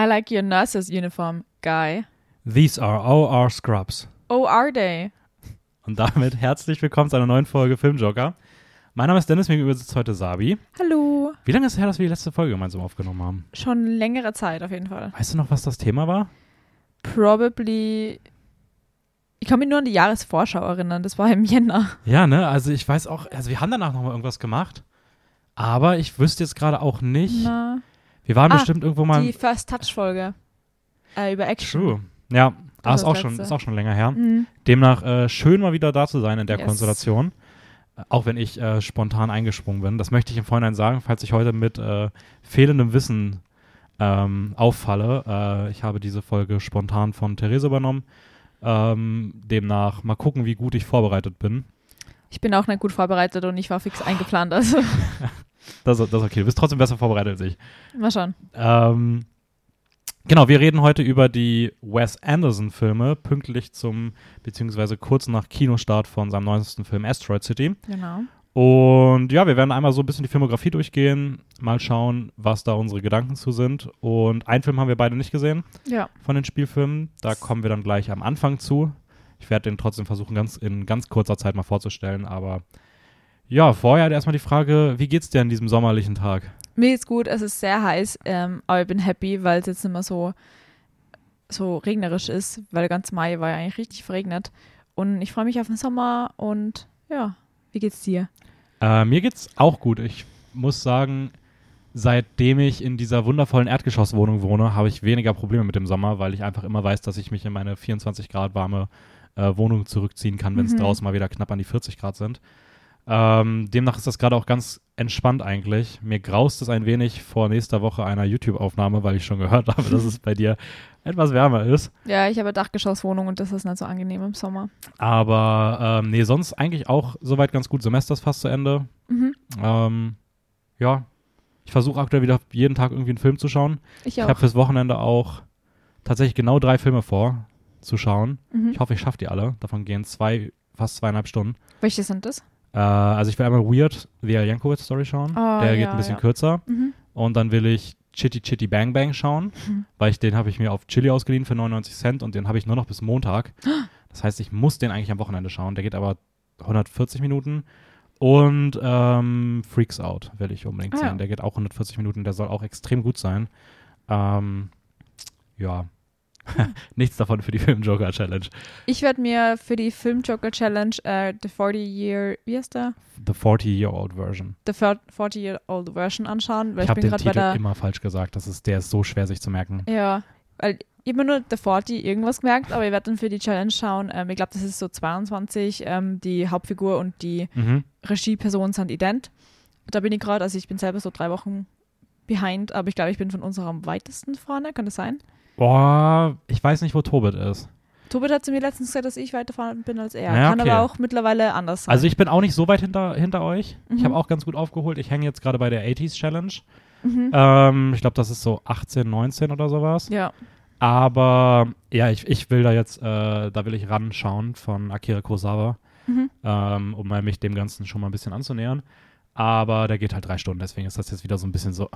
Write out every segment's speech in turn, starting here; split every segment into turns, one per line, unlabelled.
I like your nurse's uniform, guy.
These are OR Scrubs.
Oh, are they?
Und damit herzlich willkommen zu einer neuen Folge Filmjoker. Mein Name ist Dennis, mir gegenüber sitzt heute Sabi.
Hallo.
Wie lange ist es her, dass wir die letzte Folge gemeinsam aufgenommen haben?
Schon längere Zeit auf jeden Fall.
Weißt du noch, was das Thema war?
Probably. Ich kann mich nur an die Jahresvorschau erinnern. Das war im Jänner.
Ja, ne? Also ich weiß auch, also wir haben danach nochmal irgendwas gemacht. Aber ich wüsste jetzt gerade auch nicht.
Na,
Wir waren
Ah,
bestimmt irgendwo mal.
die First Touch Folge. Äh, über Action.
True. Ja,
Das
ist auch, schon, ist auch schon länger her.
Mhm.
Demnach äh, schön mal wieder da zu sein in der
Yes.
Konstellation. Äh, Auch wenn ich äh, spontan eingesprungen bin. Das möchte ich im Vorhinein sagen, falls ich heute mit äh, fehlendem Wissen ähm, auffalle. Äh, ich habe diese Folge spontan von Therese übernommen. Ähm, demnach mal gucken, wie gut ich vorbereitet bin.
Ich bin auch nicht gut vorbereitet und ich war fix eingeplant. Also,
Das, das ist okay. Du bist trotzdem besser vorbereitet als ich.
mal schauen.
Ähm, genau, wir reden heute über die Wes Anderson-Filme, pünktlich zum, beziehungsweise kurz nach Kinostart von seinem neuesten Film Asteroid City.
Genau.
Und ja, wir werden einmal so ein bisschen die Filmografie durchgehen, mal schauen, was da unsere Gedanken zu sind. Und einen Film haben wir beide nicht gesehen
Ja.
von den Spielfilmen. Da kommen wir dann gleich am Anfang zu. Ich werde den trotzdem versuchen, ganz in ganz kurzer Zeit mal vorzustellen. Aber ja, vorher erstmal die Frage, wie geht's dir an diesem sommerlichen Tag?
Mir geht's gut, es ist sehr heiß, ähm, aber ich bin happy, weil es jetzt nicht mehr so, so regnerisch ist, weil ganz Mai war ja eigentlich richtig verregnet. Und ich freue mich auf den Sommer und ja, wie geht's dir?
Äh, mir geht's auch gut. Ich muss sagen, seitdem ich in dieser wundervollen Erdgeschosswohnung wohne, habe ich weniger Probleme mit dem Sommer, weil ich einfach immer weiß, dass ich mich in meine 24 Grad warme äh, Wohnung zurückziehen kann, wenn es
Mhm.
draußen mal wieder knapp an die 40 Grad sind. Ähm, demnach ist das gerade auch ganz entspannt eigentlich. Mir graust es ein wenig vor nächster Woche einer YouTube-Aufnahme, weil ich schon gehört habe, dass es bei dir etwas wärmer ist.
Ja, ich habe Dachgeschosswohnung und das ist nicht so angenehm im Sommer.
Aber ähm, nee, sonst eigentlich auch soweit ganz gut. Semester ist fast zu Ende.
Mhm.
Ähm, ja, ich versuche aktuell wieder jeden Tag irgendwie einen Film zu schauen.
Ich
Ich
auch.
habe fürs Wochenende auch tatsächlich genau drei Filme vor zu schauen.
Mhm.
Ich hoffe, ich schaffe die alle. Davon gehen zwei, fast zweieinhalb Stunden.
Welche sind das?
Äh, also ich will einmal Weird, The Al Yankovic Story schauen.
Oh,
Der geht
ja,
ein bisschen
ja.
kürzer.
Mhm.
Und dann will ich Chitty Chitty Bang Bang schauen,
Mhm.
weil ich den habe ich mir auf Chili ausgeliehen für 99 Cent und den habe ich nur noch bis Montag. Das heißt, ich muss den eigentlich am Wochenende schauen. Der geht aber 140 Minuten. Und ähm, Freaks Out will ich unbedingt
Ah,
sehen.
ja.
Der geht auch 140 Minuten. Der soll auch extrem gut sein. Ähm, ja. Nichts davon für die Film-Joker Challenge.
Ich werde mir für die Film-Joker Challenge äh, The 40-Year, wie heißt der?
The 40-Year-Old Version.
The 40-Year-Old Version anschauen, weil
Ich
ich,
habe
bin
den
gerade bei
Titel
der.
immer falsch gesagt. Das ist, der ist so schwer, sich zu merken.
Ja, weil ich habe mir nur The 40 irgendwas gemerkt, aber ich werde dann für die Challenge schauen. Ähm, ich glaube, das ist so 22. Ähm, die Hauptfigur und die
Mhm.
Regieperson sind ident. Da bin ich gerade, also ich bin selber so drei Wochen behind, aber ich glaube, ich bin von unserer am weitesten vorne. Kann das sein?
Boah, ich weiß nicht, wo Tobit ist.
Tobit hat zu mir letztens gesagt, dass ich weiter vorne bin als er.
Ja,
Kann
okay.
aber auch mittlerweile anders sein.
Also ich bin auch nicht so weit hinter, hinter euch. Ich
Mhm.
habe auch ganz gut aufgeholt. Ich hänge jetzt gerade bei der 80s Challenge.
mhm.
Ähm, ich glaube, das ist so 18, 19 oder sowas.
Ja.
Aber ja, ich, ich will da jetzt, äh, da will ich ranschauen von Akira Kurosawa,
Mhm.
ähm, um mich dem Ganzen schon mal ein bisschen anzunähern. Aber der geht halt drei Stunden, deswegen ist das jetzt wieder so ein bisschen so.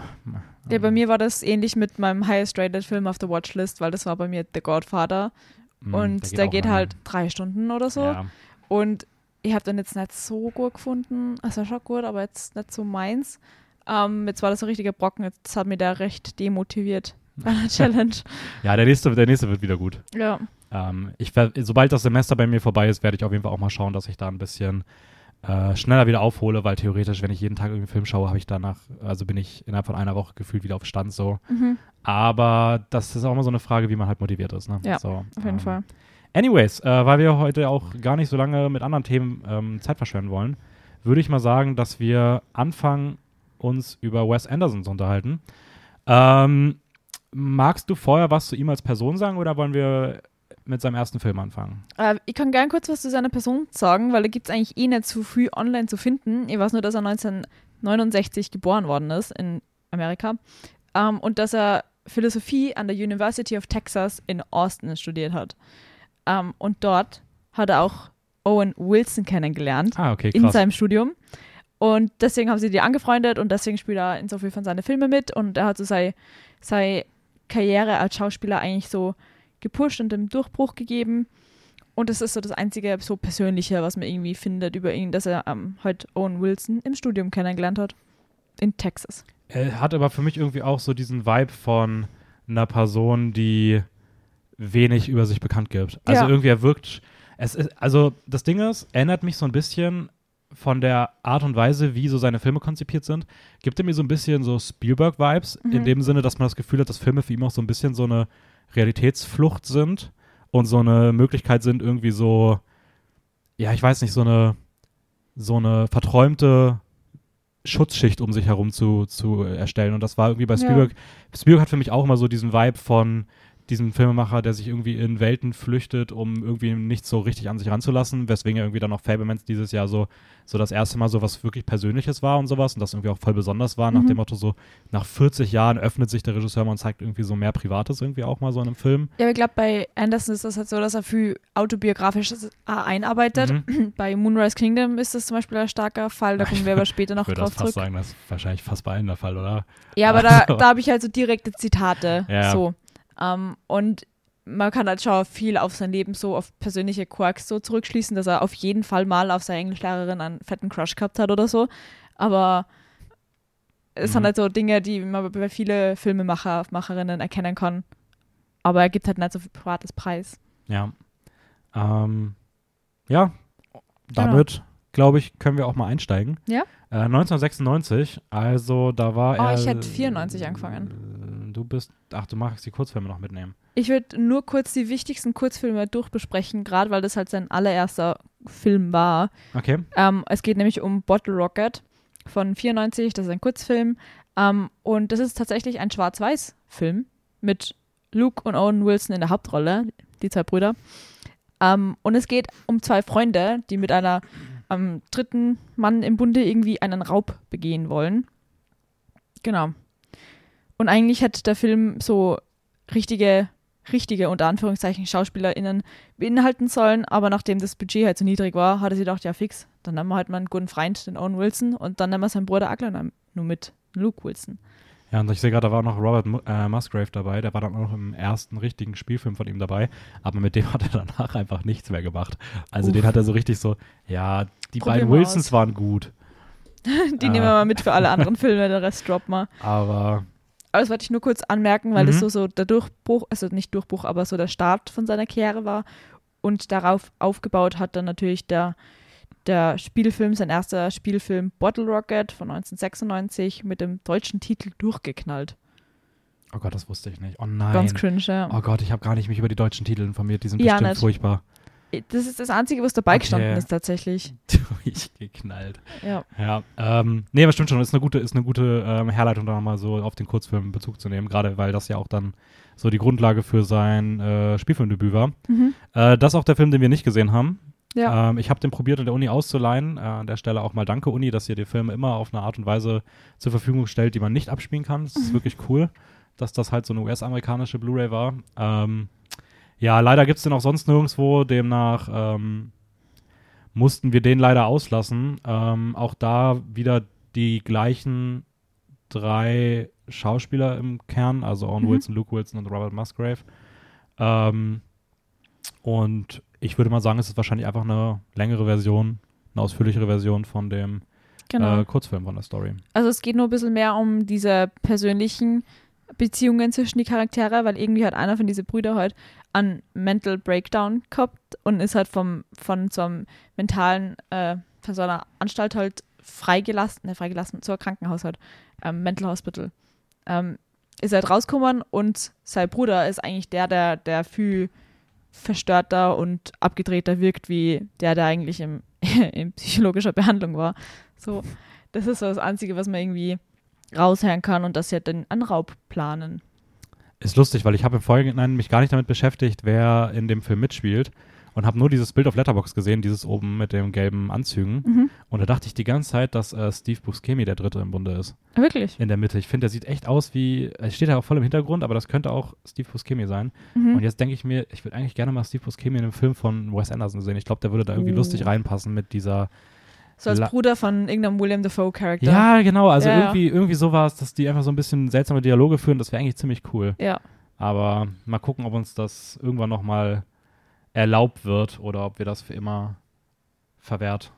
Ja, bei mir war das ähnlich mit meinem highest rated Film auf der Watchlist, weil das war bei mir The Godfather.
mm,
und der geht,
auch
halt drei Stunden oder so.
Ja.
Und ich habe den jetzt nicht so gut gefunden. Also schon gut, aber jetzt nicht so meins. Ähm, jetzt war das so ein richtiger Brocken. Jetzt hat mich der recht demotiviert bei der Challenge.
ja, der nächste, der nächste wird wieder gut.
ja.
Ähm, ich sobald das Semester bei mir vorbei ist, werde ich auf jeden Fall auch mal schauen, dass ich da ein bisschen äh, schneller wieder aufhole, weil theoretisch, wenn ich jeden Tag irgendwie einen Film schaue, habe ich danach, also bin ich innerhalb von einer Woche gefühlt wieder auf Stand so.
Mhm.
Aber das ist auch immer so eine Frage, wie man halt motiviert ist. Ne?
Ja,
so,
Auf jeden
ähm,
Fall.
Anyways, äh, weil wir heute auch gar nicht so lange mit anderen Themen ähm, Zeit verschwenden wollen, würde ich mal sagen, dass wir anfangen, uns über Wes Anderson zu unterhalten. Ähm, magst du vorher was zu ihm als Person sagen oder wollen wir mit seinem ersten Film anfangen?
Äh, ich kann gern kurz was zu seiner Person sagen, weil da gibt es eigentlich eh nicht so viel online zu finden. Ich weiß nur, dass er 1969 geboren worden ist in Amerika ähm, und dass er Philosophie an der University of Texas in Austin studiert hat. Ähm, und dort hat er auch Owen Wilson kennengelernt
Ah, okay,
in seinem Studium. Und deswegen haben sie die angefreundet und deswegen spielt er in so viel von seinen Filmen mit und er hat so sein, sein Karriere als Schauspieler eigentlich so gepusht und den Durchbruch gegeben. Und das ist so das einzige so Persönliche, was man irgendwie findet über ihn, dass er ähm, heute Owen Wilson im Studium kennengelernt hat. In Texas.
Er hat aber für mich irgendwie auch so diesen Vibe von einer Person, die wenig über sich bekannt gibt. Also
Ja.
irgendwie er wirkt, es ist, also das Ding ist, erinnert mich so ein bisschen von der Art und Weise, wie so seine Filme konzipiert sind, gibt er mir so ein bisschen so Spielberg-Vibes, in
Mhm.
dem Sinne, dass man das Gefühl hat, dass Filme für ihn auch so ein bisschen so eine Realitätsflucht sind und so eine Möglichkeit sind, irgendwie so, ja, ich weiß nicht, so eine, so eine verträumte Schutzschicht um sich herum zu, zu erstellen. Und das war irgendwie bei
Ja.
Spielberg. Spielberg hat für mich auch immer so diesen Vibe von diesem Filmemacher, der sich irgendwie in Welten flüchtet, um irgendwie nichts so richtig an sich ranzulassen, weswegen er irgendwie dann auch Fablemans dieses Jahr so, so das erste Mal so was wirklich Persönliches war und sowas und das irgendwie auch voll besonders war, nach
Mhm.
dem Motto so, nach 40 Jahren öffnet sich der Regisseur mal und zeigt irgendwie so mehr Privates irgendwie auch mal so in einem Film.
Ja, ich glaube, bei Anderson ist das halt so, dass er viel autobiografisches äh, einarbeitet.
Mhm.
Bei Moonrise Kingdom ist das zum Beispiel ein starker Fall, da kommen wir aber später noch
Ich
drauf
das fast
zurück.
sagen, das ist wahrscheinlich fast bei allen der Fall, oder?
Ja, aber da, da habe ich halt so direkte Zitate.
Ja.
So. Ähm, und man kann halt schon viel auf sein Leben so, auf persönliche Quirks so zurückschließen, dass er auf jeden Fall mal auf seine Englischlehrerin einen fetten Crush gehabt hat oder so. Aber es sind
Mhm.
halt so Dinge, die man bei vielen Filmemacher, Macherinnen erkennen kann. Aber er gibt halt nicht so viel privates Preis.
Ja. Ähm, ja,
Genau.
damit, glaube ich, können wir auch mal einsteigen.
Ja.
Äh, 1996, also da war
Oh,
er.
ich hätte 94 angefangen.
Du bist, ach, du magst die Kurzfilme noch mitnehmen.
Ich würde nur kurz die wichtigsten Kurzfilme durchbesprechen, gerade weil das halt sein allererster Film war.
Okay.
Ähm, es geht nämlich um Bottle Rocket von 94, das ist ein Kurzfilm. Ähm, und das ist tatsächlich ein Schwarz-Weiß-Film mit Luke und Owen Wilson in der Hauptrolle, die zwei Brüder. Ähm, und es geht um zwei Freunde, die mit einer ähm, dritten Mann im Bunde irgendwie einen Raub begehen wollen. Genau. Und eigentlich hat der Film so richtige, richtige, unter Anführungszeichen, SchauspielerInnen beinhalten sollen, aber nachdem das Budget halt so niedrig war, hat er sich gedacht, ja fix, dann nehmen wir halt mal einen guten Freund, den Owen Wilson, und dann nehmen wir seinen Bruder Aglan nur mit, Luke Wilson.
Ja, und ich sehe gerade, da war auch noch Robert äh, Musgrave dabei. Der war dann auch noch im ersten richtigen Spielfilm von ihm dabei. Aber mit dem hat er danach einfach nichts mehr gemacht. Also
Uff.
den hat er so richtig so, ja, die
Probier
beiden Wilsons
aus.
waren gut.
Die
Ah.
nehmen wir mal mit für alle anderen Filme, der Rest droppt mal.
Aber
Aber das wollte ich nur kurz anmerken, weil das
Mhm.
so, so der Durchbruch, also nicht Durchbruch, aber so der Start von seiner Karriere war. Und darauf aufgebaut hat dann natürlich der, der Spielfilm, sein erster Spielfilm Bottle Rocket von 1996 mit dem deutschen Titel Durchgeknallt.
Oh Gott, das wusste ich nicht. Oh nein.
Ganz cringe, ja.
Oh Gott, ich habe gar nicht mich über die deutschen Titel informiert. Die sind
Ja,
bestimmt
nicht.
furchtbar.
Das ist das Einzige, was dabei
Okay.
gestanden ist, tatsächlich.
Durchgeknallt.
Ja.
Ja, ähm, nee, aber stimmt schon. Ist eine gute, ist eine gute ähm, Herleitung, da nochmal so auf den Kurzfilm Bezug zu nehmen. Gerade weil das ja auch dann so die Grundlage für sein äh, Spielfilmdebüt war.
Mhm.
Äh, das ist auch der Film, den wir nicht gesehen haben.
Ja.
Ähm, ich habe den probiert in der Uni auszuleihen. Äh, an der Stelle auch mal danke, Uni, dass ihr die Filme immer auf eine Art und Weise zur Verfügung stellt, die man nicht abspielen kann. Das ist
Mhm.
wirklich cool, dass das halt so eine US-amerikanische Blu-ray war. Ähm, ja, leider gibt es den auch sonst nirgendwo. Demnach ähm, mussten wir den leider auslassen. Ähm, auch da wieder die gleichen drei Schauspieler im Kern, also Owen
Mhm.
Wilson, Luke Wilson und Robert Musgrave. Ähm, und ich würde mal sagen, es ist wahrscheinlich einfach eine längere Version, eine ausführlichere Version von dem
Genau.
äh, Kurzfilm von der Story.
Also es geht nur ein bisschen mehr um diese persönlichen Beziehungen zwischen die Charaktere, weil irgendwie hat einer von diesen Brüdern halt einen Mental Breakdown gehabt und ist halt vom, von so einem mentalen, äh, von so einer Anstalt halt freigelassen, ne, freigelassen, ein Krankenhaus halt, ähm, Mental Hospital. Ähm, ist halt rausgekommen und sein Bruder ist eigentlich der, der, der viel verstörter und abgedrehter wirkt, wie der, der eigentlich im, in psychologischer Behandlung war. So, das ist so das Einzige, was man irgendwie raushören kann und dass sie halt den Anraub planen.
Ist lustig, weil ich habe im Vorhinein mich gar nicht damit beschäftigt, wer in dem Film mitspielt und habe nur dieses Bild auf Letterbox gesehen, dieses oben mit den gelben Anzügen.
Mhm.
Und da dachte ich die ganze Zeit, dass äh, Steve Buscemi der Dritte im Bunde ist.
Wirklich?
In der Mitte. Ich finde, der sieht echt aus wie, er steht ja auch voll im Hintergrund, aber das könnte auch Steve Buscemi sein.
Mhm.
Und jetzt denke ich mir, ich würde eigentlich gerne mal Steve Buscemi in einem Film von Wes Anderson sehen. Ich glaube, der würde da irgendwie
Oh.
lustig reinpassen mit dieser
So als
La-
Bruder von irgendeinem William Dafoe-Charakter.
Ja, genau. Also
Ja, ja.
irgendwie, irgendwie sowas, dass die einfach so ein bisschen seltsame Dialoge führen. Das wäre eigentlich ziemlich cool.
Ja.
Aber mal gucken, ob uns das irgendwann nochmal erlaubt wird oder ob wir das für immer verwehrt.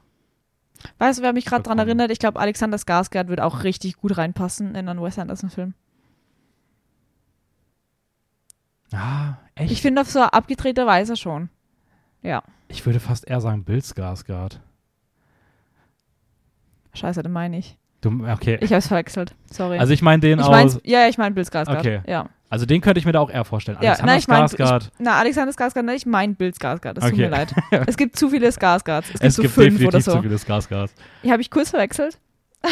Weißt du, wer mich gerade dran erinnert? Ich glaube, Alexander Skarsgård wird auch richtig gut reinpassen in einen Wes Anderson-Film.
Ah, echt?
Ich finde auf so abgedrehte Weise schon. Ja.
Ich würde fast eher sagen Bill Skarsgård.
Scheiße, den meine ich.
Du, okay.
Ich habe es verwechselt. Sorry.
also ich meine den
ich
aus.
ja, ich meine Bill Skarsgård.
Okay.
Ja.
Also den könnte ich mir da auch eher vorstellen.
Ja,
Alexander
nein, ich mein-. Na, Alexander Skarsgård, nein, ich meine Bill Skarsgård. Das tut
Okay.
mir leid. Es gibt zu viele Skarsgårds. Es gibt
es
so
gibt
fünf
definitiv
oder so.
zu viele Skarsgårds.
Die habe ich kurz verwechselt.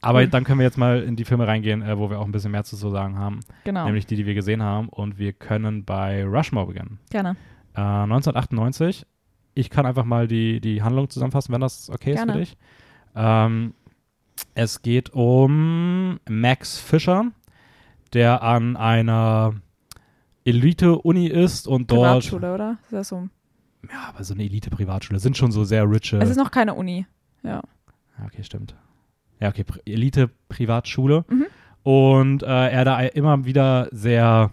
Aber
Cool.
dann können wir jetzt mal in die Filme reingehen, äh, wo wir auch ein bisschen mehr zu sagen haben.
genau.
Nämlich die, die wir gesehen haben. Und wir können bei Rushmore beginnen.
Gerne.
Äh, 1998. Ich kann einfach mal die, die Handlung zusammenfassen, wenn das okay ist
Gerne.
für dich. Ähm, es geht um Max Fischer, der an einer Elite-Uni ist und dort.
Privatschule, oder? Ist das so?
Ja, aber so eine Elite-Privatschule sind schon so sehr riche.
Es ist noch keine Uni. Ja.
Okay, stimmt. Ja, okay, Pri- Elite-Privatschule.
Mhm.
Und äh, er da immer wieder sehr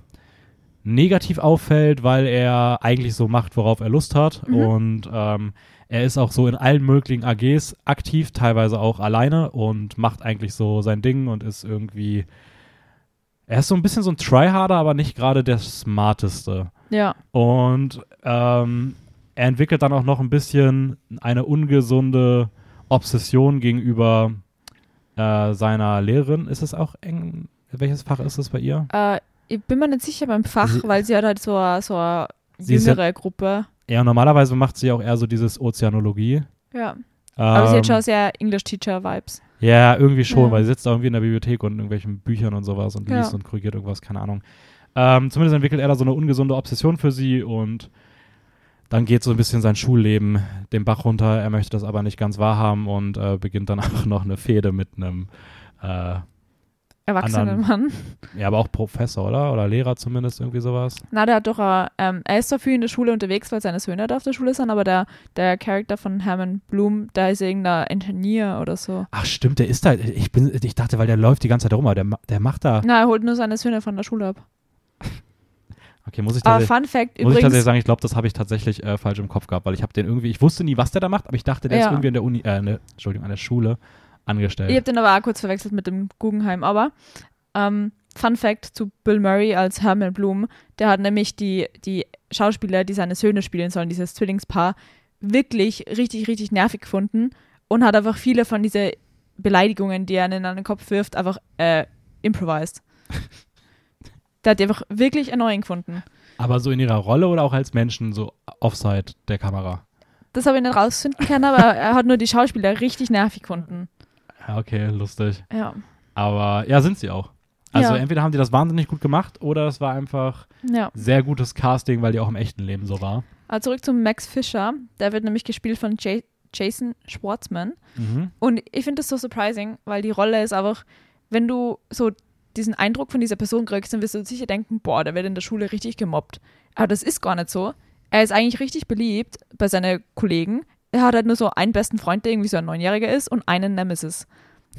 negativ auffällt, weil er eigentlich so macht, worauf er Lust hat.
Mhm.
Und ähm, er ist auch so in allen möglichen AGs aktiv, teilweise auch alleine und macht eigentlich so sein Ding und ist irgendwie. Er ist so ein bisschen so ein Tryharder, aber nicht gerade der smarteste.
Ja.
Und ähm, er entwickelt dann auch noch ein bisschen eine ungesunde Obsession gegenüber äh, seiner Lehrerin. Ist es auch eng? Welches Fach ist es bei ihr?
Äh, ich bin mir nicht sicher beim Fach,
Sie-
weil sie hat halt so eine, so
ist ja-
jüngere Gruppe.
Ja, normalerweise macht sie auch eher so dieses Ozeanologie.
Ja. Aber sie hat
Ähm,
schon sehr English-Teacher-Vibes.
Ja, irgendwie schon,
Ja.
weil sie sitzt da irgendwie in der Bibliothek und in irgendwelchen Büchern und sowas und
Ja.
liest und korrigiert irgendwas, keine Ahnung. Ähm, zumindest entwickelt er da so eine ungesunde Obsession für sie und dann geht so ein bisschen sein Schulleben den Bach runter. Er möchte das aber nicht ganz wahrhaben und äh, beginnt dann auch noch eine Fehde mit einem, äh,
Erwachsenen
anderen-
Mann.
ja, aber auch Professor, oder? Oder Lehrer zumindest, irgendwie sowas.
Na, der hat doch, äh, ähm, er ist dafür in der Schule unterwegs, weil seine Söhne da auf der Schule sind, aber der, der Charakter von Herman Bloom, da ist irgendein Engineer oder so.
Ach, stimmt, der ist da. Ich, bin, ich dachte, weil der läuft die ganze Zeit rum, aber der, der macht da.
Na, er holt nur seine Söhne von der Schule ab.
Okay, muss ich
Aber
tatsächlich.
Fun Fact
Muss ich tatsächlich
übrigens,
sagen, ich glaube, das habe ich tatsächlich äh, falsch im Kopf gehabt, weil ich habe den irgendwie, ich wusste nie, was der da macht, aber ich dachte, der ist
Ja.
irgendwie in der Uni, äh, ne, Entschuldigung, an der Schule angestellt.
ich habe den aber auch kurz verwechselt mit dem Guggenheim, aber ähm, Fun Fact zu Bill Murray als Herman Bloom, der hat nämlich die, die Schauspieler, die seine Söhne spielen sollen, dieses Zwillingspaar, wirklich richtig, richtig nervig gefunden und hat einfach viele von diesen Beleidigungen, die er an den Kopf wirft, einfach äh, improvised. der hat die einfach wirklich annoying gefunden.
Aber so in ihrer Rolle oder auch als Menschen, so offside der Kamera?
Das habe ich nicht rausfinden können, aber er hat nur die Schauspieler richtig nervig gefunden.
Ja, okay, lustig.
Ja.
Aber ja, sind sie auch. Also
Ja.
entweder haben die das wahnsinnig gut gemacht oder es war einfach
Ja.
sehr gutes Casting, weil die auch im echten Leben so war.
Aber zurück zu Max Fischer. Der wird nämlich gespielt von J Jason Schwartzman.
Mhm.
Und ich finde das so surprising, weil die Rolle ist einfach, wenn du so diesen Eindruck von dieser Person kriegst, dann wirst du sicher denken, boah, der wird in der Schule richtig gemobbt. Aber das ist gar nicht so. Er ist eigentlich richtig beliebt bei seinen Kollegen. Er hat halt nur so einen besten Freund, der irgendwie so ein Neunjähriger ist und einen Nemesis.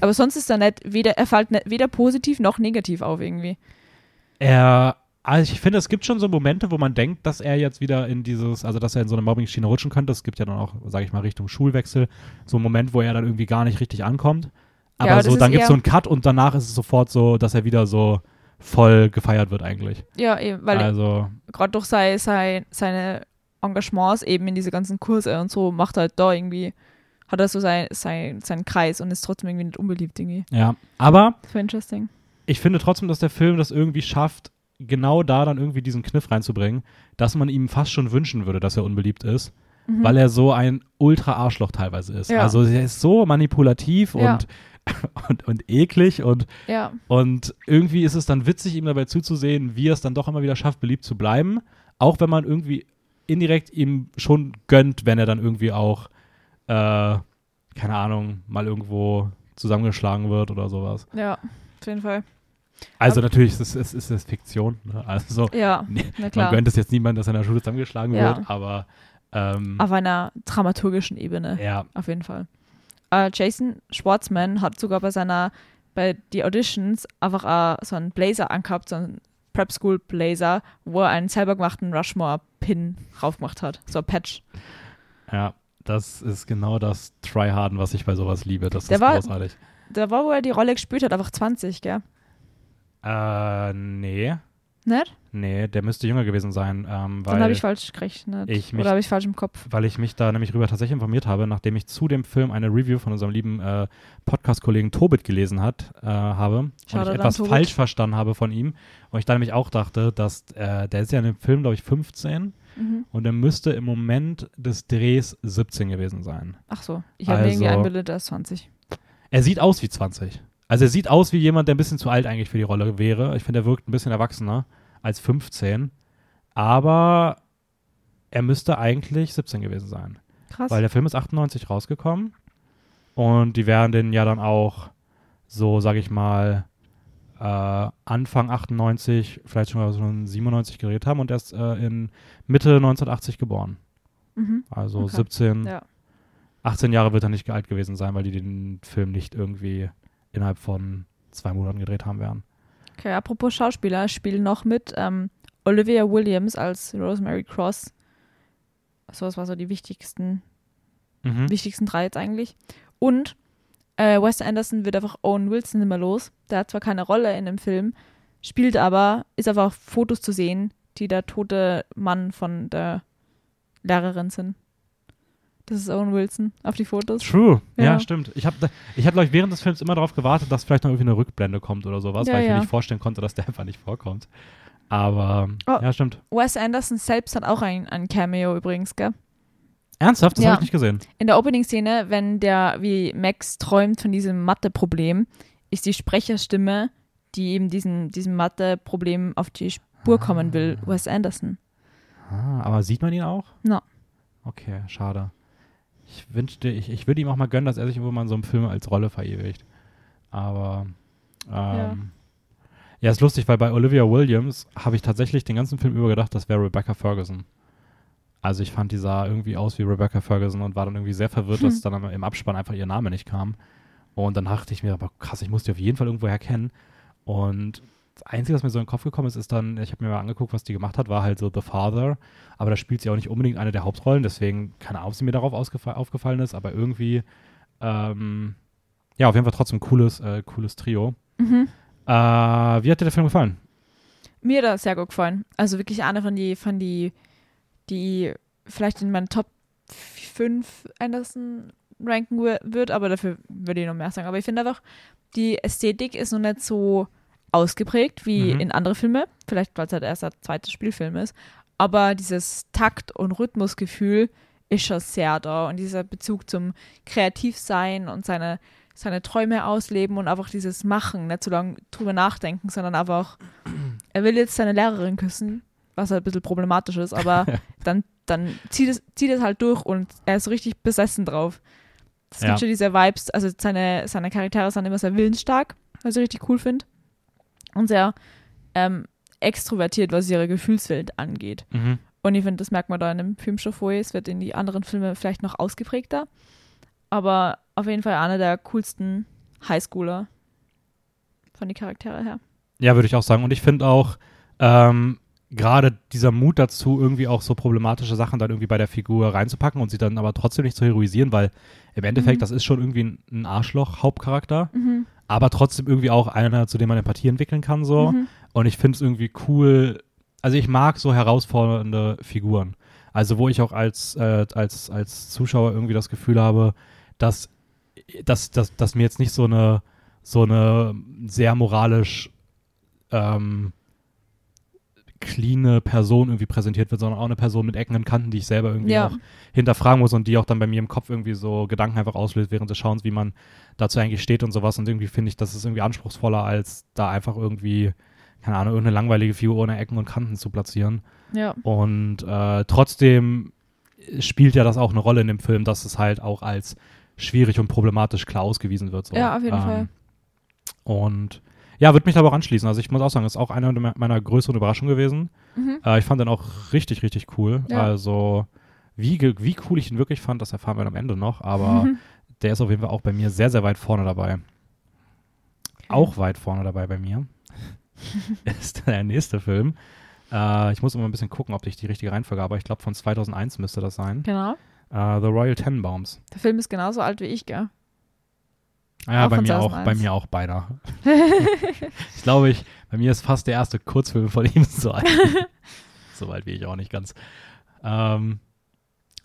Aber sonst ist er nicht, weder, er fällt nicht, weder positiv noch negativ auf irgendwie.
Er, also ich finde, es gibt schon so Momente, wo man denkt, dass er jetzt wieder in dieses, also dass er in so eine Mobbing-Schiene rutschen könnte. Es gibt ja dann auch, sage ich mal, Richtung Schulwechsel, so einen Moment, wo er dann irgendwie gar nicht richtig ankommt. Aber
aber das
so, dann gibt es so einen Cut und danach ist es sofort so, dass er wieder so voll gefeiert wird eigentlich.
Ja, eben, weil
also,
gerade durch sei, sei, seine Engagements eben in diese ganzen Kurse und so macht er halt da irgendwie, hat er so sein, sein, seinen Kreis und ist trotzdem irgendwie nicht unbeliebt irgendwie.
ja. Aber
war interesting.
ich finde trotzdem, dass der Film das irgendwie schafft, genau da dann irgendwie diesen Kniff reinzubringen, dass man ihm fast schon wünschen würde, dass er unbeliebt ist,
Mhm.
weil er so ein Ultra-Arschloch teilweise ist.
Ja.
Also er ist so manipulativ
Ja.
und, und, und eklig und,
ja,
und irgendwie ist es dann witzig, ihm dabei zuzusehen, wie er es dann doch immer wieder schafft, beliebt zu bleiben, auch wenn man irgendwie indirekt ihm schon gönnt, wenn er dann irgendwie auch, äh, keine Ahnung, mal irgendwo zusammengeschlagen wird oder sowas.
ja, auf jeden Fall.
Also natürlich ist es, ist es Fiktion. Ne? Also
Ja,
Nee, man gönnt es jetzt niemand, dass er in der Schule zusammengeschlagen
Ja.
wird, aber ähm,
Auf einer dramaturgischen Ebene,
ja,
auf jeden Fall. Äh, Jason Schwartzman hat sogar bei seiner, bei die Auditions einfach äh, so einen Blazer angehabt, so einen Prep School Blazer, wo er einen selber gemachten Rushmore-Pin raufgemacht hat. So ein Patch.
Ja, das ist genau das Tryharden, was ich bei sowas liebe. Das
Der
ist
war-
großartig.
Da war, wo er die Rolle gespielt hat, einfach 20, gell?
Äh, nee.
Nicht?
Nee, der müsste jünger gewesen sein, ähm,
Dann habe ich falsch gerechnet.
ich mich-
Oder habe ich falsch im Kopf?
weil ich mich da nämlich rüber tatsächlich informiert habe, nachdem ich zu dem Film eine Review von unserem lieben äh, Podcast-Kollegen Tobit gelesen hat, äh, habe und
Shoutout
ich etwas
Tobit.
falsch verstanden habe von ihm und ich dann nämlich auch dachte, dass äh, der ist ja in dem Film, glaube ich, 15
Mhm.
und er müsste im Moment des Drehs 17 gewesen sein.
Ach so, ich habe mir irgendwie
Also-
eingebildet, er ist 20.
Er sieht aus wie 20. Also er sieht aus wie jemand, der ein bisschen zu alt eigentlich für die Rolle wäre. Ich finde, er wirkt ein bisschen erwachsener als 15. Aber er müsste eigentlich 17 gewesen sein.
Krass.
Weil der Film ist 98 rausgekommen. Und die werden den ja dann auch so, sag ich mal, äh, Anfang 98, vielleicht schon, schon 97 gedreht haben und erst äh, in Mitte 1980 geboren.
mhm.
Also
Okay.
17,
Ja.
18 Jahre wird er nicht alt gewesen sein, weil die den Film nicht irgendwie innerhalb von zwei Monaten gedreht haben werden.
Okay, apropos Schauspieler, spielen noch mit ähm, Olivia Williams als Rosemary Cross. So, das war so die wichtigsten,
Mhm.
wichtigsten drei jetzt eigentlich. Und äh, Wes Anderson wird einfach Owen Wilson immer los. Der hat zwar keine Rolle in dem Film, spielt aber, ist einfach auf Fotos zu sehen, die der tote Mann von der Lehrerin sind. Das ist Owen Wilson auf die Fotos.
True, ja,
Ja.
stimmt. Ich habe, ich hab, glaube ich, während des Films immer darauf gewartet, dass vielleicht noch irgendwie eine Rückblende kommt oder sowas,
Ja,
weil ich mir nicht vorstellen konnte, dass der einfach nicht vorkommt. Aber,
Oh.
ja, stimmt.
Wes Anderson selbst hat auch ein, ein Cameo übrigens, gell?
Ernsthaft? Das
Ja.
habe ich nicht gesehen.
In der Opening-Szene, wenn der, wie Max träumt von diesem Mathe-Problem, ist die Sprecherstimme, die eben diesen, diesem Mathe-Problem auf die Spur kommen will, Wes Anderson.
Ah, aber sieht man ihn auch?
No.
Okay, schade. Ich wünschte, ich, ich würde ihm auch mal gönnen, dass er sich irgendwo mal in so einem Film als Rolle verewigt. Aber, ähm, ja. ja, ist lustig, weil bei Olivia Williams habe ich tatsächlich den ganzen Film über gedacht, das wäre Rebecca Ferguson. Also ich fand, die sah irgendwie aus wie Rebecca Ferguson und war dann irgendwie sehr verwirrt, dass dann im Abspann einfach ihr Name nicht kam. Und dann dachte ich mir, aber krass, ich muss die auf jeden Fall irgendwo herkennen. Und das Einzige, was mir so in den Kopf gekommen ist, ist dann, ich habe mir mal angeguckt, was die gemacht hat, war halt so The Father. Aber da spielt sie auch nicht unbedingt eine der Hauptrollen, deswegen keine Ahnung, ob sie mir darauf aufgefallen ist, aber irgendwie, ähm, ja, auf jeden Fall trotzdem cooles, äh, cooles Trio.
Mhm.
Äh, wie hat dir der Film gefallen?
Mir hat er sehr gut gefallen. Also wirklich eine von die, von die, die vielleicht in meinen Top 5 Anderson ranken wird, aber dafür würde ich noch mehr sagen. Aber ich finde einfach, die Ästhetik ist noch nicht so ausgeprägt wie
Mhm.
in andere Filme. Vielleicht, weil es halt erst der zweite Spielfilm ist. Aber dieses Takt- und Rhythmusgefühl ist schon sehr da. Und dieser Bezug zum Kreativsein und seine, seine Träume ausleben und einfach dieses Machen, nicht so lange drüber nachdenken, sondern einfach, er will jetzt seine Lehrerin küssen, was halt ein bisschen problematisch ist, aber dann, dann zieht es, zieht es halt durch und er ist richtig besessen drauf. Es
Ja.
gibt schon diese Vibes, also seine, seine Charaktere sind immer sehr willensstark, was ich richtig cool finde. Und sehr ähm, extrovertiert, was ihre Gefühlswelt angeht.
Mhm.
Und ich finde, das merkt man da in dem Film schon vorher. Es wird in die anderen Filme vielleicht noch ausgeprägter. Aber auf jeden Fall einer der coolsten Highschooler von den Charaktere her.
Ja, würde ich auch sagen. Und ich finde auch, ähm, gerade dieser Mut dazu, irgendwie auch so problematische Sachen dann irgendwie bei der Figur reinzupacken und sie dann aber trotzdem nicht zu heroisieren, weil im Endeffekt,
Mhm.
das ist schon irgendwie ein, Arschloch-Hauptcharakter,
Mhm.
Aber trotzdem irgendwie auch einer, zu dem man Empathie entwickeln kann, so.
Mhm.
Und ich finde es irgendwie cool. Also ich mag so herausfordernde Figuren. Also wo ich auch als, äh, als, als Zuschauer irgendwie das Gefühl habe, dass, dass, dass, dass mir jetzt nicht so eine, so eine sehr moralisch ähm, cleane Person irgendwie präsentiert wird, sondern auch eine Person mit Ecken und Kanten, die ich selber irgendwie
Ja.
auch hinterfragen muss und die auch dann bei mir im Kopf irgendwie so Gedanken einfach auslöst während des Schauens, wie man dazu eigentlich steht und sowas. Und irgendwie finde ich, das ist irgendwie anspruchsvoller, als da einfach irgendwie, keine Ahnung, irgendeine langweilige Figur ohne Ecken und Kanten zu platzieren.
Ja.
Und äh, trotzdem spielt ja das auch eine Rolle in dem Film, dass es halt auch als schwierig und problematisch klar ausgewiesen wird. So.
Ja, auf jeden Fall.
Und ja, würde mich da aber auch anschließen. Also ich muss auch sagen, das ist auch eine me- meiner größeren Überraschungen gewesen.
Mhm.
Äh, ich fand den auch richtig, richtig cool.
Ja.
Also wie, wie cool ich ihn wirklich fand, das erfahren wir dann am Ende noch. Aber
Mhm.
der ist auf jeden Fall auch bei mir sehr, sehr weit vorne dabei. Auch weit vorne dabei bei mir. ist der nächste Film. Äh, ich muss immer ein bisschen gucken, ob ich die richtige Reihenfolge habe. Ich glaube, von 2001 müsste das sein.
Genau.
Äh, The Royal Tenenbaums.
Der Film ist genauso alt wie ich, gell?
Ja,
Auch
bei mir auch,
2001.
bei mir auch beinahe. ich glaube, ich, bei mir ist fast der erste Kurzfilm von ihm so alt. so weit wie ich auch nicht ganz. Ähm,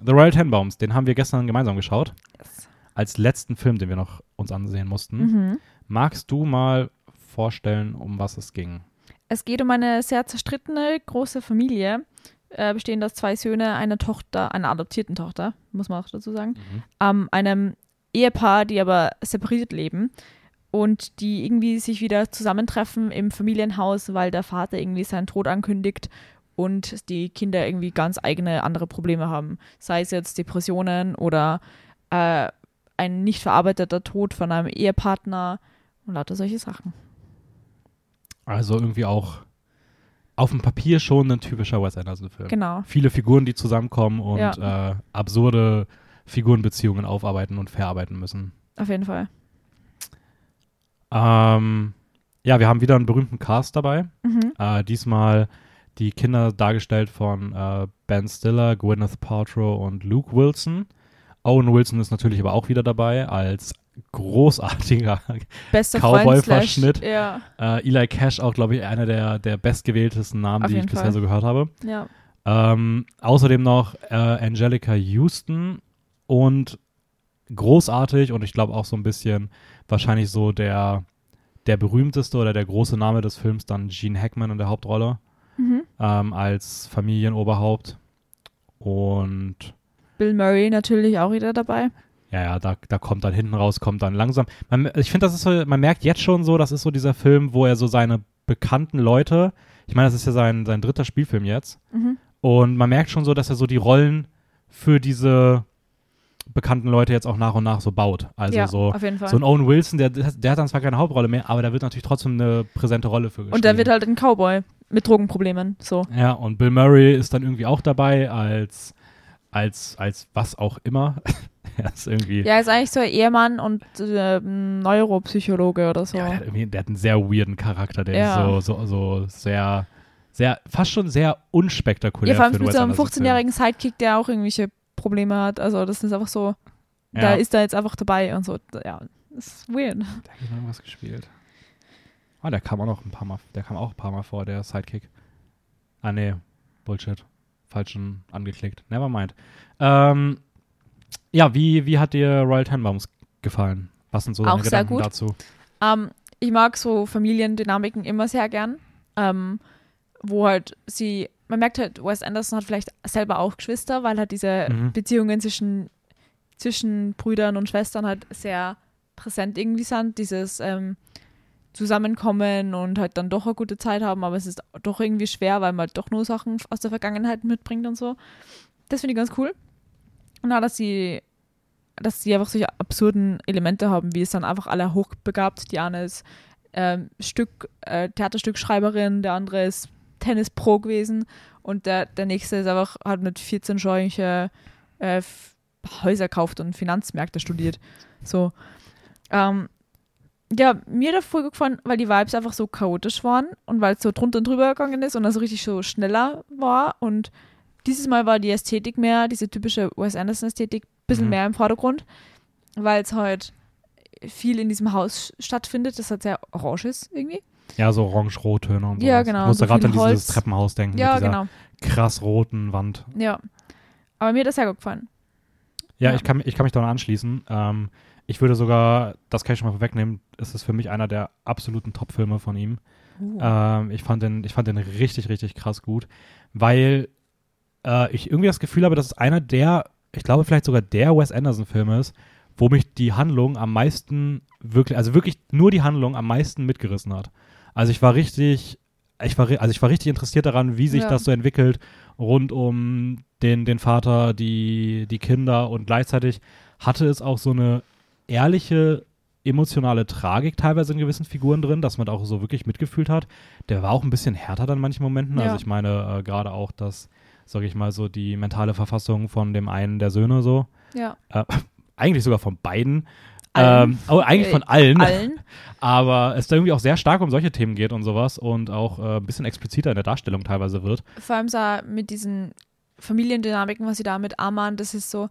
The Royal Tenenbaums, den haben wir gestern gemeinsam geschaut.
Yes.
Als letzten Film, den wir noch uns ansehen mussten.
Mhm.
Magst du mal vorstellen, um was es ging?
Es geht um eine sehr zerstrittene große Familie, äh, bestehend aus zwei Söhne, einer Tochter, einer adoptierten Tochter, muss man auch dazu sagen, ähm, einem Ehepaar, die aber separiert leben und die irgendwie sich wieder zusammentreffen im Familienhaus, weil der Vater irgendwie seinen Tod ankündigt und die Kinder irgendwie ganz eigene andere Probleme haben. Sei es jetzt Depressionen oder äh, ein nicht verarbeiteter Tod von einem Ehepartner und lauter solche Sachen.
Also irgendwie auch auf dem Papier schon ein typischer Wes Anderson-Film.
Genau.
Viele Figuren, die zusammenkommen und
Ja.
äh, absurde Figurenbeziehungen aufarbeiten und verarbeiten müssen.
Auf jeden Fall.
Ähm, ja, wir haben wieder einen berühmten Cast dabei.
Mhm.
Äh, diesmal die Kinder dargestellt von äh, Ben Stiller, Gwyneth Paltrow und Luke Wilson. Owen Wilson ist natürlich aber auch wieder dabei als großartiger Cowboy-Verschnitt.
Ja,
äh, Eli Cash, auch glaube ich einer der, der bestgewähltesten Namen,
Auf
die ich
jeden
bisher
Fall.
so gehört habe.
ja.
Ähm, außerdem noch äh, Angelica Houston und großartig und ich glaube auch so ein bisschen wahrscheinlich so der, der berühmteste oder der große Name des Films dann Gene Hackman in der Hauptrolle
Mhm.
ähm, als Familienoberhaupt. Und
Bill Murray natürlich auch wieder dabei.
ja, ja, da, da kommt dann hinten raus, kommt dann langsam. Man, ich finde, das ist so, man merkt jetzt schon so, das ist so dieser Film, wo er so seine bekannten Leute, ich meine, das ist ja sein, sein dritter Spielfilm jetzt,
Mhm.
Und man merkt schon so, dass er so die Rollen für diese bekannten Leute jetzt auch nach und nach so baut. Also
ja,
so,
auf jeden Fall.
so ein Owen Wilson, der, der hat dann zwar keine Hauptrolle mehr, aber da wird natürlich trotzdem eine präsente Rolle für
und der wird halt ein Cowboy mit Drogenproblemen. So.
Ja, und Bill Murray ist dann irgendwie auch dabei als, als, als was auch immer. er ist irgendwie,
Ja, ist eigentlich so ein Ehemann und äh, Neuropsychologe oder so.
ja, der, hat irgendwie, der hat einen sehr weirden Charakter, der
Ja.
ist so, so, so sehr, sehr, fast schon sehr unspektakulär
Ja, vor allem mit so einem
Wes Anderson-Film.
15-jährigen Sidekick, der auch irgendwelche Probleme hat. Also das ist einfach so,
Ja.
da ist er jetzt einfach dabei und so. Ja, das ist weird.
Der hat noch irgendwas gespielt. Ah, der kam auch noch ein paar Mal, der kam auch ein paar Mal vor, der Sidekick. Ah, nee, Bullshit. Falschen angeklickt. Never mind. Ähm, ja, wie, wie hat dir Royal Tenenbaums gefallen? Was sind so deine
Auch sehr
Gedanken
gut.
dazu?
Ähm, ich mag so Familiendynamiken immer sehr gern. Ähm, wo halt sie, man merkt halt, Wes Anderson hat vielleicht selber auch Geschwister, weil halt diese
Mhm.
Beziehungen zwischen, zwischen Brüdern und Schwestern halt sehr präsent irgendwie sind. Dieses ähm, Zusammenkommen und halt dann doch eine gute Zeit haben, aber es ist doch irgendwie schwer, weil man halt doch nur Sachen aus der Vergangenheit mitbringt und so. Das finde ich ganz cool. Und auch, dass sie, dass sie einfach solche absurden Elemente haben, wie es dann einfach alle hochbegabt. Die eine ist ähm, Stück, äh, Theaterstückschreiberin, der andere ist Tennis-Pro gewesen und der, der nächste ist einfach, hat mit 14 schon irgendwelche äh, Häuser gekauft und Finanzmärkte studiert. So. Ähm, ja, mir hat voll gefallen, weil die Vibes einfach so chaotisch waren und weil es so drunter und drüber gegangen ist und also richtig so schneller war. Und dieses Mal war die Ästhetik mehr, diese typische Wes Anderson-Ästhetik, ein bisschen
Mhm.
mehr im Vordergrund, weil es halt viel in diesem Haus stattfindet, das halt sehr orange ist irgendwie.
Ja, so orange-rot-Töne und so.
Ja, genau,
Ich musste
so
gerade an dieses. Treppenhaus denken
Ja,
mit dieser
genau.
krass roten Wand.
Ja. Aber mir hat das sehr gut gefallen.
Ja,
Ja.
Ich, kann, ich kann mich da noch anschließen. Ähm, ich würde sogar, das kann ich schon mal vorwegnehmen, es ist für mich einer der absoluten Top-Filme von ihm. Ähm, ich, fand den, ich fand den richtig, richtig krass gut, weil äh, ich irgendwie das Gefühl habe, dass es einer der, ich glaube vielleicht sogar der Wes Anderson-Filme ist, wo mich die Handlung am meisten wirklich, also wirklich nur die Handlung am meisten mitgerissen hat. Also ich war richtig, ich war, also ich war richtig interessiert daran, wie sich
Ja.
das so entwickelt rund um den, den Vater, die, die Kinder und gleichzeitig hatte es auch so eine ehrliche emotionale Tragik teilweise in gewissen Figuren drin, dass man auch so wirklich mitgefühlt hat. Der war auch ein bisschen härter dann in manchen Momenten.
Ja.
Also ich meine äh, gerade auch das, sage ich mal so, die mentale Verfassung von dem einen der Söhne so.
Ja.
Äh, eigentlich sogar von beiden.
Allen.
Ähm, oh, eigentlich
Äh,
von allen.
allen.
Aber es da irgendwie auch sehr stark um solche Themen geht und sowas und auch äh, ein bisschen expliziter in der Darstellung teilweise wird.
Vor allem so mit diesen Familiendynamiken, was sie da mit Arman, das ist so,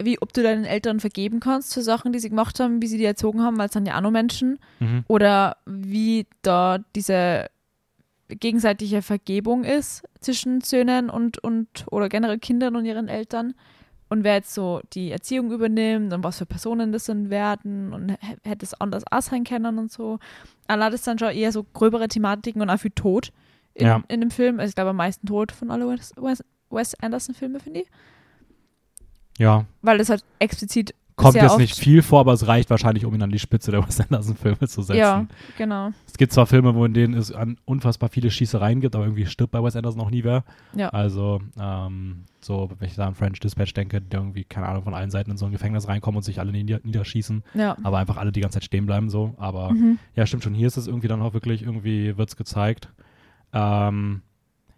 wie ob du deinen Eltern vergeben kannst für Sachen, die sie gemacht haben, wie sie die erzogen haben, weil es sind ja auch nur Menschen.
Mhm.
Oder wie da diese gegenseitige Vergebung ist zwischen Söhnen und, und oder generell Kindern und ihren Eltern. Und wer jetzt so die Erziehung übernimmt und was für Personen das dann werden und hätte es anders auch sein können und so. Allah das dann schon eher so gröbere Thematiken und auch viel Tod in,
Ja.
in dem Film. Also ich glaube am meisten Tod von alle Wes, Wes, Wes Anderson-Filme, finde ich.
Ja,
Weil das halt explizit
kommt
sehr
jetzt nicht viel vor, aber es reicht wahrscheinlich, um ihn an die Spitze der Wes Anderson-Filme zu setzen.
Ja, genau.
Es gibt zwar Filme, wo in denen es an unfassbar viele Schießereien gibt, aber irgendwie stirbt bei Wes Anderson auch nie wer.
Ja.
Also, ähm, so, wenn ich da an French Dispatch denke, der irgendwie, keine Ahnung, von allen Seiten in so ein Gefängnis reinkommen und sich alle nieder niederschießen,
Ja.
aber einfach alle die ganze Zeit stehen bleiben, so. Aber
Mhm.
ja, stimmt schon, hier ist es irgendwie dann auch wirklich, irgendwie wird's gezeigt. Ähm,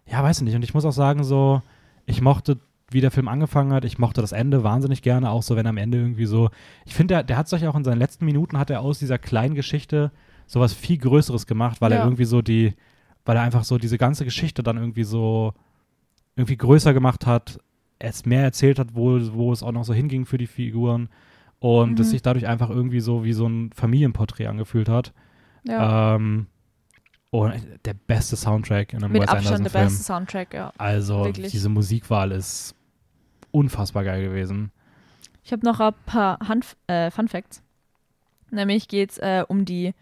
ja, weiß ich nicht. Und ich muss auch sagen, so, ich mochte, wie der Film angefangen hat, ich mochte das Ende wahnsinnig gerne, auch so, wenn am Ende irgendwie so, ich finde, der, der hat sich auch in seinen letzten Minuten, hat er aus dieser kleinen Geschichte sowas viel Größeres gemacht, weil er
Ja.
irgendwie so die, weil er einfach so diese ganze Geschichte dann irgendwie so, irgendwie größer gemacht hat, es mehr erzählt hat, wo, wo es auch noch so hinging für die Figuren und es
Mhm.
sich dadurch einfach irgendwie so wie so ein Familienporträt angefühlt hat.
Ja.
Ähm, und der beste Soundtrack in einem
Mit
Wes
Abstand der beste Soundtrack, ja.
Also
Wirklich.
diese Musikwahl ist unfassbar geil gewesen.
Ich habe noch ein paar Hanf äh, Fun Facts. Nämlich geht es äh, um die,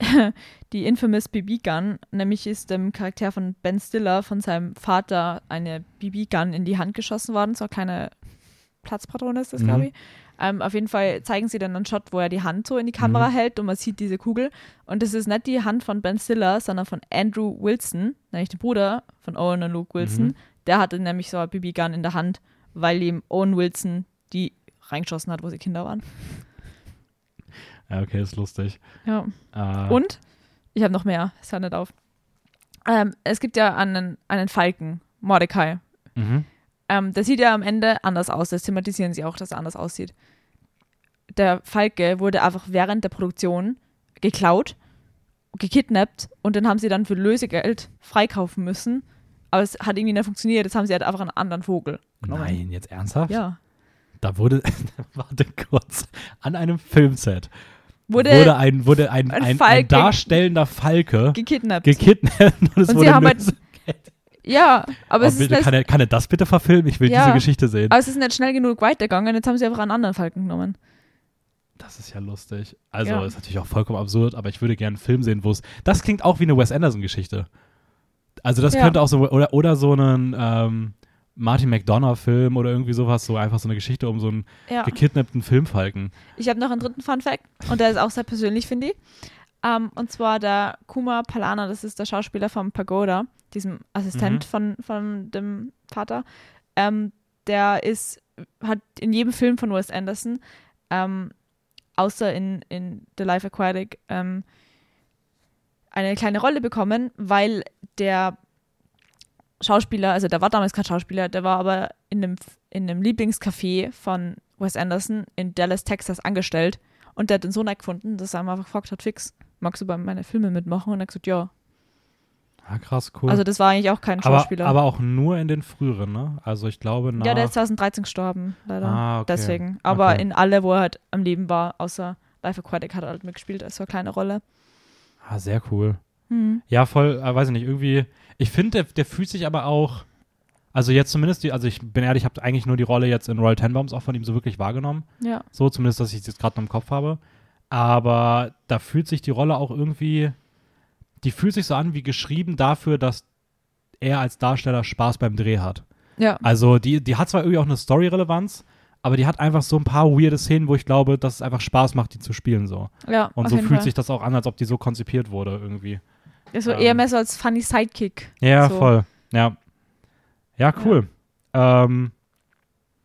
die infamous BB-Gun. Nämlich ist dem Charakter von Ben Stiller von seinem Vater eine BB-Gun in die Hand geschossen worden. So eine kleine Platzpatrone ist das,
Mhm.
glaube ich. Ähm, auf jeden Fall zeigen sie dann einen Shot, wo er die Hand so in die Kamera
Mhm.
hält und man sieht diese Kugel. Und das ist nicht die Hand von Ben Stiller, sondern von Andrew Wilson, nämlich der Bruder von Owen und Luke Wilson.
Mhm.
Der hatte nämlich so eine BB-Gun in der Hand, weil ihm Owen Wilson die reingeschossen hat, wo sie Kinder waren.
Ja, okay, ist lustig.
Ja.
Äh,
Und ich habe noch mehr, es hört nicht auf. Ähm, es gibt ja einen, einen Falken, Mordecai.
Mhm.
Ähm, der sieht ja am Ende anders aus. Das thematisieren sie auch, dass er anders aussieht. Der Falke wurde einfach während der Produktion geklaut, gekidnappt und den haben sie dann für Lösegeld freikaufen müssen. Aber es hat irgendwie nicht funktioniert. Jetzt haben sie halt einfach einen anderen Vogel genommen.
Nein, jetzt ernsthaft?
Ja.
Da wurde, warte kurz, an einem Filmset
Wurde,
wurde, ein, wurde ein,
ein
ein, ein, darstellender Falke
gekidnappt.
gekidnappt und es
Und sie
wurde
haben halt- ja, aber
Oh,
es ist
bitte, kann, er, kann er das bitte verfilmen? Ich will
Ja.
diese Geschichte sehen.
aber es ist nicht schnell genug weitergegangen. Jetzt haben sie einfach einen anderen Falken genommen.
Das ist ja lustig. Also
Ja.
ist natürlich auch vollkommen absurd, aber ich würde gerne einen Film sehen, wo es. Das klingt auch wie eine Wes Anderson-Geschichte. Also das
Ja.
könnte auch so oder oder so einen ähm, Martin McDonough-Film oder irgendwie sowas, so einfach so eine Geschichte um so einen
Ja.
gekidnappten Filmfalken.
Ich habe noch einen dritten Fun Fact und der ist auch sehr persönlich, finde ich. Ähm, und zwar der Kuma Palana, das ist der Schauspieler von Pagoda, diesem Assistent
Mhm.
von, von dem Vater. Ähm, der ist, hat in jedem Film von Wes Anderson, ähm, außer in, in The Life Aquatic, ähm, eine kleine Rolle bekommen, weil der Schauspieler, also der war damals kein Schauspieler, der war aber in einem, in einem Lieblingscafé von Wes Anderson in Dallas, Texas angestellt und der hat den so nett gefunden, dass er einfach gefragt hat, fix, magst du bei meinen Filmen mitmachen? Und er hat gesagt, ja.
Ah, krass, cool.
Also das war eigentlich auch kein
aber,
Schauspieler.
aber auch nur in den früheren, ne? Also ich glaube nach.
ja, der ist 2013 gestorben, leider.
Ah, okay.
Deswegen. Aber
Okay.
in alle, wo er halt am Leben war, außer Life Aquatic, hat er halt mitgespielt, als so eine kleine Rolle.
Ah, sehr cool.
Hm.
Ja, voll, äh, weiß ich nicht, irgendwie. Ich finde, der, der fühlt sich aber auch. Also jetzt zumindest, die, also ich bin ehrlich, ich habe eigentlich nur die Rolle jetzt in Royal Tenenbaums auch von ihm so wirklich wahrgenommen.
Ja.
So, zumindest, dass ich es jetzt gerade noch im Kopf habe. Aber da fühlt sich die Rolle auch irgendwie, die fühlt sich so an wie geschrieben dafür, dass er als Darsteller Spaß beim Dreh hat.
Ja.
Also die, die hat zwar irgendwie auch eine Story-Relevanz, aber die hat einfach so ein paar weirde Szenen, wo ich glaube, dass es einfach Spaß macht, die zu spielen so.
Ja,
Und so fühlt
Fall.
sich das auch an, als ob die so konzipiert wurde irgendwie.
So
ähm,
eher mehr so als funny Sidekick.
Ja,
So.
voll. Ja. Ja, cool. Ähm,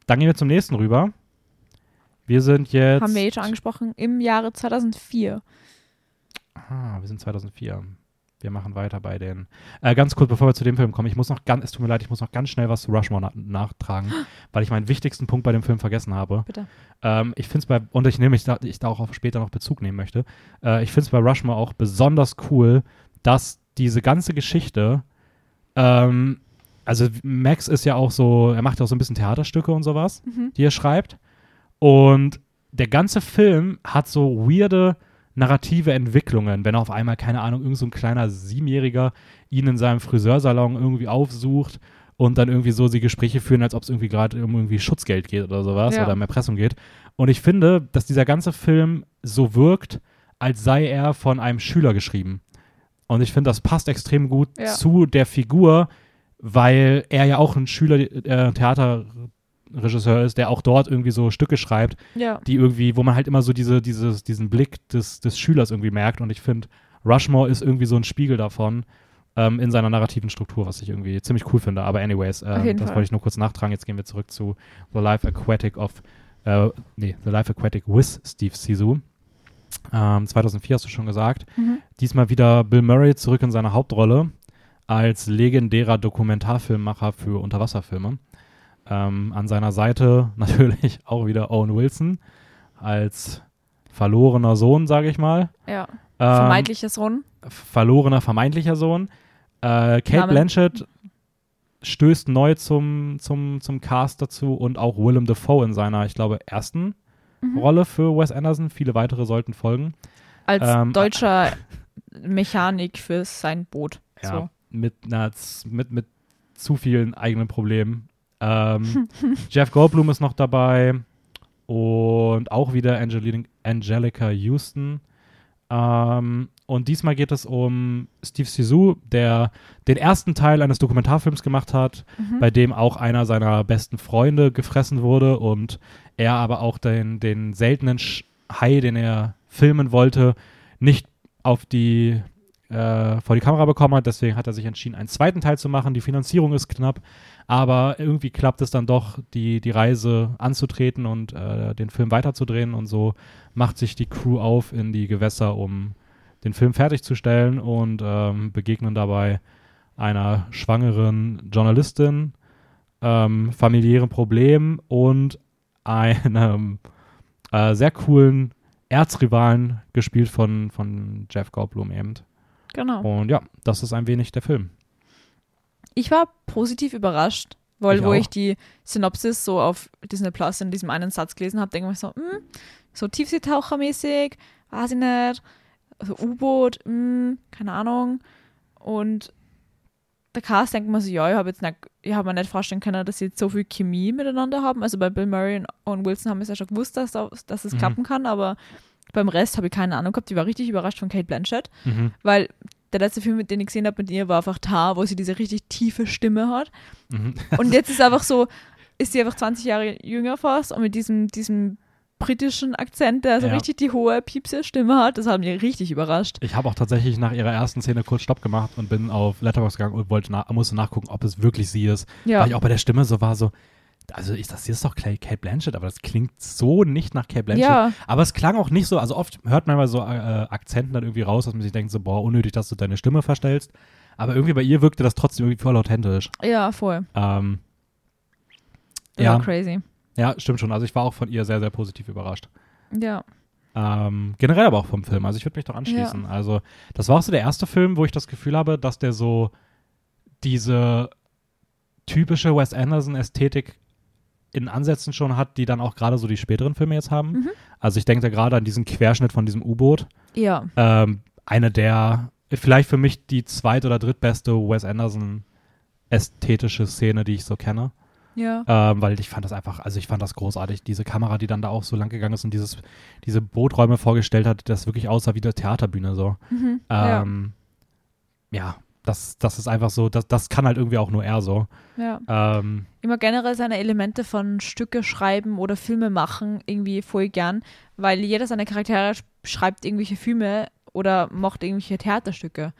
dann gehen wir zum nächsten rüber. Wir sind jetzt.
Haben wir eh schon angesprochen, im Jahre 2004.
Ah, wir sind 2004. wir machen weiter bei den. Äh, ganz kurz, bevor wir zu dem Film kommen, ich muss noch ganz, es tut mir leid, ich muss noch ganz schnell was zu Rushmore na nachtragen, weil ich meinen wichtigsten Punkt bei dem Film vergessen habe.
Bitte.
Ähm, ich finde es bei, und ich nehme, ich da, ich da auch auf später noch Bezug nehmen möchte, äh, ich finde es bei Rushmore auch besonders cool, dass diese ganze Geschichte, ähm, also Max ist ja auch so, er macht ja auch so ein bisschen Theaterstücke und sowas,
Mhm.
die er schreibt. Und der ganze Film hat so weirde narrative Entwicklungen, wenn auf einmal, keine Ahnung, irgend so ein kleiner Siebenjähriger ihn in seinem Friseursalon irgendwie aufsucht und dann irgendwie so die Gespräche führen, als ob es irgendwie gerade um irgendwie Schutzgeld geht oder sowas
Ja.
oder um Erpressung geht. Und ich finde, dass dieser ganze Film so wirkt, als sei er von einem Schüler geschrieben. Und ich finde, das passt extrem gut
Ja.
zu der Figur, weil er ja auch ein Schüler, äh, Theaterregisseur ist, der auch dort irgendwie so Stücke schreibt,
Ja.
die irgendwie, wo man halt immer so diese, dieses, diesen Blick des, des Schülers irgendwie merkt. Und ich finde, Rushmore ist irgendwie so ein Spiegel davon ähm, in seiner narrativen Struktur, was ich irgendwie ziemlich cool finde. Aber anyways, äh, das
Fall.
wollte ich nur kurz nachtragen. Jetzt gehen wir zurück zu The Life Aquatic of, äh, nee, The Life Aquatic with Steve Sisu. Ähm, 2004 hast du schon gesagt.
Mhm.
Diesmal wieder Bill Murray zurück in seine Hauptrolle als legendärer Dokumentarfilmmacher für Unterwasserfilme. Ähm, an seiner Seite natürlich auch wieder Owen Wilson als verlorener Sohn, sage ich mal.
Ja.
Ähm,
Sohn.
verlorener, vermeintlicher Sohn. Äh, Kate
Name.
Blanchett stößt neu zum, zum, zum Cast dazu und auch Willem Dafoe in seiner, ich glaube, ersten
Mhm.
Rolle für Wes Anderson. Viele weitere sollten folgen.
Als
ähm,
deutscher Mechanik für sein Boot.
Ja,
So.
mit, z- mit, mit zu vielen eigenen Problemen. Ähm, Jeff Goldblum ist noch dabei und auch wieder Angelina, Angelica Houston. Ähm, und diesmal geht es um Steve Sisu, der den ersten Teil eines Dokumentarfilms gemacht hat,
Mhm.
bei dem auch einer seiner besten Freunde gefressen wurde und er aber auch den, den seltenen Hai, den er filmen wollte, nicht auf die äh, vor die Kamera bekommen hat. Deswegen hat er sich entschieden, einen zweiten Teil zu machen. Die Finanzierung ist knapp, aber irgendwie klappt es dann doch, die, die Reise anzutreten und äh, den Film weiterzudrehen. Und so macht sich die Crew auf in die Gewässer, um den Film fertigzustellen und ähm, begegnen dabei einer schwangeren Journalistin, ähm, familiären Problemen und einem äh, sehr coolen Erzrivalen, gespielt von, von Jeff Goldblum eben.
Genau.
Und ja, das ist ein wenig der Film.
Ich war positiv überrascht, weil
Ich
wo
auch.
ich die Synopsis so auf Disney Plus in diesem einen Satz gelesen habe, denke ich mir so, hm, so Tiefseetauchermäßig, weiß ich nicht, also U-Boot, hm, keine Ahnung. Und der Cast denkt man so, ja, ich habe jetzt nicht, ich habe mir nicht vorstellen können, dass sie jetzt so viel Chemie miteinander haben. Also bei Bill Murray und Owen Wilson haben wir es ja schon gewusst, dass, da- dass es
Mhm.
klappen kann, aber beim Rest habe ich keine Ahnung gehabt. Ich war richtig überrascht von Kate Blanchett
Mhm.
weil der letzte Film, den ich gesehen habe mit ihr, war einfach Tar, wo sie diese richtig tiefe Stimme hat.
Mhm.
Und jetzt ist einfach so, ist sie einfach 20 Jahre jünger fast und mit diesem, diesem britischen Akzent, der so
Ja.
richtig die hohe, piepse Stimme hat, das hat mich richtig überrascht.
Ich habe auch tatsächlich nach ihrer ersten Szene kurz Stopp gemacht und bin auf Letterboxd gegangen und wollte na musste nachgucken, ob es wirklich sie ist.
Ja,
Weil ich auch bei der Stimme so war, so, also ich, das hier ist doch Kate Blanchett, aber das klingt so nicht nach Kate Blanchett.
ja,
Aber es klang auch nicht so, also oft hört man mal so äh, Akzenten dann irgendwie raus, dass man sich denkt, so, boah, unnötig, dass du deine Stimme verstellst. Aber irgendwie bei ihr wirkte das trotzdem irgendwie voll authentisch.
ja, voll.
Ähm,
Das
ja,
crazy.
Ja, stimmt schon. Also ich war auch von ihr sehr, sehr positiv überrascht.
Ja,
Ähm, generell aber auch vom Film. Also ich würde mich doch anschließen. Also das war auch so der erste Film, wo ich das Gefühl habe, dass der so diese typische Wes Anderson-Ästhetik in Ansätzen schon hat, die dann auch gerade so die späteren Filme jetzt haben.
Mhm.
Also ich denke da gerade an diesen Querschnitt von diesem U-Boot.
ja,
Ähm, eine der, vielleicht für mich die zweit- oder drittbeste Wes Anderson ästhetische Szene, die ich so kenne.
Ja,
Ähm, weil ich fand das einfach, also ich fand das großartig, diese Kamera, die dann da auch so lang gegangen ist und dieses, diese Booträume vorgestellt hat, das wirklich aussah wie eine Theaterbühne so.
mhm. ja,
Ähm, ja, das, das ist einfach so, das, das kann halt irgendwie auch nur er so.
ja.
Ähm,
Immer generell seine Elemente von Stücke schreiben oder Filme machen irgendwie voll gern, weil jeder seiner Charaktere sch- schreibt irgendwelche Filme oder macht irgendwelche Theaterstücke.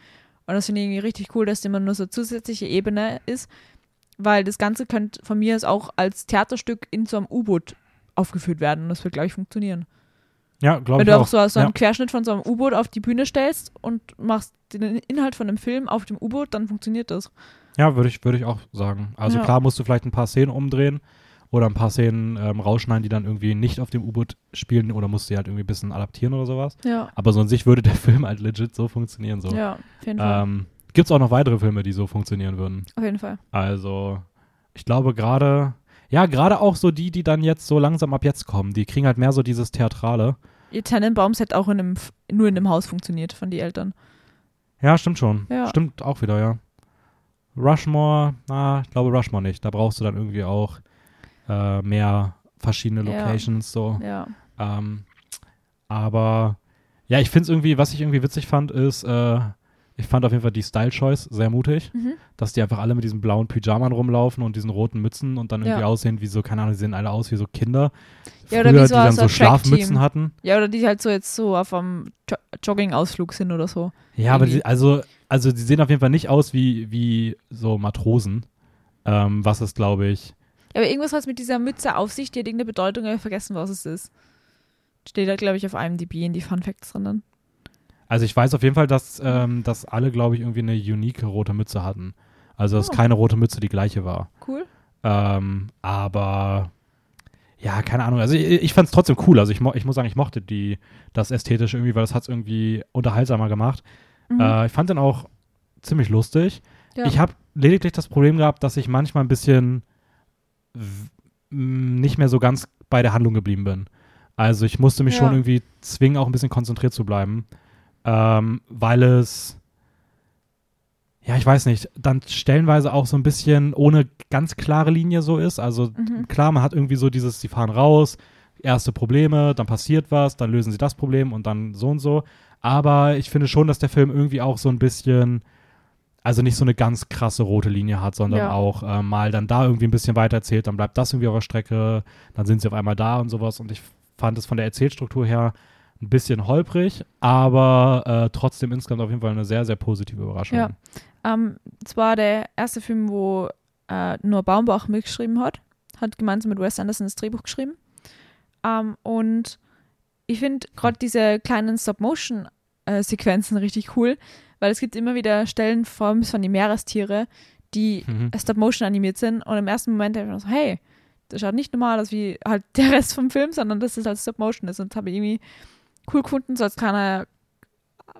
Und das finde ich irgendwie richtig cool, dass das immer nur so zusätzliche Ebene ist, weil das Ganze könnte von mir aus auch als Theaterstück in so einem U-Boot aufgeführt werden und das wird, glaube ich, funktionieren.
Ja, glaube
Wenn
ich
du auch
auch.
so, so einen
ja.
Querschnitt von so einem U-Boot auf die Bühne stellst und machst den Inhalt von einem Film auf dem U-Boot, dann funktioniert das.
Ja, würde ich, würde ich auch sagen. Also
Ja.
klar musst du vielleicht ein paar Szenen umdrehen oder ein paar Szenen ähm, rausschneiden, die dann irgendwie nicht auf dem U-Boot spielen oder musst du die halt irgendwie ein bisschen adaptieren oder sowas.
Ja.
Aber so an sich würde der Film halt legit so funktionieren. So.
Ja, auf jeden Fall.
Ähm, Gibt es auch noch weitere Filme, die so funktionieren würden?
auf jeden Fall.
Also, ich glaube gerade, ja, gerade auch so die, die dann jetzt so langsam ab jetzt kommen, die kriegen halt mehr so dieses Theatrale.
Ihr Tannenbaums hätte auch in einem, nur in einem Haus funktioniert von den Eltern.
Ja, stimmt schon.
Ja.
Stimmt auch wieder, ja. Rushmore, na, ich glaube Rushmore nicht. Da brauchst du dann irgendwie auch äh, mehr verschiedene
Ja.
Locations so.
Ja.
Ähm, aber ja, ich finde es irgendwie, was ich irgendwie witzig fand, ist, äh, ich fand auf jeden Fall die Style Choice sehr mutig,
Mhm.
dass die einfach alle mit diesen blauen Pyjaman rumlaufen und diesen roten Mützen und dann irgendwie
Ja.
aussehen wie so, keine Ahnung, die sehen alle aus wie so Kinder.
Ja, oder
Früher,
wie so
die dann so. Schlafmützen hatten.
Ja, oder die halt so jetzt so auf einem jo Jogging-Ausflug sind oder so.
Ja, aber
Irgendwie.
die, also, also die sehen auf jeden Fall nicht aus wie, wie so Matrosen. Ähm, was ist, glaube ich.
Ja, aber irgendwas hat mit dieser Mütze auf sich, die hat irgendeine Bedeutung, ich habe vergessen, was es ist. Steht da, glaube ich, auf IMDb in die Fun Facts drinnen.
Also ich weiß auf jeden Fall, dass, ähm, dass alle, glaube ich, irgendwie eine unique rote Mütze hatten. Also dass
Oh.
keine rote Mütze die gleiche war.
Cool.
Ähm, aber ja, keine Ahnung. Also ich, ich fand es trotzdem cool. Also ich, ich muss sagen, ich mochte die, das Ästhetische irgendwie, weil das hat es irgendwie unterhaltsamer gemacht.
Mhm.
Äh, ich fand den auch ziemlich lustig.
ja.
Ich habe lediglich das Problem gehabt, dass ich manchmal ein bisschen nicht mehr so ganz bei der Handlung geblieben bin. Also ich musste mich
Ja.
schon irgendwie zwingen, auch ein bisschen konzentriert zu bleiben, ähm, weil es, ja, ich weiß nicht, dann stellenweise auch so ein bisschen ohne ganz klare Linie so ist. Also
Mhm.
klar, man hat irgendwie so dieses, sie fahren raus, erste Probleme, dann passiert was, dann lösen sie das Problem und dann so und so. Aber ich finde schon, dass der Film irgendwie auch so ein bisschen, also nicht so eine ganz krasse rote Linie hat, sondern
Ja.
auch äh, mal dann da irgendwie ein bisschen weiter erzählt, dann bleibt das irgendwie auf der Strecke, dann sind sie auf einmal da und sowas. Und ich fand es von der Erzählstruktur her ein bisschen holprig, aber äh, trotzdem insgesamt auf jeden Fall eine sehr, sehr positive Überraschung.
Ja. Ähm, es war der erste Film, wo äh, nur Baumbach mitgeschrieben hat. Hat gemeinsam mit Wes Anderson das Drehbuch geschrieben. Ähm, und ich finde gerade diese kleinen Stop-Motion-Sequenzen richtig cool, weil es gibt immer wieder Stellen, allem von den Meerestiere, die
Mhm.
Stop-Motion animiert sind. Und im ersten Moment habe ich mir so, hey, das schaut nicht normal aus wie halt der Rest vom Film, sondern dass es halt Stop-Motion ist. Und habe irgendwie cool gefunden, so als kleiner,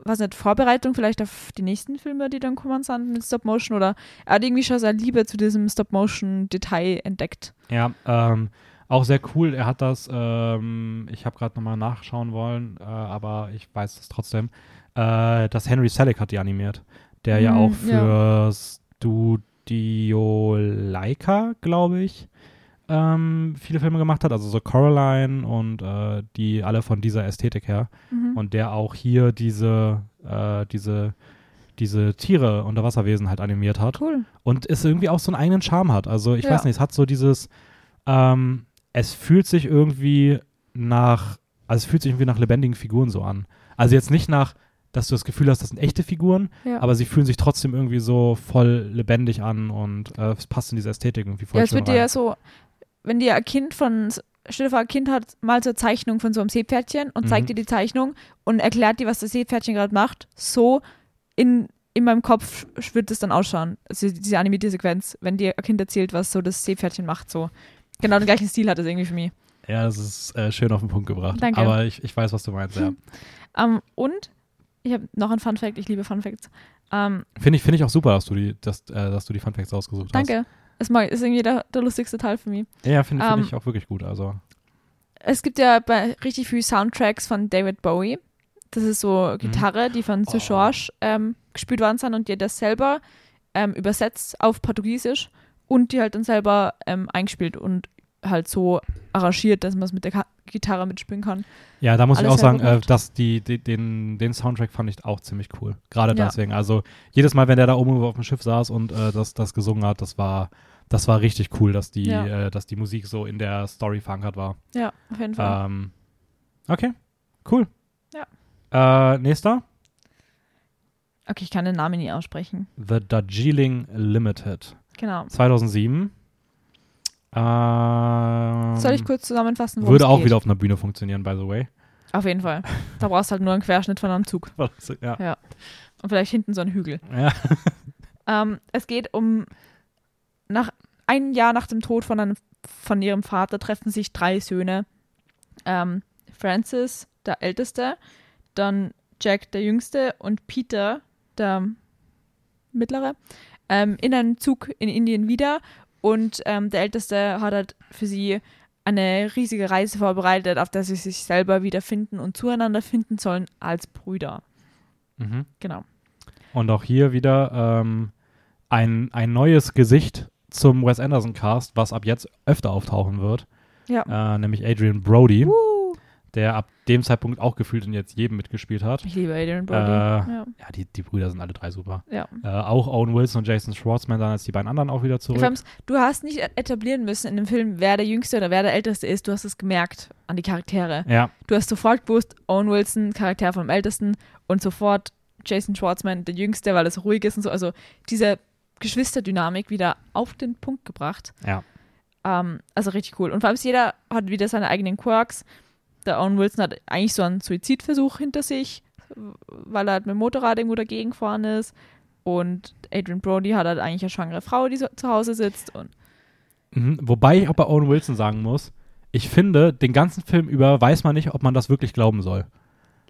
was nicht, Vorbereitung vielleicht auf die nächsten Filme, die dann kommen sind mit Stop-Motion. Oder er hat irgendwie schon seine Liebe zu diesem Stop-Motion-Detail entdeckt.
Ja, ähm, auch sehr cool. Er hat das, ähm, ich habe gerade nochmal nachschauen wollen, äh, aber ich weiß es trotzdem, äh, dass Henry Selick hat die animiert, der ja
Mhm,
auch für Studio Leica, glaube ich, ähm, viele Filme gemacht hat, also so Coraline und äh, die alle von dieser Ästhetik her.
Mhm.
Und der auch hier diese, äh, diese, diese Tiere, Unterwasserwesen halt animiert hat
cool.
und es irgendwie auch so einen eigenen Charme hat. Also ich
Ja.
weiß nicht, es hat so dieses, ähm, es fühlt sich irgendwie nach, also es fühlt sich irgendwie nach lebendigen Figuren so an. Also jetzt nicht nach, dass du das Gefühl hast, das sind echte Figuren,
Ja.
aber sie fühlen sich trotzdem irgendwie so voll lebendig an und äh, es passt in diese Ästhetik irgendwie voll
ja, es wird dir
rein.
ja so, wenn dir ein Kind von, stell dir vor, ein Kind hat mal so eine Zeichnung von so einem Seepferdchen und zeigt
Mhm.
dir die Zeichnung und erklärt dir, was das Seepferdchen gerade macht, so in, in meinem Kopf wird es dann ausschauen. Also diese animierte Sequenz, wenn dir ein Kind erzählt, was so das Seepferdchen macht, so. Genau den gleichen Stil hat es irgendwie für mich.
Ja, das ist äh, schön auf den Punkt gebracht.
Danke.
Aber ich, ich weiß, was du meinst, ja.
Ähm, und ich habe noch einen Fun Fact, ich liebe Fun Facts. Ähm,
Finde ich, finde ich auch super, dass du die, dass, äh, dass du die Funfacts ausgesucht hast.
danke. Es mag- ist irgendwie der, der lustigste Teil für mich.
Ja, finde find
Ähm,
ich auch wirklich gut. Also.
Es gibt ja bei richtig viele Soundtracks von David Bowie. Das ist so Gitarre, die von Sir
Oh.
George ähm, gespielt worden sind und die das selber ähm, übersetzt auf Portugiesisch und die halt dann selber ähm, eingespielt und halt so arrangiert, dass man es mit der Ka Gitarre mitspielen kann.
Ja, da muss ich
Alles
auch sagen, äh, dass die, die, den, den Soundtrack fand ich auch ziemlich cool. Gerade
Ja.
deswegen. Also jedes Mal, wenn der da oben auf dem Schiff saß und äh, das, das gesungen hat, das war, das war richtig cool, dass die,
Ja.
äh, dass die Musik so in der Story verankert war.
Ja, auf jeden Fall.
Ähm, okay, cool.
Ja.
Äh, nächster,
Okay, ich kann den Namen nie aussprechen.
The Darjeeling Limited.
Genau.
2007. Ähm,
Soll ich kurz zusammenfassen,
Würde auch
geht?
wieder auf einer Bühne funktionieren, by the way.
Auf jeden Fall. Da brauchst du halt nur einen Querschnitt von einem Zug.
ja.
Ja. Und vielleicht hinten so einen Hügel.
ja.
Ähm, es geht um, nach ein Jahr nach dem Tod von, einem, von ihrem Vater treffen sich drei Söhne. Ähm, Francis, der Älteste, dann Jack, der Jüngste und Peter, der Mittlere, ähm, in einem Zug in Indien wieder. Und ähm, der Älteste hat halt für sie eine riesige Reise vorbereitet, auf der sie sich selber wiederfinden und zueinander finden sollen als Brüder.
Mhm.
Genau.
Und auch hier wieder ähm, ein, ein neues Gesicht zum Wes Anderson Cast, was ab jetzt öfter auftauchen wird.
Ja.
Äh, nämlich Adrian Brody,
Uh,
der ab dem Zeitpunkt auch gefühlt in jetzt jedem mitgespielt hat.
ich liebe Adrian Brody.
Äh,
ja.
Ja, die, die Brüder sind alle drei super.
ja.
Äh, auch Owen Wilson und Jason Schwartzman dann als die beiden anderen auch wieder zurück.
Allem, Du hast nicht etablieren müssen in dem Film, wer der Jüngste oder wer der Älteste ist. Du hast es gemerkt an die Charaktere.
Ja,
Du hast sofort gewusst, Owen Wilson, Charakter vom Ältesten und sofort Jason Schwartzman, der Jüngste, weil so ruhig ist und so. Also diese Geschwisterdynamik wieder auf den Punkt gebracht.
ja.
Ähm, also richtig cool. Und vor allem jeder hat wieder seine eigenen Quirks. Der Owen Wilson hat eigentlich so einen Suizidversuch hinter sich, weil er halt mit dem Motorrad irgendwo dagegen gefahren ist. Und Adrian Brody hat halt eigentlich eine schwangere Frau, die so zu Hause sitzt. Und
Mhm. Wobei ich auch bei Owen Wilson sagen muss, ich finde, den ganzen Film über weiß man nicht, ob man das wirklich glauben soll.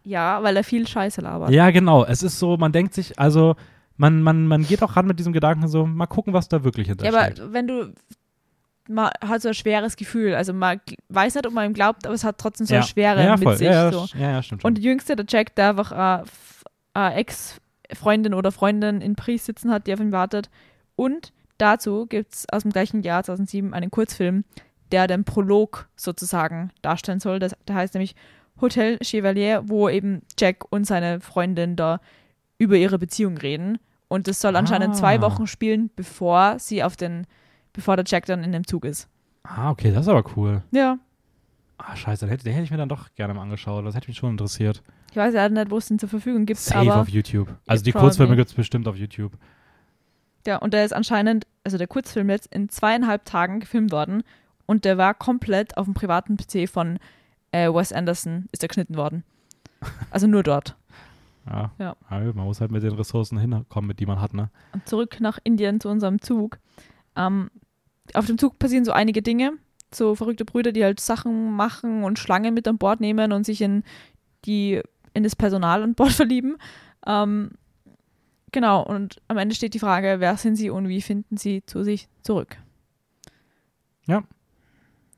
ja, weil er viel Scheiße labert.
Ja, genau. Es ist so, man denkt sich, also, man, man, man geht auch ran mit diesem Gedanken so, mal gucken, was da wirklich
Ja,
hintersteckt.
aber wenn du man hat so ein schweres Gefühl, also man weiß nicht, ob man ihm glaubt, aber es hat trotzdem so eine Schwere
ja, ja,
mit sich.
Ja, ja,
so.
ja, ja, stimmt schon.
Und der Jüngste, der Jack, der einfach eine F- eine Ex-Freundin oder Freundin in Paris sitzen hat, die auf ihn wartet. Und dazu gibt es aus dem gleichen Jahr, 2007, einen Kurzfilm, der den Prolog sozusagen darstellen soll. Das, der heißt nämlich Hotel Chevalier, wo eben Jack und seine Freundin da über ihre Beziehung reden. Und das soll anscheinend
Ah.
zwei Wochen spielen, bevor sie auf den, bevor der Jack dann in dem Zug ist.
ah, okay, das ist aber cool.
Ja.
Ah, scheiße, den hätte, den hätte ich mir dann doch gerne mal angeschaut. Das hätte mich schon interessiert.
Ich weiß ja nicht, wo es den zur Verfügung gibt,
Safe
aber
auf YouTube. Also die
probably.
Kurzfilme gibt es bestimmt auf YouTube.
Ja, und der ist anscheinend, also der Kurzfilm jetzt, in zweieinhalb Tagen gefilmt worden und der war komplett auf dem privaten PC von äh, Wes Anderson, ist er geschnitten worden. Also nur dort.
Ja.
Ja.
man muss halt mit den Ressourcen hinkommen, mit die man hat, ne?
Und zurück nach Indien zu unserem Zug. Ähm, auf dem Zug passieren so einige Dinge. So verrückte Brüder, die halt Sachen machen und Schlangen mit an Bord nehmen und sich in die in das Personal an Bord verlieben. Ähm, genau, und am Ende steht die Frage, wer sind sie und wie finden sie zu sich zurück?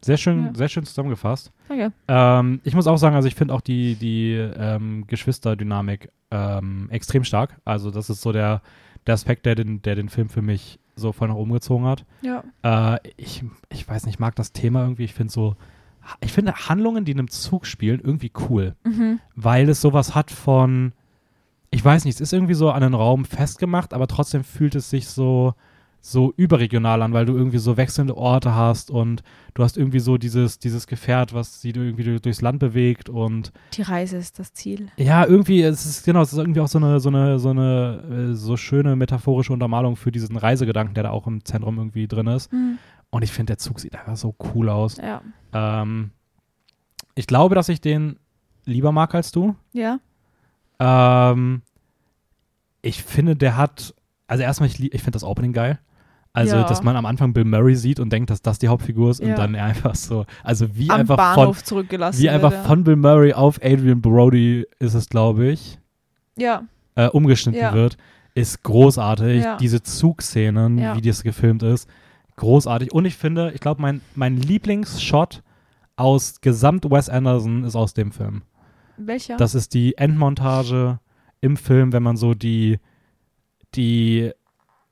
Sehr schön,
Ja.
sehr schön zusammengefasst.
Danke.
Ähm, ich muss auch sagen, also ich finde auch die, die ähm, Geschwisterdynamik ähm, extrem stark. Also das ist so der, der Aspekt, der den, der den Film für mich so voll nach oben gezogen hat.
Ja.
Äh, ich, ich weiß nicht, ich mag das Thema irgendwie. Ich finde so, ich finde Handlungen, die in einem Zug spielen, irgendwie cool.
Mhm.
Weil es sowas hat von, ich weiß nicht, es ist irgendwie so an einen Raum festgemacht, aber trotzdem fühlt es sich so, so überregional an, weil du irgendwie so wechselnde Orte hast und du hast irgendwie so dieses, dieses Gefährt, was sie irgendwie du- durchs Land bewegt und
Die Reise ist das Ziel.
ja, irgendwie, es ist genau, es ist irgendwie auch so eine, so eine, so eine, äh, so schöne metaphorische Untermalung für diesen Reisegedanken, der da auch im Zentrum irgendwie drin ist. Und ich finde, der Zug sieht einfach so cool aus.
Ja.
Ähm, ich glaube, dass ich den lieber mag als du.
Ja.
Ähm, ich finde, der hat, also erstmal, ich, ich finde das Opening geil. Also,
Ja.
dass man am Anfang Bill Murray sieht und denkt, dass das die Hauptfigur ist
Ja.
und dann er einfach so, also wie
Am
einfach
Bahnhof
von,
zurückgelassen.
wie einfach von Bill Murray auf Adrian Brody ist es, glaube ich,
Ja.
äh, umgeschnitten
Ja.
wird, ist großartig. Diese Zugszenen, wie das gefilmt ist, großartig. Und ich finde, ich glaube, mein, mein Lieblingsshot aus Gesamt Wes Anderson ist aus dem Film.
Welcher?
Das ist die Endmontage im Film, wenn man so die, die,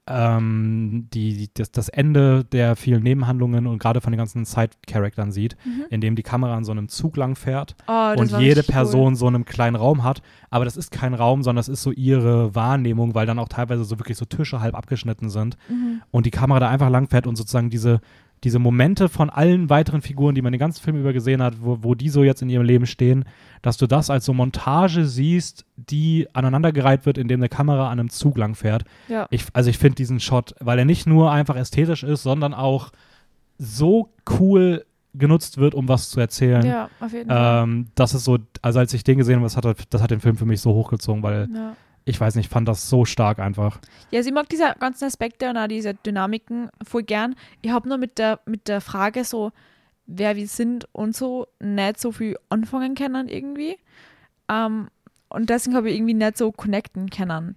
ähm, die, die das, das Ende der vielen Nebenhandlungen und gerade von den ganzen Side-Charaktern sieht,
Mhm.
in dem die Kamera an so einem Zug lang fährt
oh,
und jede Person so einen kleinen Raum hat. Aber das ist kein Raum, sondern das ist so ihre Wahrnehmung, weil dann auch teilweise so wirklich so Tische halb abgeschnitten sind
Cool. Mhm.
und die Kamera da einfach lang fährt und sozusagen diese, diese Momente von allen weiteren Figuren, die man den ganzen Film über gesehen hat, wo, wo die so jetzt in ihrem Leben stehen, dass du das als so Montage siehst, die aneinandergereiht wird, indem eine Kamera an einem Zug lang fährt.
Ja.
Ich, also ich finde diesen Shot, weil er nicht nur einfach ästhetisch ist, sondern auch so cool genutzt wird, um was zu erzählen.
Ja, auf jeden Fall.
Ähm, das ist so, also als ich den gesehen habe, das hat, das hat den Film für mich so hochgezogen, weil
Ja.
Ich weiß nicht, fand das so stark einfach.
Ja, also ich mag diese ganzen Aspekte und auch diese Dynamiken voll gern. Ich habe nur mit der, mit der Frage so, wer wir sind und so nicht so viel anfangen können irgendwie. Ähm, und deswegen habe ich irgendwie nicht so connecten können.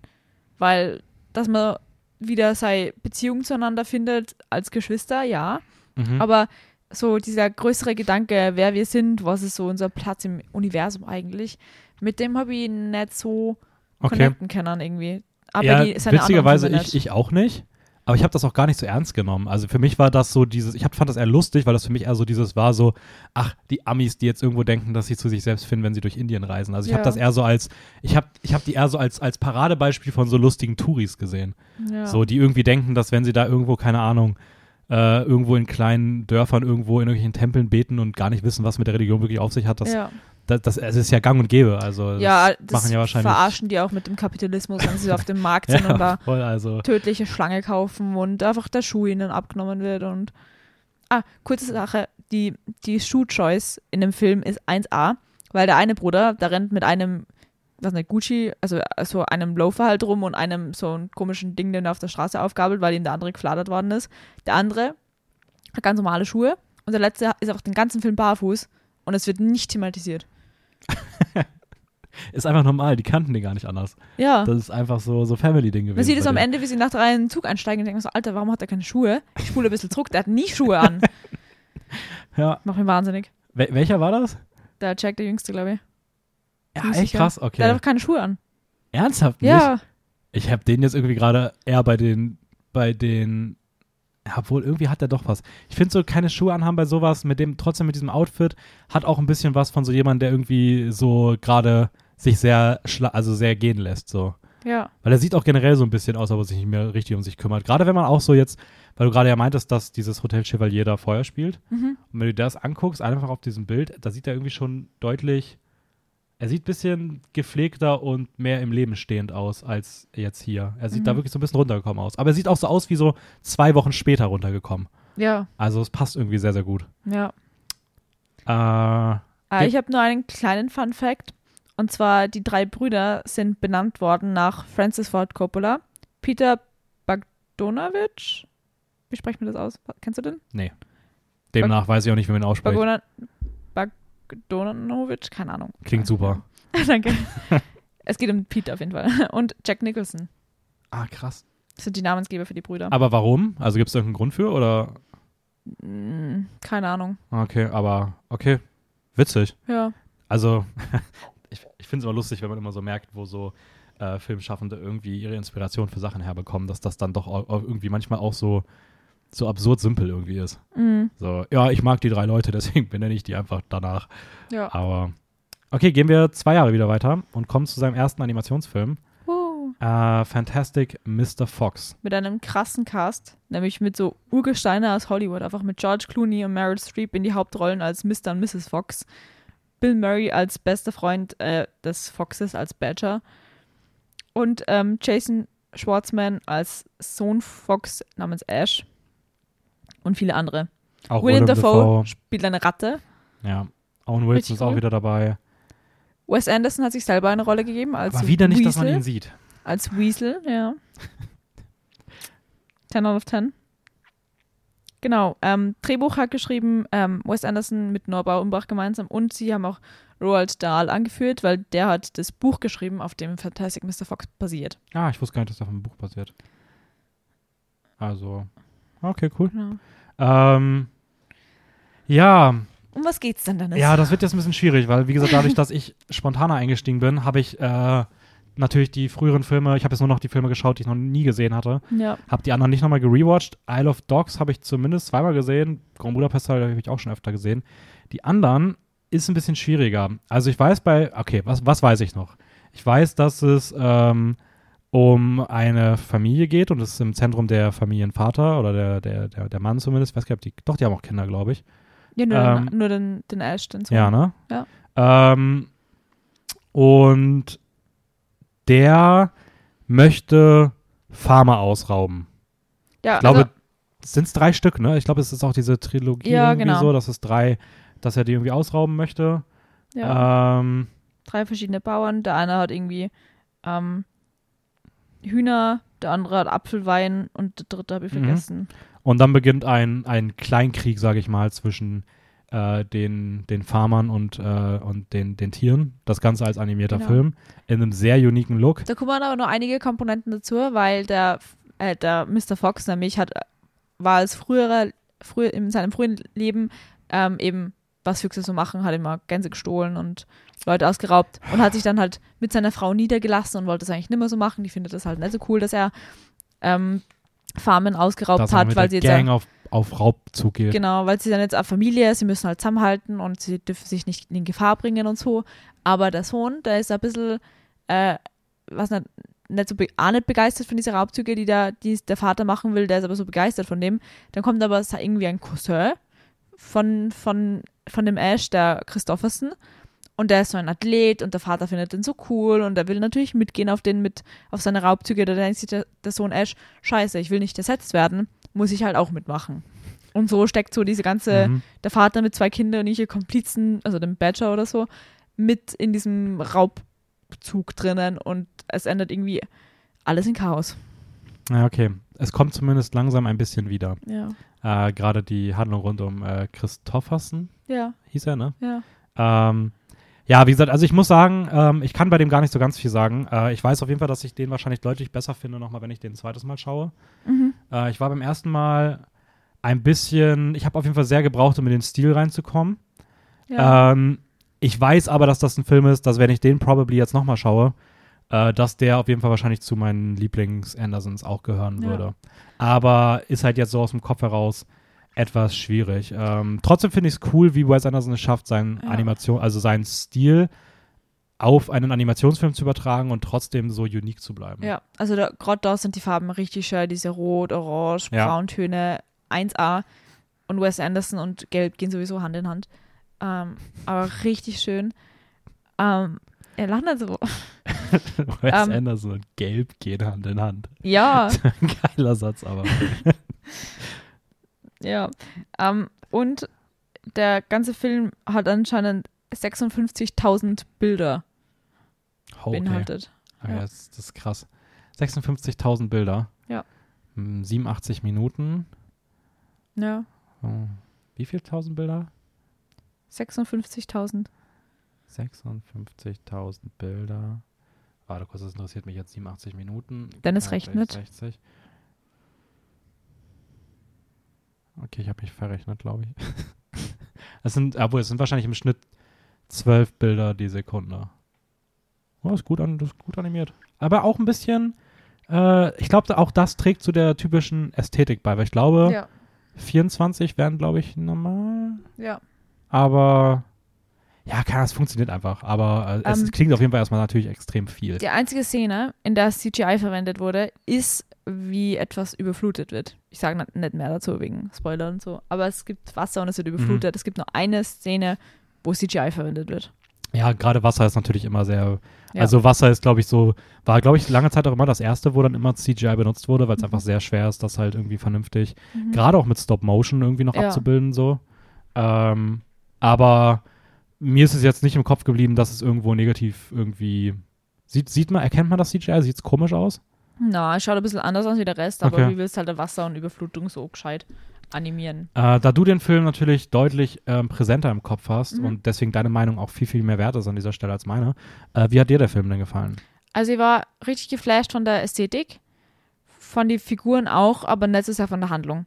Weil, dass man wieder seine Beziehung zueinander findet als Geschwister, ja.
Mhm.
Aber so dieser größere Gedanke, wer wir sind, was ist so unser Platz im Universum eigentlich, mit dem habe ich nicht so
okay.
connecten können irgendwie. Aber
ja,
die, seine anderen
witzigerweise ich, ich auch nicht. Aber ich habe das auch gar nicht so ernst genommen. Also für mich war das so dieses, ich hab, fand das eher lustig, weil das für mich eher so dieses war so, ach, die Amis, die jetzt irgendwo denken, dass sie zu sich selbst finden, wenn sie durch Indien reisen. Also ich
Ja.
habe das eher so als, ich habe ich hab die eher so als, als Paradebeispiel von so lustigen Touris gesehen.
Ja.
So, die irgendwie denken, dass wenn sie da irgendwo, keine Ahnung, äh, irgendwo in kleinen Dörfern, irgendwo in irgendwelchen Tempeln beten und gar nicht wissen, was mit der Religion wirklich auf sich hat, das,
ja,
das, das, es ist ja gang und gäbe. Also
ja
das,
das
machen ja wahrscheinlich.
verarschen die auch mit dem Kapitalismus, wenn sie auf dem Markt sind und
ja,
da
voll, also.
tödliche Schlange kaufen und einfach der Schuh ihnen abgenommen wird und ah, kurze Sache, die, die Schuh-Choice in dem Film ist 1A, weil der eine Bruder, der rennt mit einem, was nicht, Gucci, also so einem Loafer halt rum und einem so einen komischen Ding, den er auf der Straße aufgabelt, weil ihm der andere gefladert worden ist. Der andere hat ganz normale Schuhe und der letzte ist einfach den ganzen Film barfuß und es wird nicht thematisiert.
Ist einfach normal, die kannten den gar nicht anders.
Ja.
Das ist einfach so, so Family-Ding gewesen.
Man sieht es am. Ende, wie sie nach drei in den Zug einsteigen und denken so, Alter, warum hat er keine Schuhe? Ich spule ein bisschen zurück, der hat nie Schuhe an.
Ja.
Macht mich wahnsinnig.
Wel welcher war das?
Der Jack, der Jüngste, glaube ich.
Ja, echt krass,
Der hat
okay.
einfach keine Schuhe an.
Ernsthaft nicht?
Ja.
Ich habe den jetzt irgendwie gerade eher bei den, bei den, obwohl irgendwie hat er doch was. Ich finde so keine Schuhe anhaben bei sowas, mit dem, trotzdem mit diesem Outfit, hat auch ein bisschen was von so jemand, der irgendwie so gerade sich sehr, also sehr gehen lässt, so.
Ja.
Weil er sieht auch generell so ein bisschen aus, ob er sich nicht mehr richtig um sich kümmert. Gerade wenn man auch so jetzt, weil du gerade ja meintest, dass dieses Hotel Chevalier da Feuer spielt.
Mhm.
Und wenn du das anguckst, einfach auf diesem Bild, da sieht er irgendwie schon deutlich, er sieht ein bisschen gepflegter und mehr im Leben stehend aus als jetzt hier. Er sieht
Mhm.
da wirklich so ein bisschen runtergekommen aus. Aber er sieht auch so aus wie so zwei Wochen später runtergekommen.
Ja.
Also es passt irgendwie sehr, sehr gut.
Ja.
Äh,
Äh, ich habe nur einen kleinen Fun Fact. Und zwar, die drei Brüder sind benannt worden nach Francis Ford Coppola. Peter Bogdanovich. Wie spricht man das aus? Kennst du den?
demnach weiß ich auch nicht, wie man ihn ausspricht.
Bogdana- Bogdanovich? Keine Ahnung.
Klingt super.
Danke. es geht um Peter auf jeden Fall. Und Jack Nicholson.
Ah, krass.
Das sind die Namensgeber für die Brüder.
Aber warum? Also gibt es irgendeinen Grund für oder?
Mm, Keine Ahnung.
Okay, aber okay. Witzig.
Ja.
Also, ich, ich finde es immer lustig, wenn man immer so merkt, wo so äh, Filmschaffende irgendwie ihre Inspiration für Sachen herbekommen, dass das dann doch auch, auch irgendwie manchmal auch so, so absurd simpel irgendwie ist.
Mm,
So, ja, ich mag die drei Leute, deswegen benenne ich die einfach danach.
ja.
Aber okay, gehen wir zwei Jahre wieder weiter und kommen zu seinem ersten Animationsfilm,
Uh,
äh, Fantastic Mr. Fox.
mit einem krassen Cast, nämlich mit so Urgesteine aus Hollywood, einfach mit George Clooney und Meryl Streep in die Hauptrollen als Mr. und Mrs. Fox, Bill Murray als bester Freund äh, des Foxes, als Badger und ähm, Jason Schwartzman als Sohn Fox namens Ash und viele andere.
Auch
William
Willem
Dafoe spielt eine Ratte.
Ja. Owen Wilson ist auch
cool.
wieder dabei.
Wes Anderson hat sich selber eine Rolle gegeben als
Aber wieder nicht, dass man
Weasel.
ihn sieht.
Als Weasel, ja. 10 out of 10. Genau. Ähm, Drehbuch hat geschrieben ähm, Wes Anderson mit Norbau Umbach gemeinsam und sie haben auch Roald Dahl angeführt, weil der hat das Buch geschrieben, auf dem Fantastic Mr. Fox basiert.
Ah, ich wusste gar nicht, dass das auf einem Buch basiert. Also, okay, cool.
Genau.
Ähm, ja,
Um was geht's denn, Dennis?
ja, das wird jetzt ein bisschen schwierig, weil, wie gesagt, dadurch, dass ich spontaner eingestiegen bin, habe ich äh, natürlich die früheren Filme, ich habe jetzt nur noch die Filme geschaut, die ich noch nie gesehen hatte,
ja.
habe die anderen nicht nochmal gerewatcht. Isle of Dogs habe ich zumindest zweimal gesehen, Grand Budapest habe ich auch schon öfter gesehen. Die anderen ist ein bisschen schwieriger. Also ich weiß bei, okay, was, was weiß ich noch? Ich weiß, dass es ähm, um eine Familie geht und es ist im Zentrum der Familienvater oder der, der, der, der Mann zumindest. Ich weiß gar nicht, die, doch, die haben auch Kinder, glaube ich.
ja nur,
Ähm,
den, nur den, den Ash, den Sohn.
Ja, ne?
Ja.
Ähm, und der möchte Farmer ausrauben.
Ja,
Ich glaube,
also,
sind es drei Stück, ne? Ich glaube, es ist auch diese Trilogie
Ja,
irgendwie
genau.
so, dass es drei, dass er die irgendwie ausrauben möchte.
Ja.
Ähm,
Drei verschiedene Bauern. Der eine hat irgendwie ähm, Hühner, der andere hat Apfelwein und der dritte habe ich
Mhm.
vergessen.
und dann beginnt ein, ein Kleinkrieg, sage ich mal, zwischen äh, den, den Farmern und, äh, und den, den Tieren. Das Ganze als animierter
Genau.
Film in einem sehr uniken Look.
Da kommen aber noch einige Komponenten dazu, weil der, äh, der Mr. Fox nämlich hat, war als früherer, früher in seinem frühen Leben ähm, eben, was Füchse so machen, hat immer Gänse gestohlen und Leute ausgeraubt und hat sich dann halt mit seiner Frau niedergelassen und wollte es eigentlich nicht mehr so machen. Die findet das halt nicht so cool, dass er ähm, Farmen ausgeraubt
Dass
hat, weil sie jetzt
Gang auf, auf Raubzug geht.
Genau, weil sie dann jetzt eine Familie, sie müssen halt zusammenhalten und sie dürfen sich nicht in Gefahr bringen und so. Aber der Sohn, der ist ein bisschen, äh, was nicht, nicht so auch nicht begeistert von dieser Raubzüge, die, der, die der Vater machen will, der ist aber so begeistert von dem. Dann kommt aber irgendwie ein Cousin von, von, von dem Ash, der Christofferson. Und der ist so ein Athlet und der Vater findet den so cool und er will natürlich mitgehen auf den mit, auf seine Raubzüge. Da denkt sich der, der Sohn Ash, scheiße, ich will nicht ersetzt werden, muss ich halt auch mitmachen. Und so steckt so diese ganze,
Mhm.
der Vater mit zwei Kindern und ihre Komplizen, also dem Badger oder so, mit in diesem Raubzug drinnen und es endet irgendwie alles in Chaos.
Ja, okay. Es kommt zumindest langsam ein bisschen wieder.
Ja.
Äh, Gerade die Handlung rund um äh, Christoffersen,
Ja,
hieß er, ne?
ja.
Ähm, ja, wie gesagt, also ich muss sagen, ähm, ich kann bei dem gar nicht so ganz viel sagen. Äh, ich weiß auf jeden Fall, dass ich den wahrscheinlich deutlich besser finde, nochmal, wenn ich den ein zweites Mal schaue.
Mhm.
Äh, ich war beim ersten Mal ein bisschen, ich habe auf jeden Fall sehr gebraucht, um in den Stil reinzukommen.
Ja.
Ähm, ich weiß aber, dass das ein Film ist, dass wenn ich den probably jetzt nochmal schaue, äh, dass der auf jeden Fall wahrscheinlich zu meinen Lieblings-Andersons auch gehören
Ja.
würde. Aber ist halt jetzt so aus dem Kopf heraus etwas schwierig. Ähm, trotzdem finde ich es cool, wie Wes Anderson es schafft, seinen
Ja.
Animation, also seinen Stil auf einen Animationsfilm zu übertragen und trotzdem so unique zu bleiben.
ja, also da- gerade da sind die Farben richtig schön, diese Rot, Orange,
Ja.
Brauntöne, 1A und Wes Anderson und Gelb gehen sowieso Hand in Hand. Ähm, aber richtig schön. Ähm, er lacht nicht so.
Wes
Ähm.
Anderson und Gelb gehen Hand in Hand.
Ja,
Geiler Satz, aber.
Ja. Ähm, und der ganze Film hat anscheinend 56.000 Bilder
Oh, okay.
beinhaltet.
Okay,
Ja.
das, das ist krass. 56.000 Bilder.
Ja.
Hm, 87 Minuten.
Ja.
Oh. Wie viel 1000 Bilder?
56.000.
56.000 Bilder. Warte kurz, das interessiert mich jetzt 87 Minuten.
Dennis
Ja,
rechnet.
60. Okay, ich habe mich verrechnet, glaube ich. Es sind, obwohl, es sind wahrscheinlich im Schnitt 12 Bilder die Sekunde. Oh, ist gut, an, das ist gut animiert. Aber auch ein bisschen, äh, ich glaube, auch das trägt zu der typischen Ästhetik bei, weil ich glaube,
Ja.
24 wären, glaube ich, normal.
Ja.
Aber ja, klar, es funktioniert einfach. Aber äh, es
Ähm,
klingt auf jeden Fall erstmal natürlich extrem viel.
Die einzige Szene, in der CGI verwendet wurde, ist, wie etwas überflutet wird. Ich sage nicht- mehr dazu wegen Spoiler und so. Aber es gibt Wasser und es wird überflutet. Es gibt nur eine Szene, wo CGI verwendet wird.
Ja, gerade Wasser ist natürlich immer sehr.
Ja.
Also Wasser ist, glaube ich, so, war, glaube ich, lange Zeit auch immer das erste, wo dann immer CGI benutzt wurde, weil es
Mhm.
einfach sehr schwer ist, das halt irgendwie vernünftig,
Mhm.
gerade auch mit Stop Motion irgendwie noch
Ja.
abzubilden, so. Ähm, aber mir ist es jetzt nicht im Kopf geblieben, dass es irgendwo negativ irgendwie. Sieht, sieht man, erkennt man das CGI? Sieht es komisch aus?
Na, es schaut ein bisschen anders aus wie der Rest, aber
Okay.
wie willst halt der Wasser und Überflutung so gescheit animieren?
Äh, da du den Film natürlich deutlich ähm, präsenter im Kopf hast
Mhm.
und deswegen deine Meinung auch viel, viel mehr wert ist an dieser Stelle als meine, äh, wie hat dir der Film denn gefallen?
Also ich war richtig geflasht von der Ästhetik, von den Figuren auch, aber nicht so sehr von der Handlung.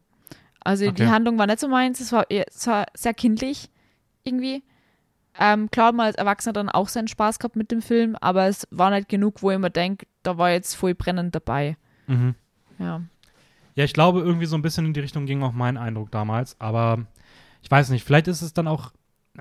Also
Okay.
die Handlung war nicht so meins, es war, es war sehr kindlich irgendwie. Ähm, klar hat man als Erwachsener dann auch seinen Spaß gehabt mit dem Film, aber es war nicht genug, wo ich mir denke, da war jetzt voll brennend dabei.
Mhm.
Ja.
Ja, ich glaube, irgendwie so ein bisschen in die Richtung ging auch mein Eindruck damals, aber ich weiß nicht, vielleicht ist es dann auch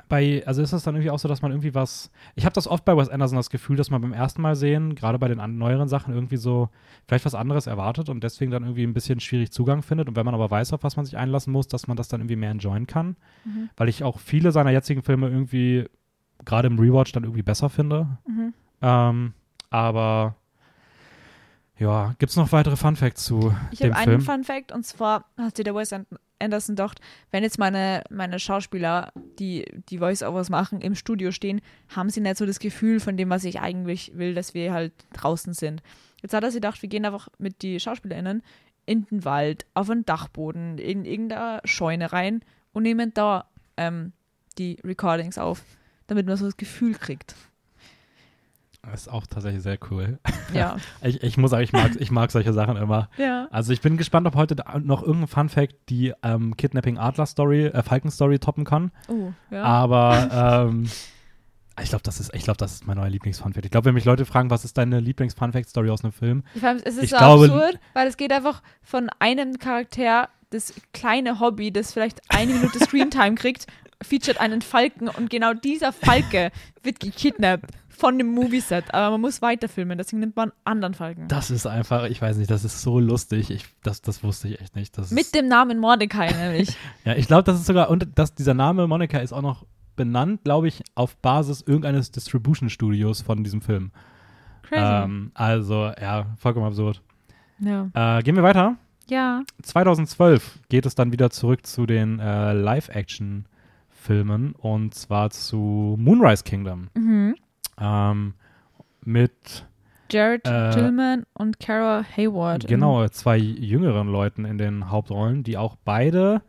bei, also ist es dann irgendwie auch so, dass man irgendwie was, ich habe das oft bei Wes Anderson das Gefühl, dass man beim ersten Mal sehen, gerade bei den an, neueren Sachen irgendwie so vielleicht was anderes erwartet und deswegen dann irgendwie ein bisschen schwierig Zugang findet und wenn man aber weiß, auf was man sich einlassen muss, dass man das dann irgendwie mehr enjoyen kann,
Mhm.
weil ich auch viele seiner jetzigen Filme irgendwie gerade im Rewatch dann irgendwie besser finde,
Mhm.
ähm, aber Ja, gibt es noch weitere Fun Facts zu
Ich
dem
habe einen
Film?
Fun Fact und zwar hat sich der Wes Anderson gedacht, wenn jetzt meine, meine Schauspieler, die die Voice-Overs machen, im Studio stehen, haben sie nicht so das Gefühl von dem, was ich eigentlich will, dass wir halt draußen sind. Jetzt hat er sich gedacht, wir gehen einfach mit die SchauspielerInnen in den Wald, auf einen Dachboden, in irgendeine Scheune rein und nehmen da ähm, die Recordings auf, damit man so das Gefühl kriegt.
Das ist auch tatsächlich sehr cool.
Ja.
Ich, ich muss sagen, ich mag, ich mag solche Sachen immer.
ja.
Also ich bin gespannt, ob heute noch irgendein Fun Fact die ähm, Kidnapping Adler Story, äh, Falcon Story toppen kann.
Oh, ja.
Aber ähm, ich glaube, das ist, ich glaube, das ist mein neuer Lieblings-Fun Fact. Ich glaube, wenn mich Leute fragen, was ist deine Lieblings-Fun Fact Story aus einem Film?
Ich fand, es ist
Ich
so
glaube-
absurd, weil es geht einfach von einem Charakter, das kleine Hobby, das vielleicht eine Minute Screentime kriegt, featuret einen Falken und genau dieser Falke wird gekidnappt von dem Movieset. Aber man muss weiterfilmen, deswegen nimmt man einen anderen Falken.
Das ist einfach, ich weiß nicht, das ist so lustig. Ich, das, das wusste ich echt nicht. Das
Mit dem Namen Mordecai nämlich.
ja, ich glaube, das ist sogar, und das, dieser Name Monica ist auch noch benannt, glaube ich, auf Basis irgendeines Distribution-Studios von diesem Film.
Crazy.
Ähm, also, ja, vollkommen absurd.
ja.
Äh, gehen wir weiter.
ja.
2012 geht es dann wieder zurück zu den äh, Live-Action-Filmen und zwar zu Moonrise Kingdom.
Mhm.
Ähm, mit
Jared
Äh,
Tillman und Cara Hayward.
genau zwei jüngeren Leuten in den Hauptrollen, die auch beide,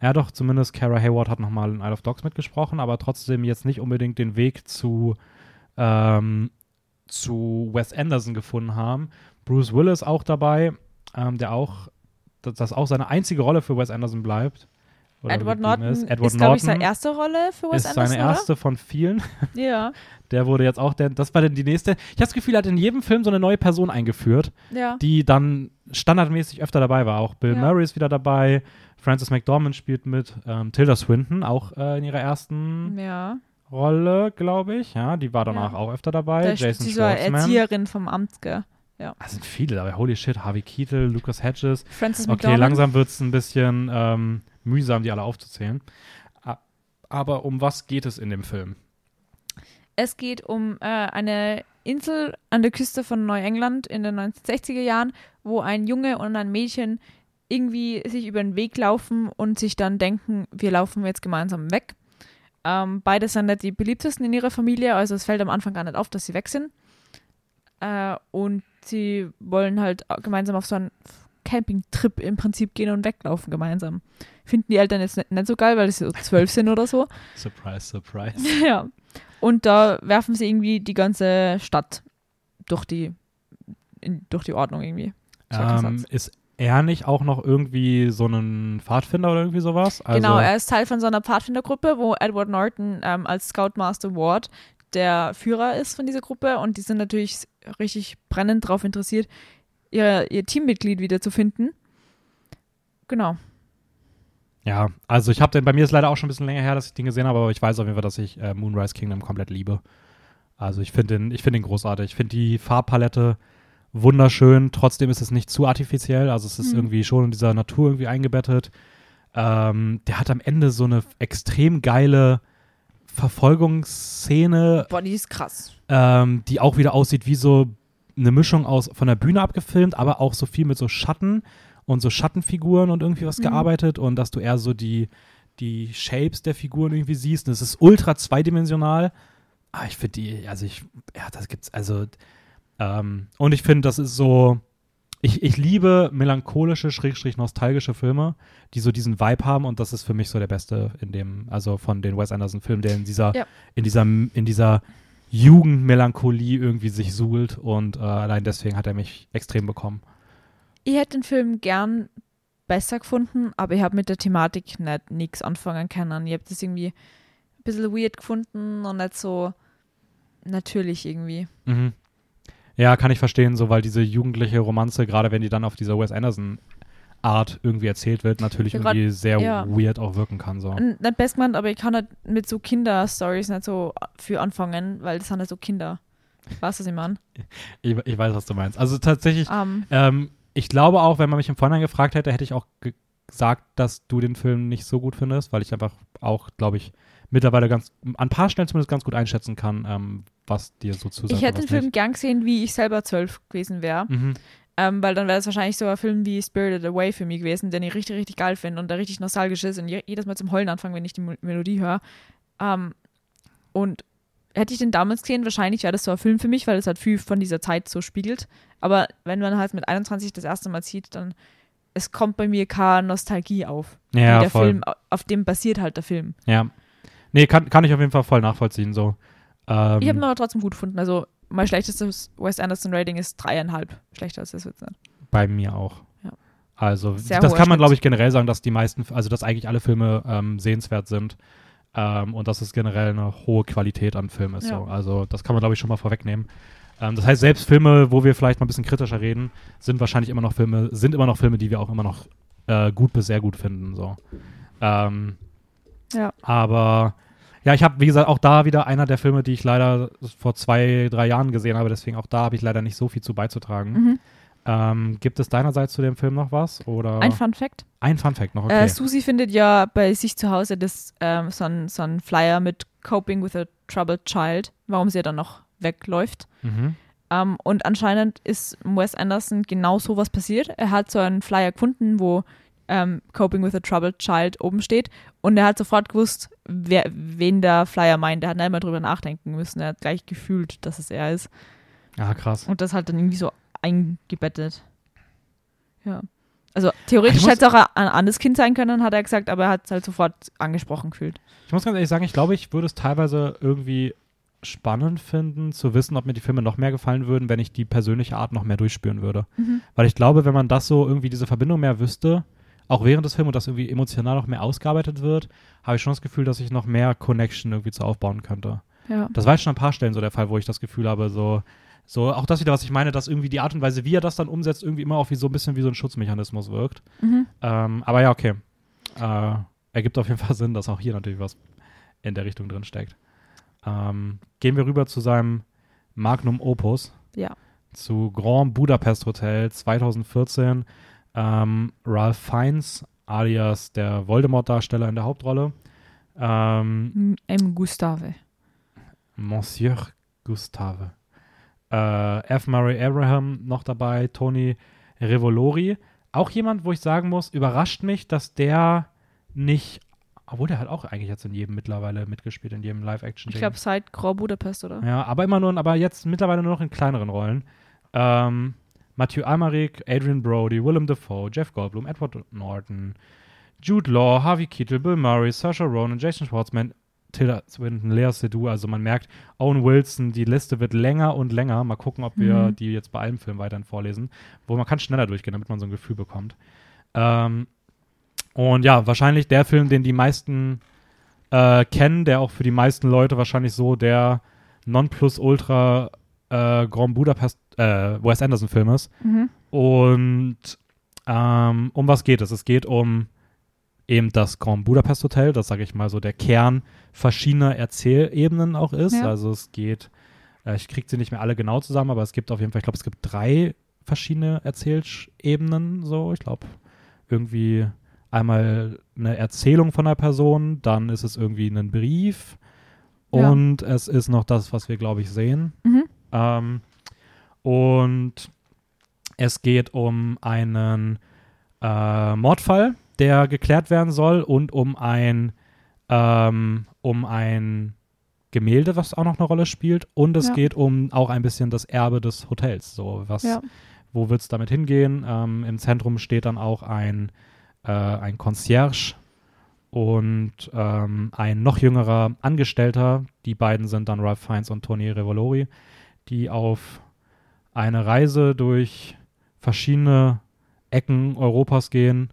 ja doch, zumindest Cara Hayward hat nochmal in Isle of Dogs mitgesprochen, aber trotzdem jetzt nicht unbedingt den Weg zu, ähm, zu Wes Anderson gefunden haben. Bruce Willis auch dabei, ähm, der auch, dass das auch seine einzige Rolle für Wes Anderson bleibt. Oder
Edward Norton
ist.
ist, glaube ich, seine erste Rolle für Wes
ist
Anderson,
seine erste von vielen.
oder? Ja.
Der wurde jetzt auch, der, das war dann die nächste. Ich habe das Gefühl, er hat in jedem Film so eine neue Person eingeführt,
Ja.
die dann standardmäßig öfter dabei war. Auch Bill
Ja.
Murray ist wieder dabei, Frances McDormand spielt mit, ähm, Tilda Swinton auch äh, in ihrer ersten
Ja.
Rolle, glaube ich. Ja, die war danach
Ja.
auch öfter dabei.
Da
Jason Schwartzman.
Erzieherin vom Amt, gell?
Da sind viele dabei. Holy shit, Harvey Keitel, Lucas Hedges.
Francis
Okay,
McDormand.
langsam wird es ein bisschen ähm, mühsam, die alle aufzuzählen. Aber um was geht es in dem Film?
Es geht um äh, eine Insel an der Küste von Neuengland in den 1960er Jahren, wo ein Junge und ein Mädchen irgendwie sich über den Weg laufen und sich dann denken, wir laufen jetzt gemeinsam weg. Ähm, beide sind nicht die beliebtesten in ihrer Familie, also es fällt am Anfang gar nicht auf, dass sie weg sind. Äh, und sie wollen halt gemeinsam auf so einen Campingtrip im Prinzip gehen und weglaufen gemeinsam. Finden die Eltern jetzt nicht, nicht so geil, weil sie so zwölf sind oder so.
Surprise, surprise.
Ja. Und da werfen sie irgendwie die ganze Stadt durch die, in, durch die Ordnung irgendwie.
Ähm, ist er nicht auch noch irgendwie so ein Pfadfinder oder irgendwie sowas? Also,
genau, er ist Teil von so einer Pfadfindergruppe, wo Edward Norton ähm, als Scoutmaster Ward der Führer ist von dieser Gruppe und die sind natürlich richtig brennend darauf interessiert, ihr, ihr Teammitglied wiederzufinden. Genau.
Ja, also ich habe den, bei mir ist leider auch schon ein bisschen länger her, dass ich den gesehen habe, aber ich weiß auf jeden Fall, dass ich äh, Moonrise Kingdom komplett liebe. Also ich finde den, ich finde den großartig. Ich finde die Farbpalette wunderschön. Trotzdem ist es nicht zu artifiziell. Also es ist
Mhm.
irgendwie schon in dieser Natur irgendwie eingebettet. Ähm, der hat am Ende so eine extrem geile Verfolgungsszene,
Boah, die ist krass.
ähm, die auch wieder aussieht wie so eine Mischung aus von der Bühne abgefilmt, aber auch so viel mit so Schatten und so Schattenfiguren und irgendwie was
Mhm.
gearbeitet und dass du eher so die, die Shapes der Figuren irgendwie siehst. Und es ist ultra zweidimensional. Aber ich finde die, also ich, ja, das gibt's, also, ähm, und ich finde, das ist so, ich, ich liebe melancholische, schrägstrich nostalgische Filme, die so diesen Vibe haben und das ist für mich so der beste in dem, also von den Wes Anderson Filmen, der in dieser,
Ja.
in dieser, in dieser Jugendmelancholie irgendwie sich suhlt und äh, allein deswegen hat er mich extrem bekommen.
Ich hätte den Film gern besser gefunden, aber ich habe mit der Thematik nicht nichts anfangen können. Ich habe das irgendwie ein bisschen weird gefunden und nicht so natürlich irgendwie.
Mhm. Ja, kann ich verstehen, so weil diese jugendliche Romanze, gerade wenn die dann auf dieser Wes Anderson Art irgendwie erzählt wird, natürlich
grad-
irgendwie sehr
ja.
weird auch wirken kann. So.
Nicht best gemeint, aber ich kann halt mit so Kinder-Stories nicht so viel anfangen, weil das sind ja so Kinder. Weißt du, was ich meine?
Ich, ich weiß, was du meinst. Also tatsächlich,
Ähm,
ähm, ich glaube auch, wenn man mich im Vorhinein gefragt hätte, hätte ich auch ge gesagt, dass du den Film nicht so gut findest, weil ich einfach auch, glaube ich, mittlerweile ganz, an ein paar Stellen zumindest ganz gut einschätzen kann, ähm, was dir so zusagt.
Ich hätte den Film
nicht.
gern gesehen, wie ich selber zwölf gewesen wäre.
Mhm.
Ähm, weil dann wäre es wahrscheinlich so ein Film wie Spirited Away für mich gewesen, den ich richtig, richtig geil finde und der richtig nostalgisch ist und je jedes Mal zum Heulen anfangen, wenn ich die Melodie höre. Ähm, und hätte ich den damals gesehen, wahrscheinlich wäre das so ein Film für mich, weil es halt viel von dieser Zeit so spiegelt. Aber wenn man halt mit 21 das erste Mal sieht, dann es kommt bei mir keine Nostalgie auf.
Ja,
der
voll.
Film, auf dem basiert halt der Film.
Ja. Nee, kann, kann ich auf jeden Fall voll nachvollziehen. So. Ähm,
Ich habe ihn aber trotzdem gut gefunden. Also mein schlechtestes Wes Anderson Rating ist dreieinhalb. Schlechter als das wird.
Bei mir auch.
Ja.
Also,
Sehr
das kann man, glaube ich, generell sagen, dass die meisten, also dass eigentlich alle Filme ähm, sehenswert sind ähm, und dass es generell eine hohe Qualität an Filmen ist.
Ja.
So. Also, das kann man, glaube ich, schon mal vorwegnehmen. Ähm, das heißt, selbst Filme, wo wir vielleicht mal ein bisschen kritischer reden, sind wahrscheinlich immer noch Filme, sind immer noch Filme, die wir auch immer noch äh, gut bis sehr gut finden. So. Ähm,
Ja.
aber ja, ich habe, wie gesagt, auch da wieder einer der Filme, die ich leider vor zwei, drei Jahren gesehen habe, deswegen auch da habe ich leider nicht so viel zu beizutragen.
Mhm.
Ähm, gibt es deinerseits zu dem Film noch was? Oder
Ein Fun Fact.
ein Fun Fact noch, okay.
Äh, Susi findet ja bei sich zu Hause das, ähm, so ein so Flyer mit Coping with a Troubled Child, warum sie dann noch wegläuft.
mhm.
Ähm, und anscheinend ist Wes Anderson genau sowas passiert. Er hat so einen Flyer gefunden, wo ähm, Coping with a Troubled Child oben steht. Und er hat sofort gewusst, wer, wen der Flyer meint. Er hat nicht mal drüber nachdenken müssen. Er hat gleich gefühlt, dass es er ist.
Ah, krass.
Und das halt dann irgendwie so eingebettet. Ja. Also theoretisch hätte es auch ein anderes Kind sein können, hat er gesagt, aber er hat es halt sofort angesprochen gefühlt.
Ich muss ganz ehrlich sagen, ich glaube, ich würde es teilweise irgendwie spannend finden, zu wissen, ob mir die Filme noch mehr gefallen würden, wenn ich die persönliche Art noch mehr durchspüren würde. Weil ich glaube, wenn man das so irgendwie diese Verbindung mehr wüsste, auch während des Films und das irgendwie emotional noch mehr ausgearbeitet wird, habe ich schon das Gefühl, dass ich noch mehr Connection irgendwie zu aufbauen könnte.
Ja.
Das war jetzt schon an ein paar Stellen so der Fall, wo ich das Gefühl habe, so, so auch das wieder, was ich meine, dass irgendwie die Art und Weise, wie er das dann umsetzt, irgendwie immer auch wie so ein bisschen wie so ein Schutzmechanismus wirkt.
Mhm.
Ähm, aber ja, okay. Äh, ergibt auf jeden Fall Sinn, dass auch hier natürlich was in der Richtung drin steckt. Ähm, gehen wir rüber zu seinem Magnum Opus,
Ja.
zu Grand Budapest Hotel 2014. Ähm, Ralph Fiennes, alias der Voldemort-Darsteller in der Hauptrolle. Ähm,
M. M. Gustave.
Monsieur Gustave. Äh, F. Murray Abraham noch dabei, Tony Revolori. Auch jemand, wo ich sagen muss, überrascht mich, dass der nicht, obwohl der hat auch eigentlich jetzt in jedem mittlerweile mitgespielt, in jedem Live-Action.
Ich glaube seit Grand Budapest, oder?
Ja, aber immer nur, aber jetzt mittlerweile nur noch in kleineren Rollen. Ähm, Matthew Almeric, Adrian Brody, Willem Dafoe, Jeff Goldblum, Edward Norton, Jude Law, Harvey Keitel, Bill Murray, Saoirse Ronan, Jason Schwartzman, Tilda Swinton, Lea Seydoux, also man merkt, Owen Wilson, die Liste wird länger und länger. Mal gucken, ob wir
Mhm.
die jetzt bei allen Filmen weiterhin vorlesen, wo man kann schneller durchgehen, damit man so ein Gefühl bekommt. Ähm, und ja, wahrscheinlich der Film, den die meisten äh, kennen, der auch für die meisten Leute wahrscheinlich so der Nonplusultra äh, Grand Budapest äh, Wes Anderson Film ist.
Mhm.
Und ähm, um was geht es? Es geht um eben das Grand Budapest Hotel, das sage ich mal so der Kern verschiedener Erzählebenen auch ist.
Ja.
Also es geht, äh, ich kriege sie nicht mehr alle genau zusammen, aber es gibt auf jeden Fall, ich glaube, es gibt drei verschiedene Erzählebenen, so, ich glaube, irgendwie einmal eine Erzählung von einer Person, dann ist es irgendwie ein Brief
Ja.
und es ist noch das, was wir, glaube ich, sehen.
Mhm.
Ähm, und es geht um einen äh, Mordfall, der geklärt werden soll und um ein ähm, um ein Gemälde, was auch noch eine Rolle spielt. Und es
Ja.
geht um auch ein bisschen das Erbe des Hotels. So, was,
Ja.
wo wird es damit hingehen? Ähm, Im Zentrum steht dann auch ein, äh, ein Concierge und ähm, ein noch jüngerer Angestellter. Die beiden sind dann Ralph Fiennes und Tony Revolori, die auf eine Reise durch verschiedene Ecken Europas gehen,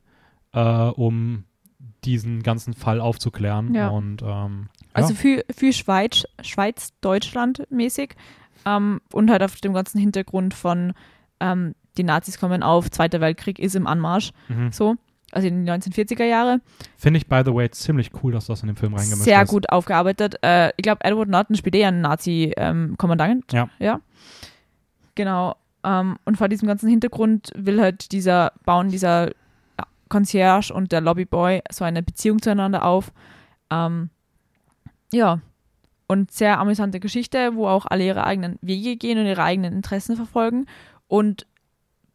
äh, um diesen ganzen Fall aufzuklären.
Ja.
Und ähm,
Also
ja.
viel, viel Schweiz, Schweiz, Deutschland mäßig ähm, und halt auf dem ganzen Hintergrund von ähm, die Nazis kommen auf, Zweiter Weltkrieg ist im Anmarsch,
Mhm.
so, also in die 1940er Jahre.
Finde ich, by the way, ziemlich cool, dass das in den Film reingemischt
Sehr
ist.
gut aufgearbeitet. Äh, ich glaube, Edward Norton spielt eher einen Nazi-Kommandant.
Ja.
Ja. Genau. Ähm, und vor diesem ganzen Hintergrund will halt dieser, bauen dieser Concierge und der Lobbyboy so eine Beziehung zueinander auf. Ähm, ja, und sehr amüsante Geschichte, wo auch alle ihre eigenen Wege gehen und ihre eigenen Interessen verfolgen. Und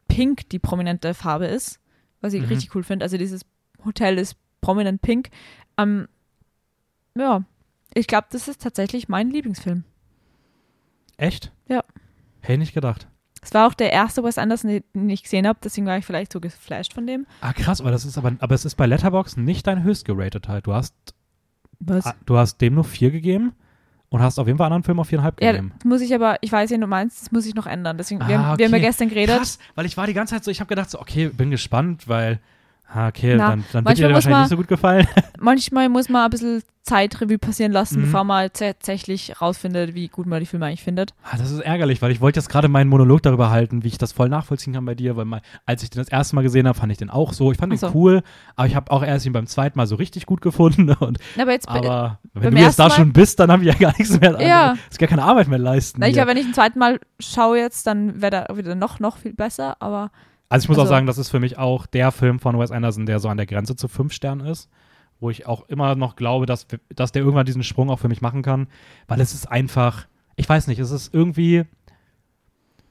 Pink die prominente Farbe ist, was ich
Mhm.
richtig cool finde. Also dieses Hotel ist prominent pink. Ähm, ja, ich glaube, das ist tatsächlich mein Lieblingsfilm.
Echt?
Ja.
Hätte nicht gedacht.
Es war auch der erste Wes Anderson, den ich gesehen habe, deswegen war ich vielleicht so geflasht von dem.
Ah, krass, aber das ist aber, aber es ist bei Letterbox nicht dein höchst geratet halt. Du hast,
Was?
ah, du hast dem nur vier gegeben und hast auf jeden Fall anderen Film auf viereinhalb
Ja,
gegeben.
das muss ich aber, ich weiß ja, du meinst, das muss ich noch ändern. Deswegen, wir,
Ah,
haben, wir haben ja
okay.
gestern geredet.
Krass, weil ich war die ganze Zeit so, ich habe gedacht so, okay, bin gespannt, weil, ah, okay,
Na,
dann, dann wird dir wahrscheinlich
man-
nicht so gut gefallen.
Manchmal muss man ein bisschen Zeitrevue passieren lassen,
Mhm.
bevor man tatsächlich rausfindet, wie gut man die Filme eigentlich findet.
Ah, das ist ärgerlich, weil ich wollte jetzt gerade meinen Monolog darüber halten, wie ich das voll nachvollziehen kann bei dir, weil mal, als ich den das erste Mal gesehen habe, fand ich den auch so. Ich fand
Ach
den
so.
cool, aber ich habe auch erst ihn beim zweiten Mal so richtig gut gefunden. Und,
Aber jetzt,
aber wenn du jetzt da
Mal-
schon bist, dann habe ich ja gar nichts mehr.
Ja.
Also, ist gar keine Arbeit mehr leisten.
na, ich glaube, wenn ich ein zweites Mal schaue jetzt, dann wäre da wieder noch, noch viel besser, aber
Also ich muss auch
Also-
sagen, das ist für mich auch der Film von Wes Anderson, der so an der Grenze zu fünf Sternen ist, wo ich auch immer noch glaube, dass, dass der irgendwann diesen Sprung auch für mich machen kann, weil es ist einfach, ich weiß nicht, es ist irgendwie,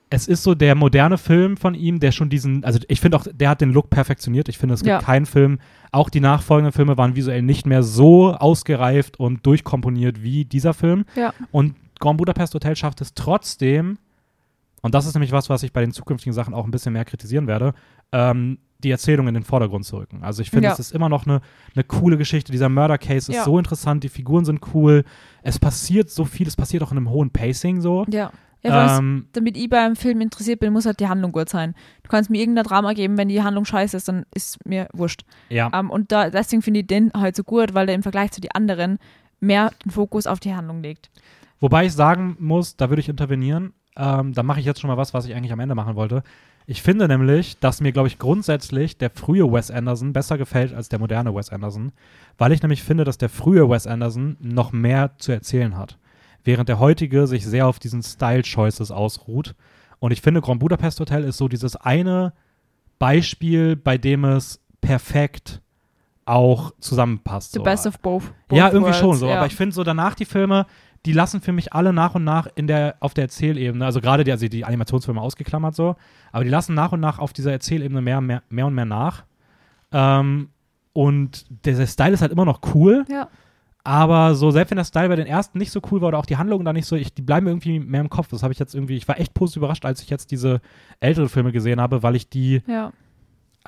es ist so der moderne Film von ihm, der schon diesen, also ich finde auch, der hat den Look perfektioniert. Ich finde, es gibt
Ja.
keinen Film, auch die nachfolgenden Filme waren visuell nicht mehr so ausgereift und durchkomponiert wie dieser Film.
ja.
Und Grand Budapest Hotel schafft es trotzdem, und das ist nämlich was, was ich bei den zukünftigen Sachen auch ein bisschen mehr kritisieren werde, ähm, die Erzählung in den Vordergrund zu rücken. Also ich finde,
Ja.
es ist immer noch eine, eine coole Geschichte. Dieser Murder Case ist
Ja.
so interessant, die Figuren sind cool, es passiert so viel, es passiert auch in einem hohen Pacing so.
Ja. ja
ähm,
damit ich beim Film interessiert bin, muss halt die Handlung gut sein. Du kannst mir irgendein Drama geben, wenn die Handlung scheiße ist, dann ist mir wurscht.
ja.
Ähm, und da, deswegen finde ich den halt so gut, weil der im Vergleich zu den anderen mehr den Fokus auf die Handlung legt.
Wobei ich sagen muss, da würde ich intervenieren. Ähm, da mache ich jetzt schon mal was, was ich eigentlich am Ende machen wollte. Ich finde nämlich, dass mir, glaube ich, grundsätzlich der frühe Wes Anderson besser gefällt als der moderne Wes Anderson, weil ich nämlich finde, dass der frühe Wes Anderson noch mehr zu erzählen hat, während der heutige sich sehr auf diesen Style-Choices ausruht. Und ich finde, Grand Budapest Hotel ist so dieses eine Beispiel, bei dem es perfekt auch zusammenpasst.
The
so.
best of both. both
Ja, irgendwie
worlds,
schon so.
ja.
Aber ich finde so danach die Filme, die lassen für mich alle nach und nach in der, auf der Erzählebene, also gerade die, also die Animationsfilme ausgeklammert so, aber die lassen nach und nach auf dieser Erzählebene mehr, mehr, mehr und mehr nach. Ähm, und der, Style ist halt immer noch cool,
Ja.
aber so, selbst wenn der Style bei den ersten nicht so cool war oder auch die Handlungen da nicht so, ich, die bleiben mir irgendwie mehr im Kopf. Das habe ich jetzt irgendwie, ich war echt positiv überrascht, als ich jetzt diese älteren Filme gesehen habe, weil ich die,
ja.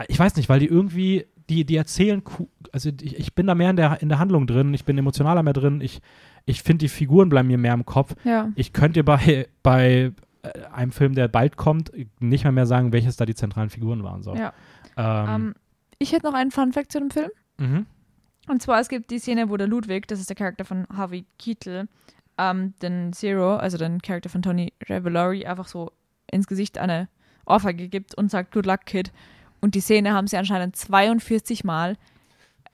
ich weiß nicht, weil die irgendwie, die, die erzählen, also ich, ich bin da mehr in der, in der Handlung drin, ich bin emotionaler mehr drin, ich, ich finde, die Figuren bleiben mir mehr im Kopf.
Ja.
Ich könnte dir bei, bei äh, einem Film, der bald kommt, nicht mal mehr sagen, welches da die zentralen Figuren waren. So.
Ja.
Ähm,
Ähm, ich hätte noch einen Fun-Fact zu dem Film.
mhm.
Und zwar, es gibt die Szene, wo der Ludwig, das ist der Charakter von Harvey Keitel, ähm, den Zero, also den Charakter von Tony Revolori, einfach so ins Gesicht eine Ohrfeige gibt und sagt, Good luck, Kid. Und die Szene haben sie anscheinend 42 Mal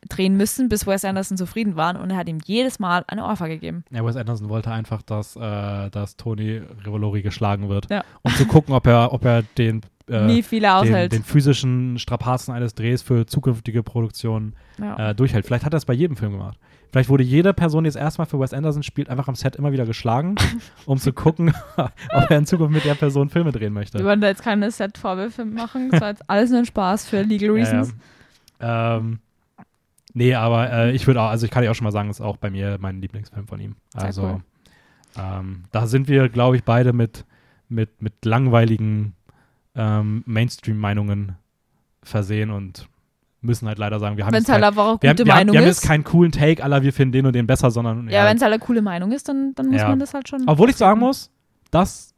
drehen müssen, bis Wes Anderson zufrieden war und er hat ihm jedes Mal eine Ohrfeige gegeben.
Ja, Wes Anderson wollte einfach, dass, äh, dass Tony Revolori geschlagen wird,
Ja.
um zu gucken, ob er, ob er den, äh,
Nie viele
den,
aushält.
den physischen Strapazen eines Drehs für zukünftige Produktionen
ja.
äh, durchhält. Vielleicht hat er es bei jedem Film gemacht. Vielleicht wurde jede Person, die das erste Mal für Wes Anderson spielt, einfach am Set immer wieder geschlagen, um zu gucken, ob er in Zukunft mit der Person Filme drehen möchte.
Wir wollen da jetzt keine Set-Vorwürfe machen, das war jetzt alles nur ein Spaß für Legal Reasons.
Ja, ähm, nee, aber äh, ich würde auch, also ich kann ja auch schon mal sagen, ist auch bei mir mein Lieblingsfilm von ihm. Also
cool.
ähm, da sind wir, glaube ich, beide mit, mit, mit langweiligen ähm, Mainstream-Meinungen versehen und müssen halt leider sagen, wir haben jetzt
halt
kein,
einfach auch
wir haben,
gute
wir haben,
Meinung
wir haben
ist.
jetzt keinen coolen Take, aller wir finden den und den besser, sondern
ja, wenn es halt eine coole Meinung ist, dann, dann muss
Ja.
man das halt schon.
obwohl ich sagen muss, dass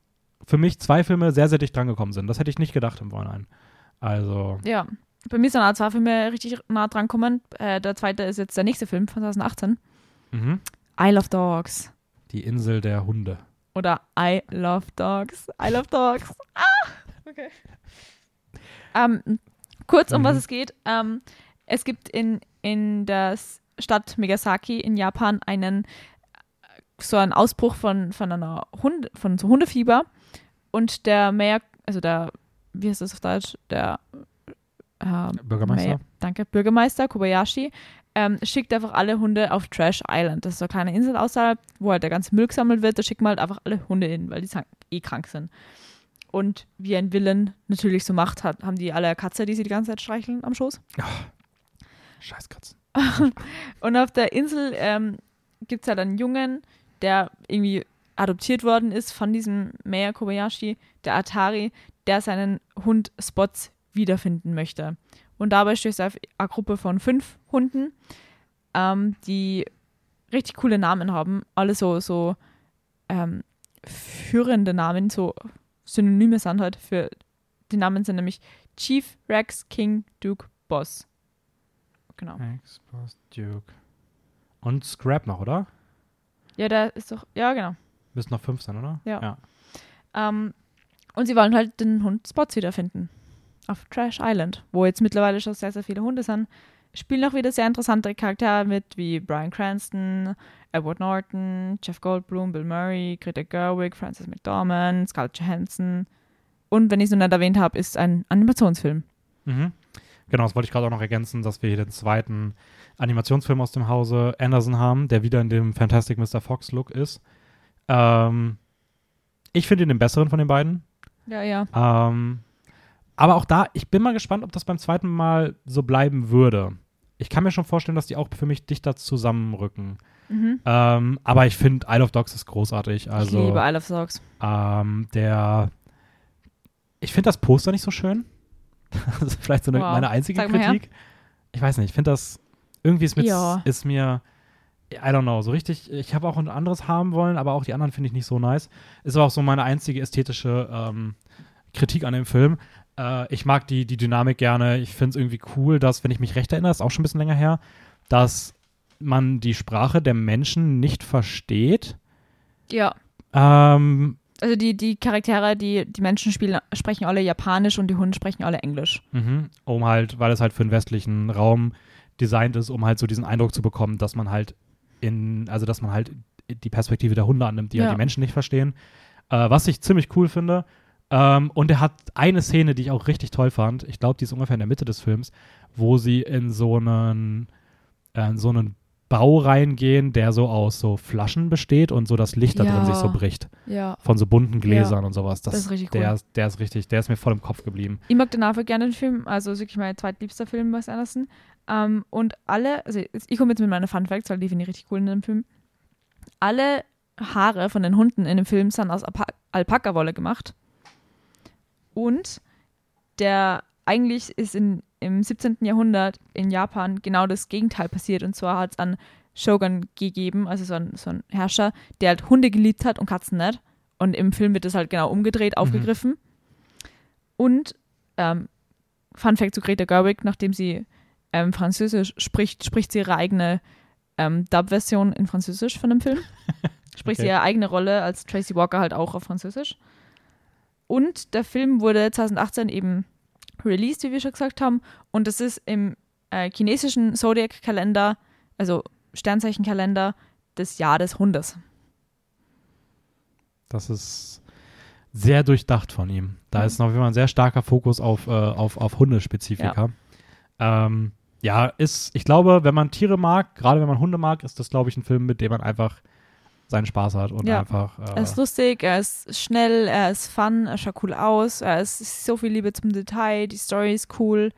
für mich zwei Filme sehr, sehr dicht drangekommen sind. Das hätte ich nicht gedacht im Vorhinein. Also,
Ja. Bei mir sind auch zwei Filme richtig nah dran gekommen. Äh, der zweite ist jetzt der nächste Film von 2018.
mhm.
I Love Dogs.
die Insel der Hunde.
Oder I Love Dogs. I Love Dogs. Ah! Okay. Ähm, kurz, um
Mhm.
was es geht. Ähm, es gibt in, in der Stadt Megasaki in Japan einen so einen Ausbruch von, von einer Hund, von so Hundefieber. Und der Mayor, also der, wie heißt das auf Deutsch? Der ähm,
Bürgermeister?
Mayor, danke, Bürgermeister Kobayashi ähm, schickt einfach alle Hunde auf Trash Island. Das ist so eine kleine Insel außerhalb, wo halt der ganze Müll gesammelt wird. Da schickt man halt einfach alle Hunde hin, weil die eh krank sind. Und wie ein Villain natürlich so macht, hat, haben die alle Katze, die sie die ganze Zeit streicheln am Schoß.
Ach, scheiß Katzen.
und auf der Insel ähm, gibt es halt einen Jungen, der irgendwie adoptiert worden ist von diesem Mayor Kobayashi, der Atari, der seinen Hund Spots wiederfinden möchte. Und dabei stößt er auf eine Gruppe von fünf Hunden, ähm, die richtig coole Namen haben. Alle so, so ähm, führende Namen, so Synonyme sind halt für die Namen sind nämlich Chief, Rex, King, Duke, Boss. Genau.
Rex, Boss, Duke. Und Scrap noch, oder?
Ja, der ist doch, ja, genau.
Müssen noch fünf sein, oder?
Ja. ja. Ähm, und sie wollen halt den Hund Spots wiederfinden auf Trash Island, wo jetzt mittlerweile schon sehr, sehr viele Hunde sind, spielen auch wieder sehr interessante Charaktere mit, wie Brian Cranston, Edward Norton, Jeff Goldblum, Bill Murray, Greta Gerwig, Francis McDormand, Scarlett Johansson. Und wenn ich es noch nicht erwähnt habe, ist ein Animationsfilm.
Mhm. Genau, das wollte ich gerade auch noch ergänzen, dass wir hier den zweiten Animationsfilm aus dem Hause Anderson haben, der wieder in dem Fantastic Mr. Fox Look ist. Ähm, ich finde ihn den besseren von den beiden.
Ja, ja.
Ähm, aber auch da, ich bin mal gespannt, ob das beim zweiten Mal so bleiben würde. Ich kann mir schon vorstellen, dass die auch für mich dichter zusammenrücken. Mhm. Ähm, aber ich finde, Isle of Dogs ist großartig. Also,
ich liebe Isle of Dogs.
Ähm, der. Ich finde das Poster nicht so schön. das ist vielleicht so eine, wow. meine einzige Sag Kritik. Ich weiß nicht, ich finde das. Irgendwie ist, mit, ja. ist mir. I don't know, so richtig. Ich habe auch ein anderes haben wollen, aber auch die anderen finde ich nicht so nice. Ist aber auch so meine einzige ästhetische ähm, Kritik an dem Film. Äh, ich mag die, die Dynamik gerne. Ich finde es irgendwie cool, dass, wenn ich mich recht erinnere, ist auch schon ein bisschen länger her, dass man die Sprache der Menschen nicht versteht.
Ja.
Ähm,
also die, die Charaktere, die die Menschen spielen, sprechen alle Japanisch und die Hunde sprechen alle Englisch.
Mhm. Um halt, weil es halt für den westlichen Raum designt ist, um halt so diesen Eindruck zu bekommen, dass man halt in, also dass man halt die Perspektive der Hunde annimmt, die halt ja. halt die Menschen nicht verstehen. Äh, was ich ziemlich cool finde. Ähm, und er hat eine Szene, die ich auch richtig toll fand. Ich glaube, die ist ungefähr in der Mitte des Films, wo sie in so einen, äh, in so einen Bau reingehen, der so aus so Flaschen besteht und so das Licht da drin sich so bricht.
Ja.
Von so bunten Gläsern
ja.
und sowas. Das,
das ist richtig
der,
cool.
Der ist richtig, der ist mir voll im Kopf geblieben.
Ich mag den einfach gerne den Film, also ist wirklich mein zweitliebster Film, Wes Anderson. Um, und alle, also ich komme jetzt mit meinen Fun Facts, weil die finde ich richtig cool in dem Film. Alle Haare von den Hunden in dem Film sind aus Alpaka-Wolle gemacht. Und der eigentlich ist in, im 17. Jahrhundert in Japan genau das Gegenteil passiert. Und zwar hat es einen Shogun gegeben, also so ein, so ein Herrscher, der halt Hunde geliebt hat und Katzen nicht. Und im Film wird das halt genau umgedreht, mhm. aufgegriffen. Mhm. Und ähm, Fun Fact zu Greta Gerwig, nachdem sie ähm, Französisch spricht, spricht sie ihre eigene ähm, Dub-Version in Französisch von dem Film. Spricht okay. sie ihre eigene Rolle als Tracy Walker halt auch auf Französisch. Und der Film wurde 2018 eben released, wie wir schon gesagt haben. Und das ist im äh, chinesischen Zodiac-Kalender, also Sternzeichenkalender, das Jahr des Hundes.
Das ist sehr durchdacht von ihm. Da mhm. ist noch immer ein sehr starker Fokus auf, äh, auf, auf Hundespezifika. Ja. Ähm, ja, ist, ich glaube, wenn man Tiere mag, gerade wenn man Hunde mag, ist das, glaube ich, ein Film, mit dem man einfach seinen Spaß hat und ja. einfach. Äh,
er ist lustig, er ist schnell, er ist fun, er schaut cool aus, er ist so viel Liebe zum Detail, die Story ist cool.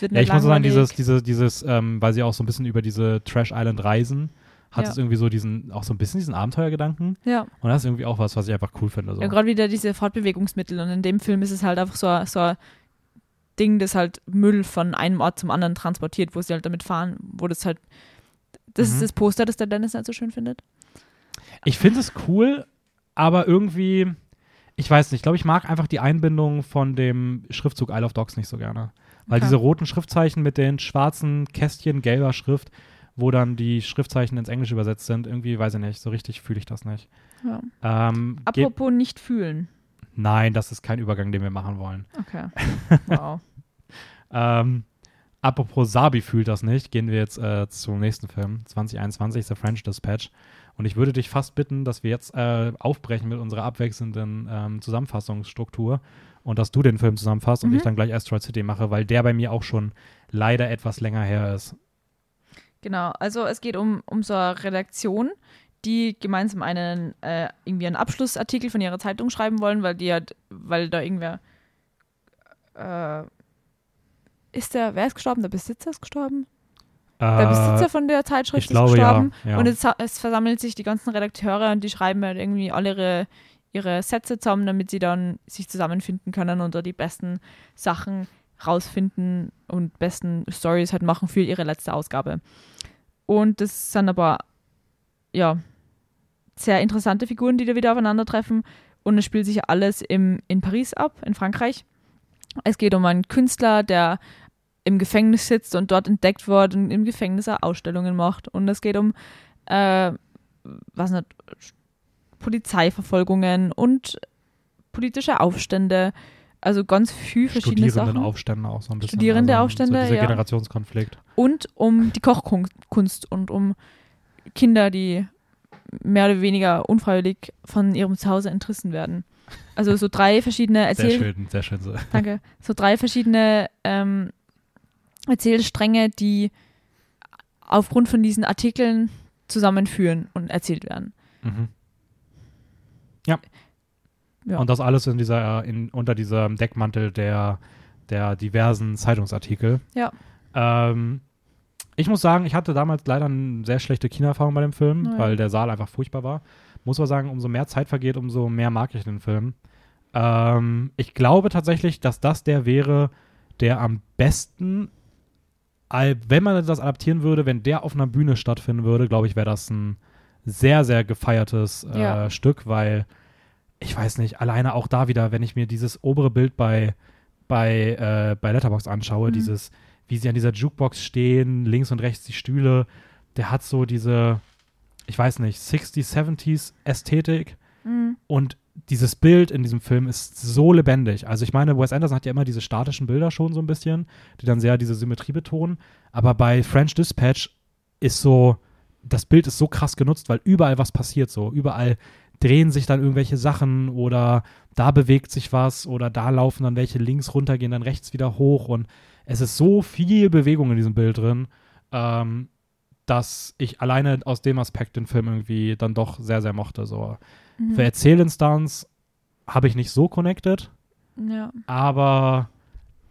ja, ich muss sagen, dieses, dieses, dieses, ähm, weil sie auch so ein bisschen über diese Trash Island reisen, hat ja. es irgendwie so diesen, auch so ein bisschen diesen Abenteuergedanken.
Ja.
Und das ist irgendwie auch was, was ich einfach cool finde. So.
Ja, gerade wieder diese Fortbewegungsmittel und in dem Film ist es halt einfach so, so ein Ding, das halt Müll von einem Ort zum anderen transportiert, wo sie halt damit fahren, wo das halt, das mhm. ist das Poster, das der Dennis halt so schön findet.
Ich finde es cool, aber irgendwie, ich weiß nicht, ich glaube, ich mag einfach die Einbindung von dem Schriftzug Isle of Dogs nicht so gerne. Weil okay. diese roten Schriftzeichen mit den schwarzen Kästchen gelber Schrift, wo dann die Schriftzeichen ins Englische übersetzt sind, irgendwie, weiß ich nicht, so richtig fühle ich das nicht.
Ja. Ähm, Apropos nicht fühlen.
Nein, das ist kein Übergang, den wir machen wollen.
Okay. Wow.
ähm, apropos Sabi fühlt das nicht, gehen wir jetzt äh, zum nächsten Film, 2021, The French Dispatch. Und ich würde dich fast bitten, dass wir jetzt äh, aufbrechen mit unserer abwechselnden ähm, Zusammenfassungsstruktur und dass du den Film zusammenfasst und
Mhm.
ich dann gleich Asteroid City mache, weil der bei mir auch schon leider etwas länger her ist.
Genau, also es geht um, um so eine Redaktion, die gemeinsam einen äh, irgendwie einen Abschlussartikel von ihrer Zeitung schreiben wollen, weil die halt, weil da irgendwer äh, ist der, wer ist gestorben? Der Besitzer ist gestorben? Der Besitzer von der Zeitschrift ist
glaube,
gestorben.
ja, ja.
Und es, es versammelt sich die ganzen Redakteure und die schreiben halt irgendwie alle ihre, ihre Sätze zusammen, damit sie dann sich zusammenfinden können und da die besten Sachen rausfinden und besten Stories halt machen für ihre letzte Ausgabe. Und das sind aber, ja, sehr interessante Figuren, die da wieder aufeinandertreffen. Und es spielt sich alles im, in Paris ab, in Frankreich. Es geht um einen Künstler, der im Gefängnis sitzt und dort entdeckt wird und im Gefängnis auch Ausstellungen macht. Und es geht um, äh, was nicht, Polizeiverfolgungen und politische Aufstände. Also ganz viel verschiedene Sachen.
Studierendenaufstände auch so ein bisschen.
Studierendeaufstände,
so dieser
ja.
Generationskonflikt.
Und um die Kochkunst und um Kinder, die mehr oder weniger unfreiwillig von ihrem Zuhause entrissen werden. Also so drei verschiedene
Sehr
Erzähl
schön, sehr schön. So.
Danke. So drei verschiedene ähm, Erzählstränge, die aufgrund von diesen Artikeln zusammenführen und erzählt werden.
Mhm. Ja.
Ja.
Und das alles in dieser, in, unter diesem Deckmantel der, der diversen Zeitungsartikel.
Ja.
Ähm, ich muss sagen, ich hatte damals leider eine sehr schlechte Kinoerfahrung bei dem Film,
Naja.
weil der Saal einfach furchtbar war. Muss aber sagen, umso mehr Zeit vergeht, umso mehr mag ich den Film. Ähm, ich glaube tatsächlich, dass das der wäre, der am besten, wenn man das adaptieren würde, wenn der auf einer Bühne stattfinden würde, glaube ich, wäre das ein sehr, sehr gefeiertes äh,
Ja.
Stück, weil ich weiß nicht, alleine auch da wieder, wenn ich mir dieses obere Bild bei, bei, äh, bei Letterbox anschaue,
Mhm.
dieses, wie sie an dieser Jukebox stehen, links und rechts die Stühle, der hat so diese, ich weiß nicht, 60s, 70s Ästhetik
Mhm.
und dieses Bild in diesem Film ist so lebendig. Also ich meine, Wes Anderson hat ja immer diese statischen Bilder schon so ein bisschen, die dann sehr diese Symmetrie betonen. Aber bei French Dispatch ist so, das Bild ist so krass genutzt, weil überall was passiert so. Überall drehen sich dann irgendwelche Sachen oder da bewegt sich was oder da laufen dann welche links runter, gehen dann rechts wieder hoch und es ist so viel Bewegung in diesem Bild drin, ähm, dass ich alleine aus dem Aspekt den Film irgendwie dann doch sehr, sehr mochte. So.
Mhm.
Für Erzählinstanz habe ich nicht so connected,
Ja.
aber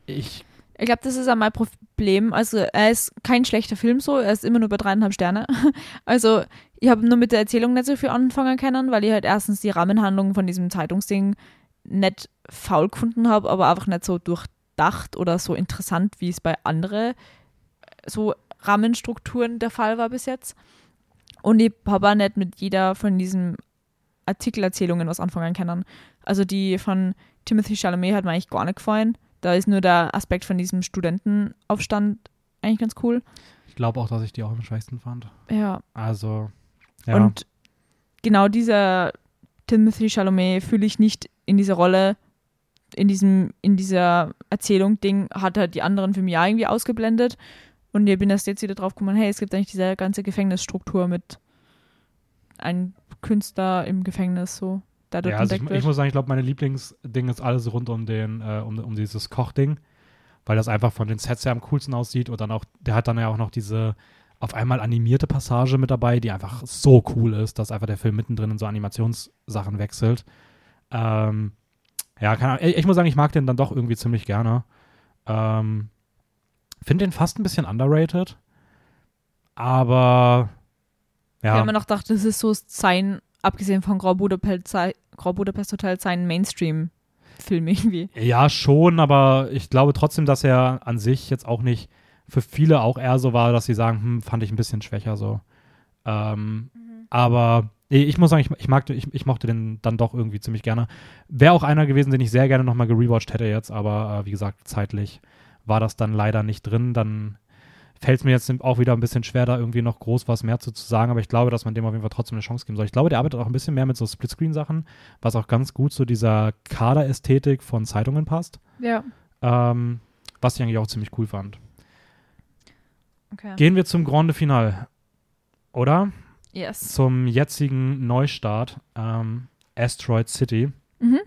ich,
Ich glaube, das ist auch mein Problem. Also, er ist kein schlechter Film so, er ist immer nur bei dreieinhalb Sterne. Also, ich habe nur mit der Erzählung nicht so viel anfangen können, weil ich halt erstens die Rahmenhandlung von diesem Zeitungsding nicht faul gefunden habe, aber einfach nicht so durchdacht oder so interessant, wie es bei anderen so Rahmenstrukturen der Fall war bis jetzt. Und ich habe auch nicht mit jeder von diesen Artikelerzählungen was anfangen können. Also die von Timothy Chalamet hat mir eigentlich gar nicht gefallen. Da ist nur der Aspekt von diesem Studentenaufstand eigentlich ganz cool.
ich glaube auch, dass ich die auch am schwächsten fand.
Ja.
Also, ja.
Und genau dieser Timothy Chalamet fühle ich nicht in dieser Rolle, in diesem, in dieser Erzählung-Ding, hat er die anderen für mich irgendwie ausgeblendet. Und ich bin erst jetzt wieder drauf gekommen, hey, es gibt eigentlich diese ganze Gefängnisstruktur mit einem Künstler im Gefängnis, so, dort
ja, also ich, ich muss sagen, ich glaube, meine Lieblingsding ist alles rund um den, äh, um, um dieses Kochding, weil das einfach von den Sets her am coolsten aussieht und dann auch, der hat dann ja auch noch diese auf einmal animierte Passage mit dabei, die einfach so cool ist, dass einfach der Film mittendrin in so Animationssachen wechselt. Ähm, ja, keine Ahnung. Ich, ich muss sagen, ich mag den dann doch irgendwie ziemlich gerne. Ähm, Finde den fast ein bisschen underrated, aber
Ich habe
ja,
mir noch gedacht, das ist so sein, abgesehen von Grau Budapest, Grau Budapest Hotel, sein Mainstream-Film irgendwie.
Ja, schon, aber ich glaube trotzdem, dass er an sich jetzt auch nicht für viele auch eher so war, dass sie sagen, hm, fand ich ein bisschen schwächer so. Ähm, Aber nee, ich muss sagen, ich, ich, mag, ich, ich mochte den dann doch irgendwie ziemlich gerne. Wäre auch einer gewesen, den ich sehr gerne nochmal gerewatcht hätte jetzt, aber äh, wie gesagt, zeitlich war das dann leider nicht drin. Dann fällt es mir jetzt auch wieder ein bisschen schwer, da irgendwie noch groß was mehr zu, zu sagen, aber ich glaube, dass man dem auf jeden Fall trotzdem eine Chance geben soll. Ich glaube, der arbeitet auch ein bisschen mehr mit so Splitscreen-Sachen, was auch ganz gut zu dieser Kaderästhetik von Zeitungen passt.
Ja.
Ähm, was ich eigentlich auch ziemlich cool fand.
Okay.
Gehen wir zum Grande Final. Oder?
Yes.
zum jetzigen Neustart, ähm, Asteroid City.
Mhm.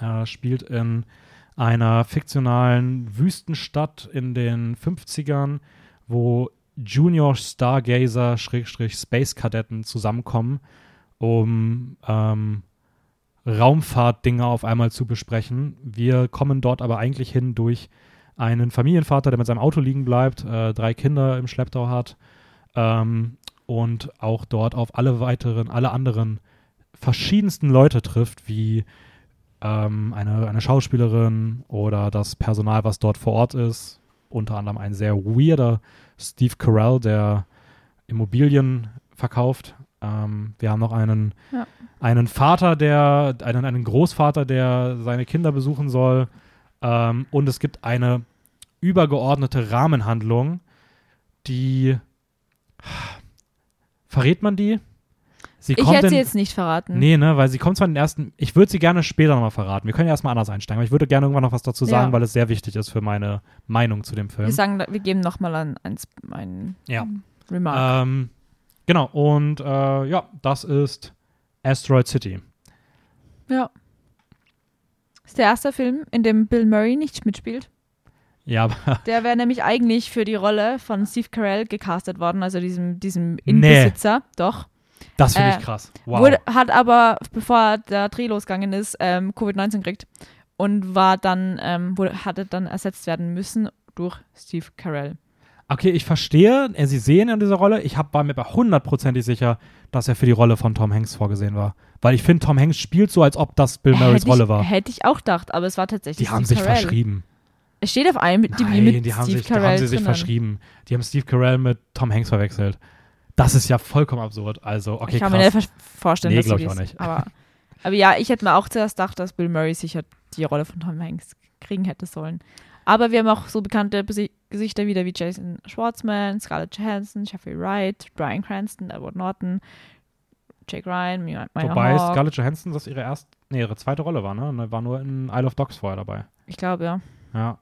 Äh, spielt in einer fiktionalen Wüstenstadt in den 50ern, wo Junior Stargazer Schrägstrich Space Kadetten zusammenkommen, um ähm, Raumfahrtdinge auf einmal zu besprechen. Wir kommen dort aber eigentlich hin durch einen Familienvater, der mit seinem Auto liegen bleibt, äh, drei Kinder im Schlepptau hat ähm, und auch dort auf alle weiteren, alle anderen verschiedensten Leute trifft, wie ähm, eine, eine Schauspielerin oder das Personal, was dort vor Ort ist. Unter anderem ein sehr weirder Steve Carell, der Immobilien verkauft. Ähm, wir haben noch einen,
Ja.
einen Vater, der, einen, einen Großvater, der seine Kinder besuchen soll. Ähm, und es gibt eine übergeordnete Rahmenhandlung, die. Verrät man die? Sie
Ich hätte
in-
sie jetzt nicht verraten.
Nee, ne, weil sie kommt zwar in den ersten. Ich würde sie gerne später nochmal verraten. Wir können ja erstmal anders einsteigen, aber ich würde gerne irgendwann noch was dazu sagen,
Ja.
weil es sehr wichtig ist für meine Meinung zu dem Film.
Wir sagen, wir geben nochmal ein, ein, ein
Ja.
Remark.
Ähm, genau, und äh, ja, das ist Asteroid City.
ja. Ist der erste Film, in dem Bill Murray nicht mitspielt.
Ja, aber
Der wäre nämlich eigentlich für die Rolle von Steve Carell gecastet worden, also diesem, diesem
Nee.
Innenbesitzer. Doch.
Das finde
Äh,
ich krass. Wow.
Wurde, hat aber, bevor der Dreh losgegangen ist, ähm, Covid-19 gekriegt und war dann, ähm, wurde, hatte dann ersetzt werden müssen durch Steve Carell.
Okay, ich verstehe, äh, sie sehen in dieser Rolle. Ich hab, war mir aber hundertprozentig sicher, dass er für die Rolle von Tom Hanks vorgesehen war. Weil ich finde, Tom Hanks spielt so, als ob das Bill Murrays
hätte
Rolle
ich,
war.
Hätte ich auch gedacht, aber es war tatsächlich
Die haben
Steve
sich
Carell.
verschrieben.
Es steht auf einem die
Nein,
mit
die haben
Steve
sich,
Carell
haben sie sich verschrieben. Die haben Steve Carell mit Tom Hanks verwechselt. Das ist ja vollkommen absurd. Also, okay,
ich kann
krass.
mir nicht vorstellen,
Nee,
dass
glaub
sie
ich auch nicht.
Aber, aber ja, ich hätte mir auch zuerst gedacht, dass Bill Murray sicher die Rolle von Tom Hanks kriegen hätte sollen. Aber wir haben auch so bekannte Gesichter wieder wie Jason Schwartzman, Scarlett Johansson, Jeffrey Wright, Bryan Cranston, Edward Norton, Jake Ryan, Maya
Wobei
Hawke.
Scarlett Johansson das ihre erste, nee, ihre zweite Rolle war, ne? Und War nur in Isle of Dogs vorher dabei.
Ich glaube, ja.
Ja.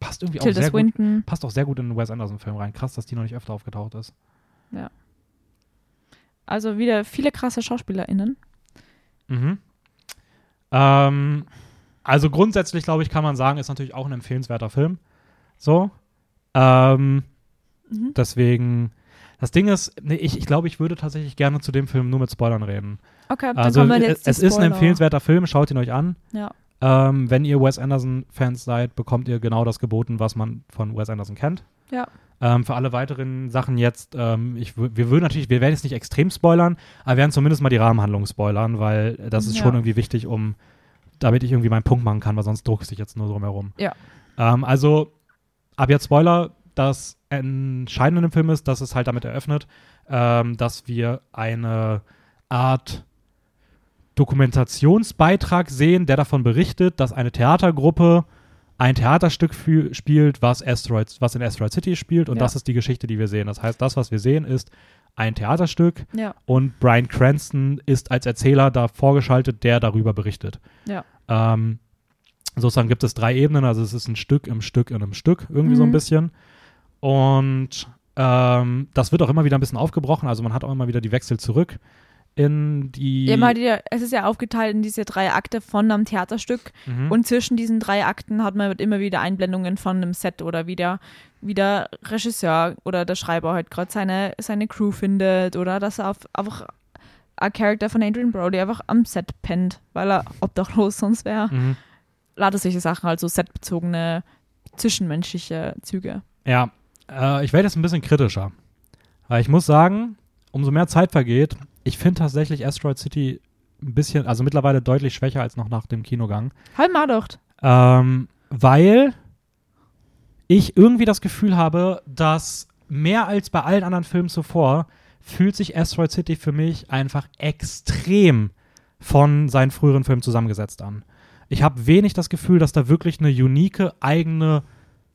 Passt irgendwie auch
Tilda
sehr gut.
Swinton.
Passt auch sehr gut in den Wes Anderson-Film rein. Krass, dass die noch nicht öfter aufgetaucht ist.
Also wieder viele krasse SchauspielerInnen.
Mhm. Ähm, also grundsätzlich, glaube ich, kann man sagen, ist natürlich auch ein empfehlenswerter Film. So. Ähm,
Mhm.
deswegen, das Ding ist, nee, ich, ich glaube, ich würde tatsächlich gerne zu dem Film nur mit Spoilern reden.
Okay, dann
Also
kommen wir
es,
jetzt
es ist ein empfehlenswerter Film, schaut ihn euch an.
Ja.
Ähm, wenn ihr Wes Anderson-Fans seid, bekommt ihr genau das geboten, was man von Wes Anderson kennt.
Ja.
Ähm, für alle weiteren Sachen jetzt, ähm, ich, wir würden natürlich, wir werden jetzt nicht extrem spoilern, aber wir werden zumindest mal die Rahmenhandlung spoilern, weil das ist
Ja.
schon irgendwie wichtig, um, damit ich irgendwie meinen Punkt machen kann, weil sonst druckst ich jetzt nur drumherum.
Ja.
Ähm, also, ab jetzt Spoiler, das Entscheidende im Film ist, dass es halt damit eröffnet, ähm, dass wir eine Art Dokumentationsbeitrag sehen, der davon berichtet, dass eine Theatergruppe ein Theaterstück spielt, was, Asteroid, was in Asteroid City spielt. Und
Ja.
das ist die Geschichte, die wir sehen. Das heißt, das, was wir sehen, ist ein Theaterstück
Ja.
und Brian Cranston ist als Erzähler da vorgeschaltet, der darüber berichtet.
Ja.
Ähm, sozusagen gibt es drei Ebenen, also es ist ein Stück im Stück in einem Stück, irgendwie so ein
Mhm.
bisschen. Und ähm, das wird auch immer wieder ein bisschen aufgebrochen, also man hat auch immer wieder die Wechsel zurück in die.
Hat ja, es ist ja aufgeteilt in diese drei Akte von einem Theaterstück
Mhm.
und zwischen diesen drei Akten hat man immer wieder Einblendungen von einem Set oder wie der, wie der Regisseur oder der Schreiber halt gerade seine, seine Crew findet oder dass er auf, einfach ein Charakter von Adrian Brody einfach am Set pennt, weil er obdachlos sonst wäre.
Mhm.
Lauter solche Sachen, also setbezogene zwischenmenschliche Züge.
Ja, äh, ich werde jetzt ein bisschen kritischer. Weil ich muss sagen, umso mehr Zeit vergeht, ich finde tatsächlich Asteroid City ein bisschen, also mittlerweile deutlich schwächer als noch nach dem Kinogang.
Mal doch.
Ähm, weil ich irgendwie das Gefühl habe, dass mehr als bei allen anderen Filmen zuvor fühlt sich Asteroid City für mich einfach extrem von seinen früheren Filmen zusammengesetzt an. Ich habe wenig das Gefühl, dass da wirklich eine unique eigene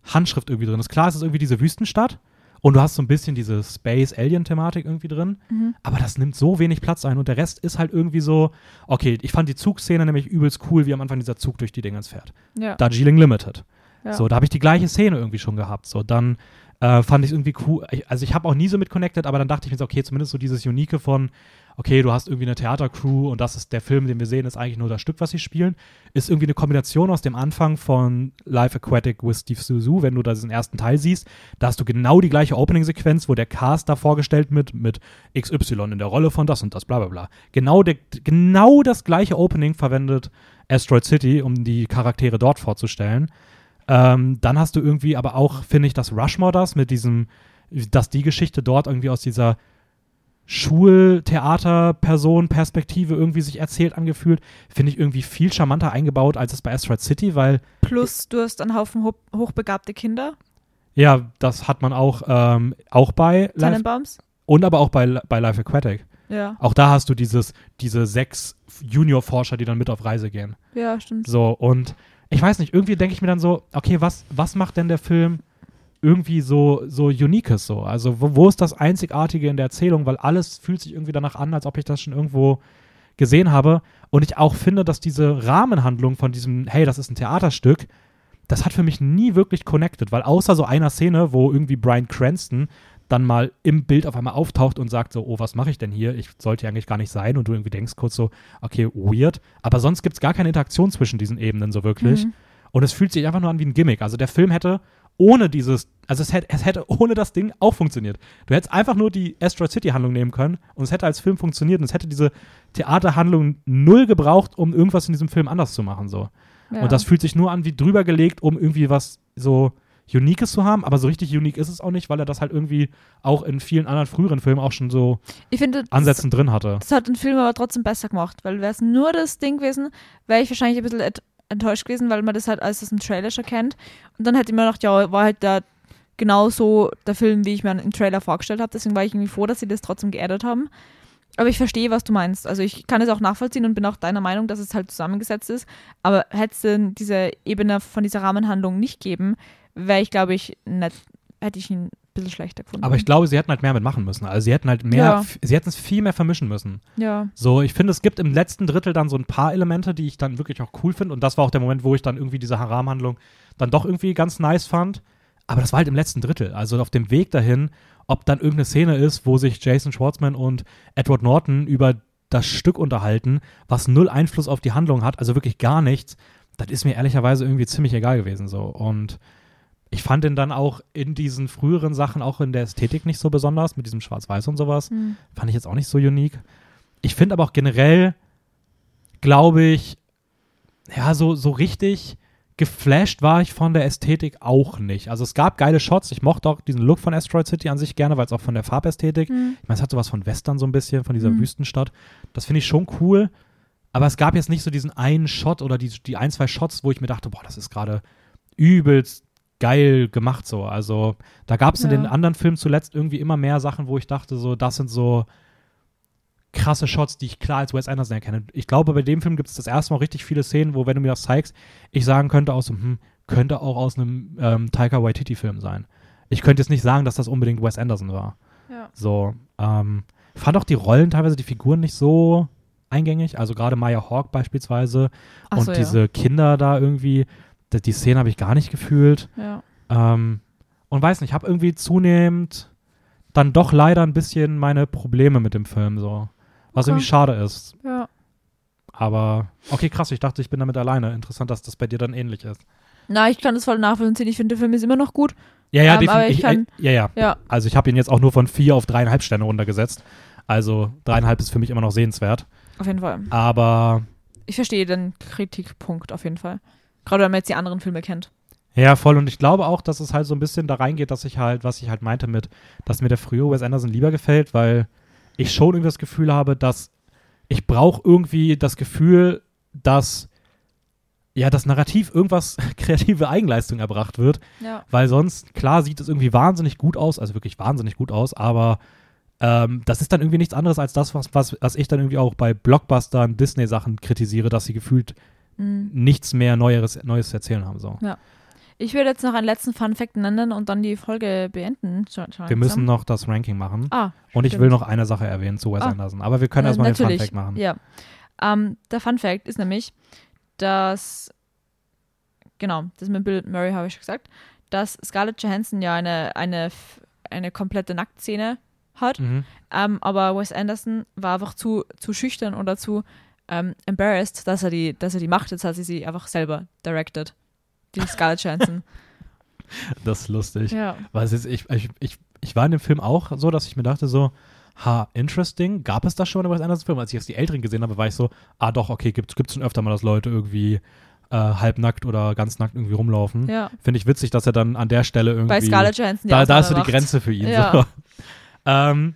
Handschrift irgendwie drin ist. Klar, es ist irgendwie diese Wüstenstadt und du hast so ein bisschen diese Space-Alien-Thematik irgendwie drin,
Mhm.
aber das nimmt so wenig Platz ein und der Rest ist halt irgendwie so, okay, ich fand die Zugszene nämlich übelst cool, wie am Anfang dieser Zug durch die Dingens fährt.
Ja.
Darjeeling Limited.
ja.
So, da habe ich die gleiche Szene irgendwie schon gehabt. So, dann Äh, fand ich irgendwie cool. Ich, also ich habe auch nie so mit connected, aber dann dachte ich mir so, okay, zumindest so dieses Unique von, okay, du hast irgendwie eine Theatercrew und das ist der Film, den wir sehen, ist eigentlich nur das Stück, was sie spielen. Ist irgendwie eine Kombination aus dem Anfang von Live Aquatic with Steve Suzu, wenn du da diesen ersten Teil siehst. Da hast du genau die gleiche Opening-Sequenz, wo der Cast da vorgestellt wird mit XY in der Rolle von das und das, bla bla bla. Genau, der, genau das gleiche Opening verwendet Asteroid City, um die Charaktere dort vorzustellen. Ähm, dann hast du irgendwie aber auch, finde ich, dass Rushmore das mit diesem, dass die Geschichte dort irgendwie aus dieser Schultheater-Person-Perspektive irgendwie sich erzählt angefühlt, finde ich irgendwie viel charmanter eingebaut als es bei Asteroid City, weil.
Plus, du hast einen Haufen ho hochbegabte Kinder.
Ja, das hat man auch, ähm, auch bei
Live,
und aber auch bei, bei Life Aquatic.
Ja.
Auch da hast du dieses, diese sechs Junior-Forscher, die dann mit auf Reise gehen.
Ja, stimmt.
So, und ich weiß nicht, irgendwie denke ich mir dann so, okay, was, was macht denn der Film irgendwie so, so Uniques so? Also, wo, wo ist das Einzigartige in der Erzählung? Weil alles fühlt sich irgendwie danach an, als ob ich das schon irgendwo gesehen habe. Und ich auch finde, dass diese Rahmenhandlung von diesem, hey, das ist ein Theaterstück, das hat für mich nie wirklich connected, weil außer so einer Szene, wo irgendwie Brian Cranston dann mal im Bild auf einmal auftaucht und sagt so, oh, was mache ich denn hier? Ich sollte eigentlich gar nicht sein. Und du irgendwie denkst kurz so, okay, weird. Aber sonst gibt es gar keine Interaktion zwischen diesen Ebenen so wirklich. Mhm. Und es fühlt sich einfach nur an wie ein Gimmick. Also der Film hätte ohne dieses, also es hätte, es hätte ohne das Ding auch funktioniert. Du hättest einfach nur die Asteroid City Handlung nehmen können und es hätte als Film funktioniert und es hätte diese Theaterhandlung null gebraucht, um irgendwas in diesem Film anders zu machen so. Ja. Und das fühlt sich nur an wie drüber gelegt, um irgendwie was so Uniques zu haben, aber so richtig unique ist es auch nicht, weil er das halt irgendwie auch in vielen anderen früheren Filmen auch schon so
finde,
Ansätzen drin hatte.
Das hat den Film aber trotzdem besser gemacht, weil wäre es nur das Ding gewesen, wäre ich wahrscheinlich ein bisschen enttäuscht gewesen, weil man das halt als das im Trailer schon kennt. Und dann hätte ich mir gedacht, ja, war halt da genauso der Film, wie ich mir im Trailer vorgestellt habe. Deswegen war ich irgendwie froh, dass sie das trotzdem geaddet haben. Aber ich verstehe, was du meinst. Also ich kann es auch nachvollziehen und bin auch deiner Meinung, dass es halt zusammengesetzt ist. Aber hätte es denn diese Ebene von dieser Rahmenhandlung nicht geben, wäre ich, glaube ich, nicht, hätte ich ihn bisschen schlechter gefunden.
Aber ich glaube, sie hätten halt mehr mitmachen müssen. Also sie hätten halt mehr, ja. sie hätten es viel mehr vermischen müssen.
Ja.
So, ich finde, es gibt im letzten Drittel dann so ein paar Elemente, die ich dann wirklich auch cool finde. Und das war auch der Moment, wo ich dann irgendwie diese Haram-Handlung dann doch irgendwie ganz nice fand. Aber das war halt im letzten Drittel. Also auf dem Weg dahin, ob dann irgendeine Szene ist, wo sich Jason Schwartzman und Edward Norton über das Stück unterhalten, was null Einfluss auf die Handlung hat, also wirklich gar nichts, das ist mir ehrlicherweise irgendwie ziemlich egal gewesen so. Und ich fand ihn dann auch in diesen früheren Sachen, auch in der Ästhetik nicht so besonders, mit diesem Schwarz-Weiß und sowas. Mhm. Fand ich jetzt auch nicht so unique. Ich finde aber auch generell, glaube ich, ja, so, so richtig geflasht war ich von der Ästhetik auch nicht. Also es gab geile Shots. Ich mochte auch diesen Look von Asteroid City an sich gerne, weil es auch von der Farbästhetik, mhm. ich meine, es hat sowas von Western so ein bisschen, von dieser mhm. Wüstenstadt. Das finde ich schon cool. Aber es gab jetzt nicht so diesen einen Shot oder die, die ein, zwei Shots, wo ich mir dachte, boah, das ist gerade übelst geil gemacht so. Also da gab es ja. in den anderen Filmen zuletzt irgendwie immer mehr Sachen, wo ich dachte, so, das sind so krasse Shots, die ich klar als Wes Anderson erkenne. Ich glaube, bei dem Film gibt es das erste Mal richtig viele Szenen, wo, wenn du mir das zeigst, ich sagen könnte aus hm, könnte auch aus einem ähm, Taika Waititi-Film sein. Ich könnte jetzt nicht sagen, dass das unbedingt Wes Anderson war.
Ja.
So, ähm, fand auch die Rollen teilweise, die Figuren nicht so eingängig. Also gerade Maya Hawk beispielsweise Ach und so, diese ja. Kinder da irgendwie, die Szene habe ich gar nicht gefühlt.
Ja.
Ähm, und weiß nicht, ich habe irgendwie zunehmend dann doch leider ein bisschen meine Probleme mit dem Film so. Was okay. irgendwie schade ist.
Ja.
Aber, okay, krass, ich dachte, ich bin damit alleine. Interessant, dass das bei dir dann ähnlich ist.
Na, ich kann das voll nachvollziehen. Ich finde, der Film ist immer noch gut.
Ja, ja, ähm, aber ich
kann,
ich, ja, ja,
ja.
Also ich habe ihn jetzt auch nur von vier auf dreieinhalb Sterne runtergesetzt. Also dreieinhalb ist für mich immer noch sehenswert.
Auf jeden Fall.
Aber
ich verstehe den Kritikpunkt auf jeden Fall. Gerade wenn man jetzt die anderen Filme kennt.
Ja, voll. Und ich glaube auch, dass es halt so ein bisschen da reingeht, dass ich halt, was ich halt meinte mit, dass mir der frühe Wes Anderson lieber gefällt, weil ich schon irgendwie das Gefühl habe, dass ich brauche irgendwie das Gefühl, dass ja, das Narrativ irgendwas kreative Eigenleistung erbracht wird.
Ja.
Weil sonst, klar, sieht es irgendwie wahnsinnig gut aus, also wirklich wahnsinnig gut aus, aber ähm, das ist dann irgendwie nichts anderes als das, was, was, was ich dann irgendwie auch bei Blockbustern, Disney-Sachen kritisiere, dass sie gefühlt mhm. nichts mehr Neues, Neues zu erzählen haben. So.
Ja. Ich würde jetzt noch einen letzten Fun-Fact nennen und dann die Folge beenden.
Wir müssen noch das Ranking machen.
Ah,
und ich will noch eine Sache erwähnen zu Wes ah. Anderson. Aber wir können äh, erstmal den Fun-Fact machen.
Ja. Ähm, der Fun-Fact ist nämlich, dass, genau, das mit Bill Murray habe ich gesagt, dass Scarlett Johansson ja eine, eine, eine komplette Nacktszene hat,
Mhm.
ähm, aber Wes Anderson war einfach zu, zu schüchtern oder zu ähm, embarrassed, dass er, die, dass er die macht. Jetzt hat sie sie einfach selber directed. Die Scarlett Johansson.
Das ist lustig.
ja.
Weil ist, ich, ich, ich, ich war in dem Film auch so, dass ich mir dachte so, ha, interesting, gab es das schon in Wes Anderson Film? Als ich jetzt die Älteren gesehen habe, war ich so, ah doch, okay, gibt es schon öfter mal, dass Leute irgendwie äh, halbnackt oder ganz nackt irgendwie rumlaufen.
ja.
Finde ich witzig, dass er dann an der Stelle irgendwie
Bei Scarlett Johansson
da, da ist so die. Grenze für ihn.
Ja.
So. ähm,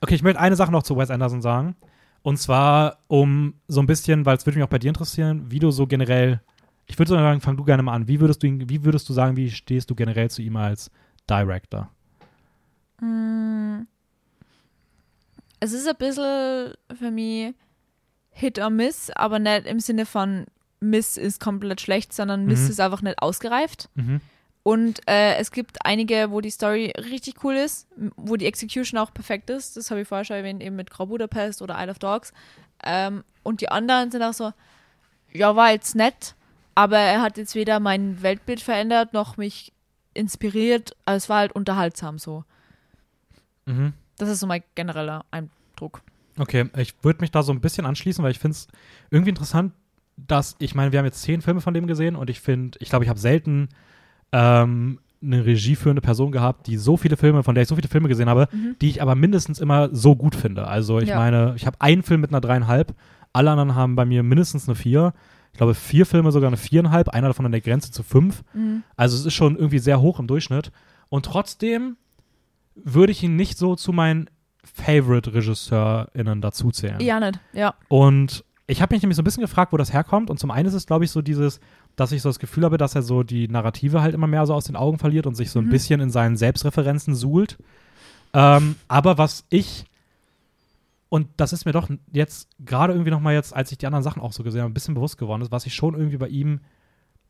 okay, ich möchte eine Sache noch zu Wes Anderson sagen. Und zwar, um so ein bisschen, weil es würde mich auch bei dir interessieren, wie du so generell, ich würde so sagen, fang du gerne mal an. Wie würdest du ihn, wie würdest du sagen, wie stehst du generell zu ihm als Director?
Mm. Es ist ein bisschen für mich Hit or Miss, aber nicht im Sinne von Miss ist komplett schlecht, sondern Miss
Mhm.
ist einfach nicht ausgereift.
Mhm.
Und äh, es gibt einige, wo die Story richtig cool ist, wo die Execution auch perfekt ist. Das habe ich vorher schon erwähnt, eben mit Grau Budapest oder Isle of Dogs. Ähm, und die anderen sind auch so, ja, war jetzt nett, aber er hat jetzt weder mein Weltbild verändert, noch mich inspiriert. Also es war halt unterhaltsam so.
Mhm.
Das ist so mein genereller Eindruck.
Okay, ich würde mich da so ein bisschen anschließen, weil ich finde es irgendwie interessant, dass, ich meine, wir haben jetzt zehn Filme von dem gesehen und ich finde, ich glaube, ich habe selten ähm, eine regieführende Person gehabt, die so viele Filme, von der ich so viele Filme gesehen habe,
Mhm.
die ich aber mindestens immer so gut finde. Also ich
Ja.
meine, ich habe einen Film mit einer dreieinhalb, alle anderen haben bei mir mindestens eine vier. Ich glaube, vier Filme sogar eine viereinhalb, einer davon an der Grenze zu fünf.
Mhm.
Also es ist schon irgendwie sehr hoch im Durchschnitt. Und trotzdem würde ich ihn nicht so zu meinen Favorite-RegisseurInnen dazuzählen.
Ja, nicht. Ja.
Und ich habe mich nämlich so ein bisschen gefragt, wo das herkommt. Und zum einen ist es, glaube ich, so dieses, dass ich so das Gefühl habe, dass er so die Narrative halt immer mehr so aus den Augen verliert und sich so ein
Mhm.
bisschen in seinen Selbstreferenzen suhlt. Ähm, aber was ich, und das ist mir doch jetzt gerade irgendwie nochmal jetzt, als ich die anderen Sachen auch so gesehen habe, ein bisschen bewusst geworden ist, was ich schon irgendwie bei ihm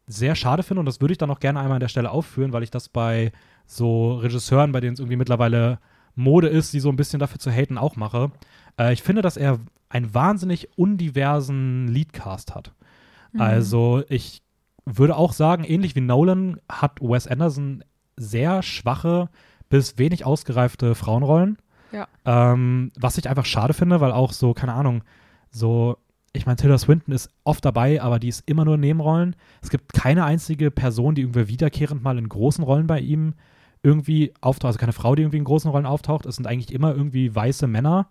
sehr schade finde. Und das würde ich dann auch gerne einmal an der Stelle aufführen, weil ich das bei so Regisseuren, bei denen es irgendwie mittlerweile Mode ist, die so ein bisschen dafür zu haten, auch mache. Äh, ich finde, dass er einen wahnsinnig undiversen Leadcast hat.
Mhm.
Also ich würde auch sagen, ähnlich wie Nolan hat Wes Anderson sehr schwache bis wenig ausgereifte Frauenrollen.
Ja.
Ähm, was ich einfach schade finde, weil auch so, keine Ahnung, so, ich meine, Tilda Swinton ist oft dabei, aber die ist immer nur in Nebenrollen. Es gibt keine einzige Person, die irgendwie wiederkehrend mal in großen Rollen bei ihm irgendwie auftaucht, also keine Frau, die irgendwie in großen Rollen auftaucht. Es sind eigentlich immer irgendwie weiße Männer,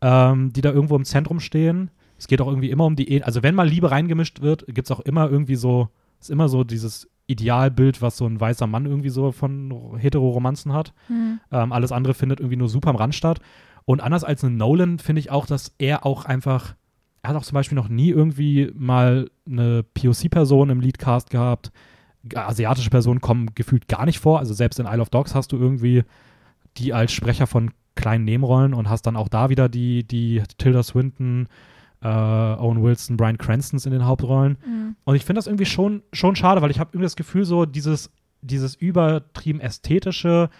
ähm, die da irgendwo im Zentrum stehen. Es geht auch irgendwie immer um die, e also wenn mal Liebe reingemischt wird, gibt es auch immer irgendwie so, ist immer so dieses Idealbild, was so ein weißer Mann irgendwie so von Hetero-Romanzen hat.
Mhm.
Ähm, alles andere findet irgendwie nur super am Rand statt. Und anders als ein Nolan finde ich auch, dass er auch einfach, er hat auch zum Beispiel noch nie irgendwie mal eine POC-Person im Leadcast gehabt. Asiatische Personen kommen gefühlt gar nicht vor. Also selbst in Isle of Dogs hast du irgendwie die als Sprecher von kleinen Nebenrollen und hast dann auch da wieder die, die Tilda Swinton, äh, Owen Wilson, Brian Cranstons in den Hauptrollen.
Mhm.
Und ich finde das irgendwie schon, schon schade, weil ich habe irgendwie das Gefühl, so dieses, dieses übertrieben ästhetische,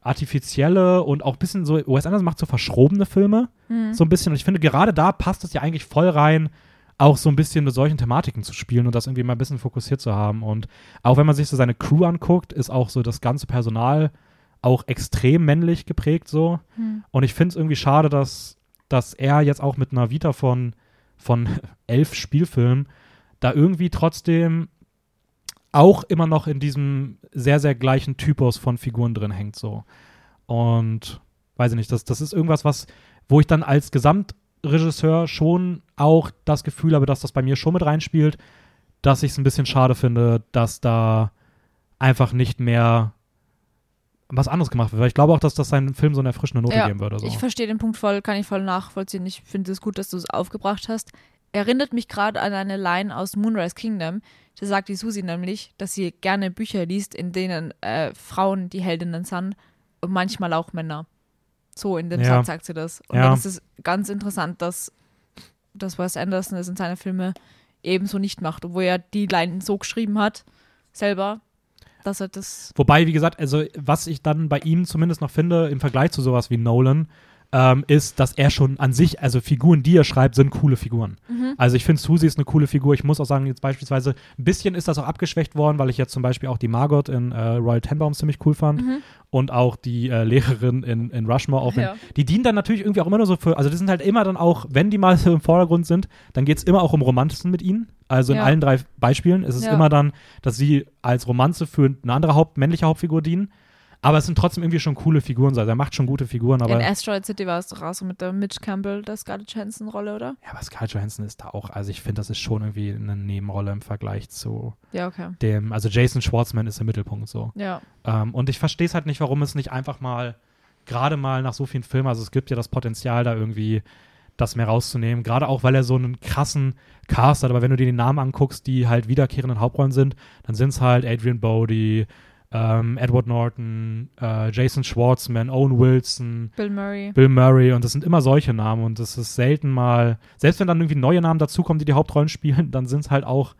artifizielle und auch ein bisschen so, Wes Anderson macht so verschrobene Filme,
Mhm.
so ein bisschen. Und ich finde, gerade da passt es ja eigentlich voll rein, auch so ein bisschen mit solchen Thematiken zu spielen und das irgendwie mal ein bisschen fokussiert zu haben. Und auch wenn man sich so seine Crew anguckt, ist auch so das ganze Personal auch extrem männlich geprägt so.
Mhm.
Und ich finde es irgendwie schade, dass, dass er jetzt auch mit einer Vita von, von elf Spielfilmen da irgendwie trotzdem auch immer noch in diesem sehr, sehr gleichen Typus von Figuren drin hängt so. Und weiß ich nicht, das, das ist irgendwas, was, wo ich dann als Gesamtregisseur schon auch das Gefühl habe, dass das bei mir schon mit reinspielt, dass ich es ein bisschen schade finde, dass da einfach nicht mehr was anderes gemacht wird. Weil ich glaube auch, dass das seinem Film so eine erfrischende Note
Ja,
geben würde. So.
Ich verstehe den Punkt voll, kann ich voll nachvollziehen. Ich finde es gut, dass du es aufgebracht hast. Erinnert mich gerade an eine Line aus Moonrise Kingdom. Da sagt die Susi nämlich, dass sie gerne Bücher liest, in denen äh, Frauen die Heldinnen sind und manchmal auch Männer. So in dem
Ja.
Satz sagt sie das. Und
Ja.
dann ist es ganz interessant, dass, dass Wes Anderson es in seinen Filmen ebenso nicht macht, obwohl er die Line so geschrieben hat, selber, dass er das.
Wobei, wie gesagt, also was ich dann bei ihm zumindest noch finde, im Vergleich zu sowas wie Nolan, ähm, ist, dass er schon an sich, also Figuren, die er schreibt, sind coole Figuren.
Mhm.
Also ich finde, Susie ist eine coole Figur. Ich muss auch sagen, jetzt beispielsweise, ein bisschen ist das auch abgeschwächt worden, weil ich jetzt zum Beispiel auch die Margot in äh, Royal Tenenbaums ziemlich cool fand
Mhm.
und auch die äh, Lehrerin in, in Rushmore. Auch
Ja.
Die dienen dann natürlich irgendwie auch immer nur so für, also die sind halt immer dann auch, wenn die mal so im Vordergrund sind, dann geht es immer auch um Romanzen mit ihnen. Also in
Ja.
allen drei Beispielen ist es
Ja.
immer dann, dass sie als Romanze für eine andere Haupt männliche Hauptfigur dienen. Aber es sind trotzdem irgendwie schon coole Figuren. Also er macht schon gute Figuren, aber.
In Asteroid City war es doch auch so mit der Mitch Campbell, der Scarlett Johansson-Rolle, oder?
ja, aber Scarlett Johansson ist da auch, also ich finde, das ist schon irgendwie eine Nebenrolle im Vergleich zu
Ja, okay.
dem, also Jason Schwartzman ist im Mittelpunkt so.
Ja.
Ähm, und ich verstehe es halt nicht, warum es nicht einfach mal, gerade mal nach so vielen Filmen, also es gibt ja das Potenzial da irgendwie, das mehr rauszunehmen. Gerade auch, weil er so einen krassen Cast hat. Aber wenn du dir die Namen anguckst, die halt wiederkehrenden Hauptrollen sind, dann sind es halt Adrian Bodie, ähm, Edward Norton, äh, Jason Schwartzman, Owen Wilson,
Bill Murray.
Bill Murray. Und das sind immer solche Namen. Und das ist selten mal, selbst wenn dann irgendwie neue Namen dazukommen, die die Hauptrollen spielen, dann sind es halt auch,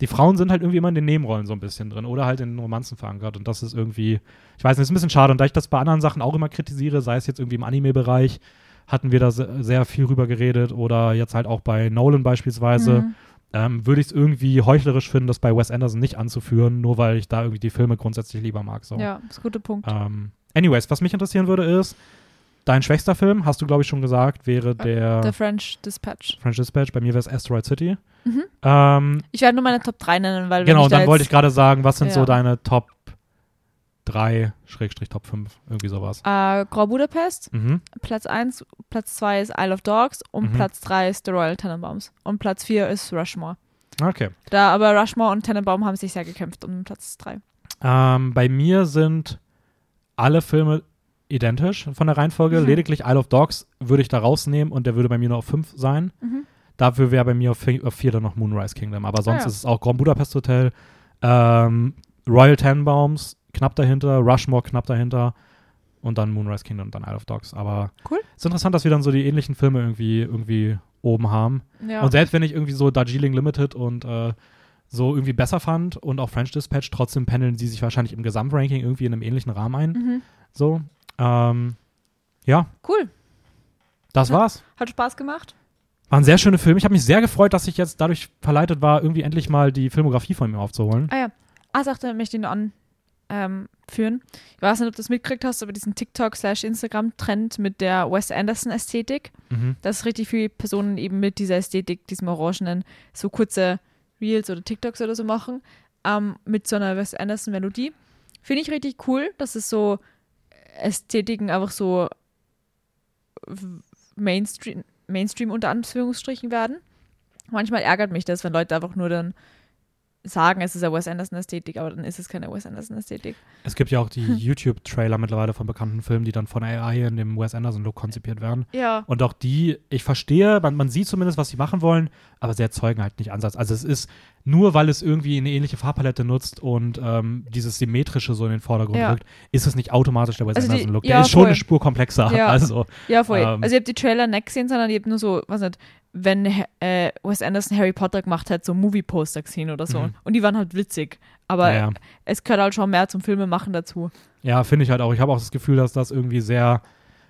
die Frauen sind halt irgendwie immer in den Nebenrollen so ein bisschen drin oder halt in den Romanzen verankert. Und das ist irgendwie, ich weiß nicht, ist ein bisschen schade. Und da ich das bei anderen Sachen auch immer kritisiere, sei es jetzt irgendwie im Anime-Bereich, hatten wir da se sehr viel rüber geredet oder jetzt halt auch bei Nolan beispielsweise,
Mhm.
Ähm, würde ich es irgendwie heuchlerisch finden, das bei Wes Anderson nicht anzuführen, nur weil ich da irgendwie die Filme grundsätzlich lieber mag. So.
Ja, ist ein guter Punkt.
Ähm, anyways, was mich interessieren würde ist, dein schwächster Film, hast du glaube ich schon gesagt, wäre der,
The French Dispatch.
French Dispatch. Bei mir wäre es Asteroid City.
Mhm.
Ähm,
Ich werde nur meine Top 3 nennen, weil
genau, und
da
dann wollte ich gerade sagen, was sind so
Ja.
deine Top 3, Schrägstrich Top 5, irgendwie sowas.
äh, Grand Budapest,
Mhm.
Platz 1, Platz 2 ist Isle of Dogs und
Mhm.
Platz 3 ist The Royal Tenenbaums. Und Platz 4 ist Rushmore.
Okay.
Da aber Rushmore und Tenenbaum haben sich sehr gekämpft um Platz 3.
Ähm, bei mir sind alle Filme identisch von der Reihenfolge.
Mhm.
Lediglich Isle of Dogs würde ich da rausnehmen und der würde bei mir nur auf 5 sein.
Mhm.
Dafür wäre bei mir auf 4 dann noch Moonrise Kingdom. Aber sonst
Ah, ja.
ist es auch Grand Budapest Hotel, ähm, Royal Tenenbaums knapp dahinter, Rushmore knapp dahinter und dann Moonrise Kingdom und dann Isle of Dogs. Aber
Cool.
es ist interessant, dass wir dann so die ähnlichen Filme irgendwie, irgendwie oben haben.
Ja.
Und selbst wenn ich irgendwie so Darjeeling Limited und äh, so irgendwie besser fand und auch French Dispatch, trotzdem pendeln sie sich wahrscheinlich im Gesamtranking irgendwie in einem ähnlichen Rahmen ein.
mhm.
So. Ähm, ja,
Cool.
das
Ja.
war's.
Hat Spaß gemacht.
War ein sehr schöner Film. Ich habe mich sehr gefreut, dass ich jetzt dadurch verleitet war, irgendwie endlich mal die Filmografie von ihm aufzuholen.
Ah ja. Ah, sagte, möchte ich nur anführen. Ähm, führen. ich weiß nicht, ob du das mitgekriegt hast, aber diesen TikTok-Instagram-Trend mit der Wes Anderson-Ästhetik.
Mhm.
dass richtig viele Personen eben mit dieser Ästhetik, diesem Orangenen, so kurze Reels oder TikToks oder so machen, ähm, mit so einer Wes Anderson-Melodie. Finde ich richtig cool, dass es so Ästhetiken einfach so Mainstream, Mainstream unter Anführungsstrichen werden. Manchmal ärgert mich das, wenn Leute einfach nur dann sagen, es ist eine Wes Anderson-Ästhetik, aber dann ist es keine Wes Anderson-Ästhetik.
Es gibt ja auch die YouTube-Trailer mittlerweile von bekannten Filmen, die dann von AI in dem Wes Anderson-Look konzipiert werden.
Ja.
Und auch die, ich verstehe, man, man sieht zumindest, was sie machen wollen, aber sie erzeugen halt nicht Ansatz. Also es ist nur, weil es irgendwie eine ähnliche Farbpalette nutzt und ähm, dieses Symmetrische so in den Vordergrund
Ja.
rückt, ist es nicht automatisch der Wes
Also
Anderson-Look.
ja,
Der ist schon
voll.
eine Spur komplexer.
Ja.
Also,
Ja, voll.
Ähm.
also ich habe die Trailer nicht gesehen, sondern ich habe nur so, was nicht, wenn äh, Wes Anderson Harry Potter gemacht hat, so Movie-Poster gesehen oder so.
Mhm.
Und die waren halt witzig. Aber
ja,
es gehört halt schon mehr zum Filmemachen dazu.
ja finde ich halt auch. Ich habe auch das Gefühl, dass das irgendwie sehr.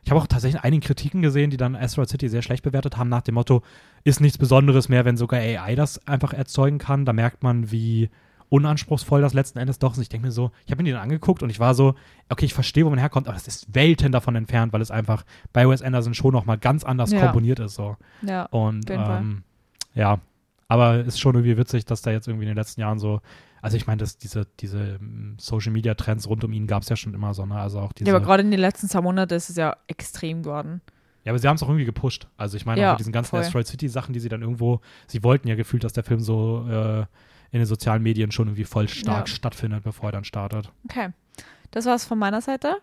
Ich habe auch tatsächlich einige Kritiken gesehen, die dann Asteroid City sehr schlecht bewertet haben, nach dem Motto, ist nichts Besonderes mehr, wenn sogar AI das einfach erzeugen kann. Da merkt man, wie unanspruchsvoll das letzten Endes doch ist. Ich denke mir so, ich habe mir dann angeguckt und ich war so, okay, ich verstehe, wo man herkommt, aber das ist Welten davon entfernt, weil es einfach bei Wes Anderson schon nochmal ganz anders
Ja.
komponiert ist. So.
Ja.
Und ähm, ja, aber ist schon irgendwie witzig, dass da jetzt irgendwie in den letzten Jahren so, also ich meine, dass diese, diese ähm, Social Media Trends rund um ihn gab es ja schon immer so, ne? Also auch diese.
Ja, aber gerade in den letzten zwei Monaten ist es ja extrem geworden.
Ja, aber sie haben es auch irgendwie gepusht. Also ich meine,
Ja,
auch mit diesen ganzen
voll.
Asteroid City-Sachen, die sie dann irgendwo, sie wollten ja gefühlt, dass der Film so äh, in den sozialen Medien schon irgendwie voll stark
Ja.
stattfindet, bevor er dann startet.
Okay. Das war's von meiner Seite.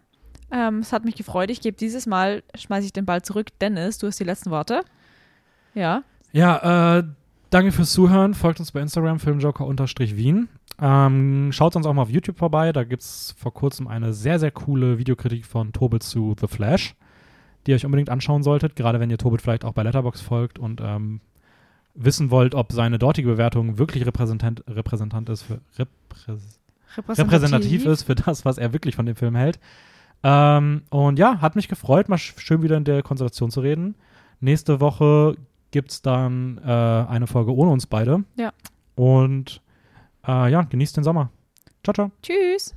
Ähm, es hat mich gefreut. Ich gebe dieses Mal, schmeiße ich den Ball zurück. Dennis, du hast die letzten Worte. Ja.
Ja, äh, danke fürs Zuhören. Folgt uns bei Instagram, filmjoker-wien. Ähm, schaut uns auch mal auf YouTube vorbei. Da gibt es vor kurzem eine sehr, sehr coole Videokritik von Tobit zu The Flash, die ihr euch unbedingt anschauen solltet, gerade wenn ihr Tobit vielleicht auch bei Letterbox folgt und ähm, wissen wollt, ob seine dortige Bewertung wirklich repräsentant, repräsentant ist für, reprä repräsentativ ist für das, was er wirklich von dem Film hält. Ähm, und ja, hat mich gefreut, mal sch- schön wieder in der Konstellation zu reden. Nächste Woche gibt es dann äh, eine Folge ohne uns beide.
Ja.
Und äh, ja, genießt den Sommer. Ciao, ciao.
Tschüss.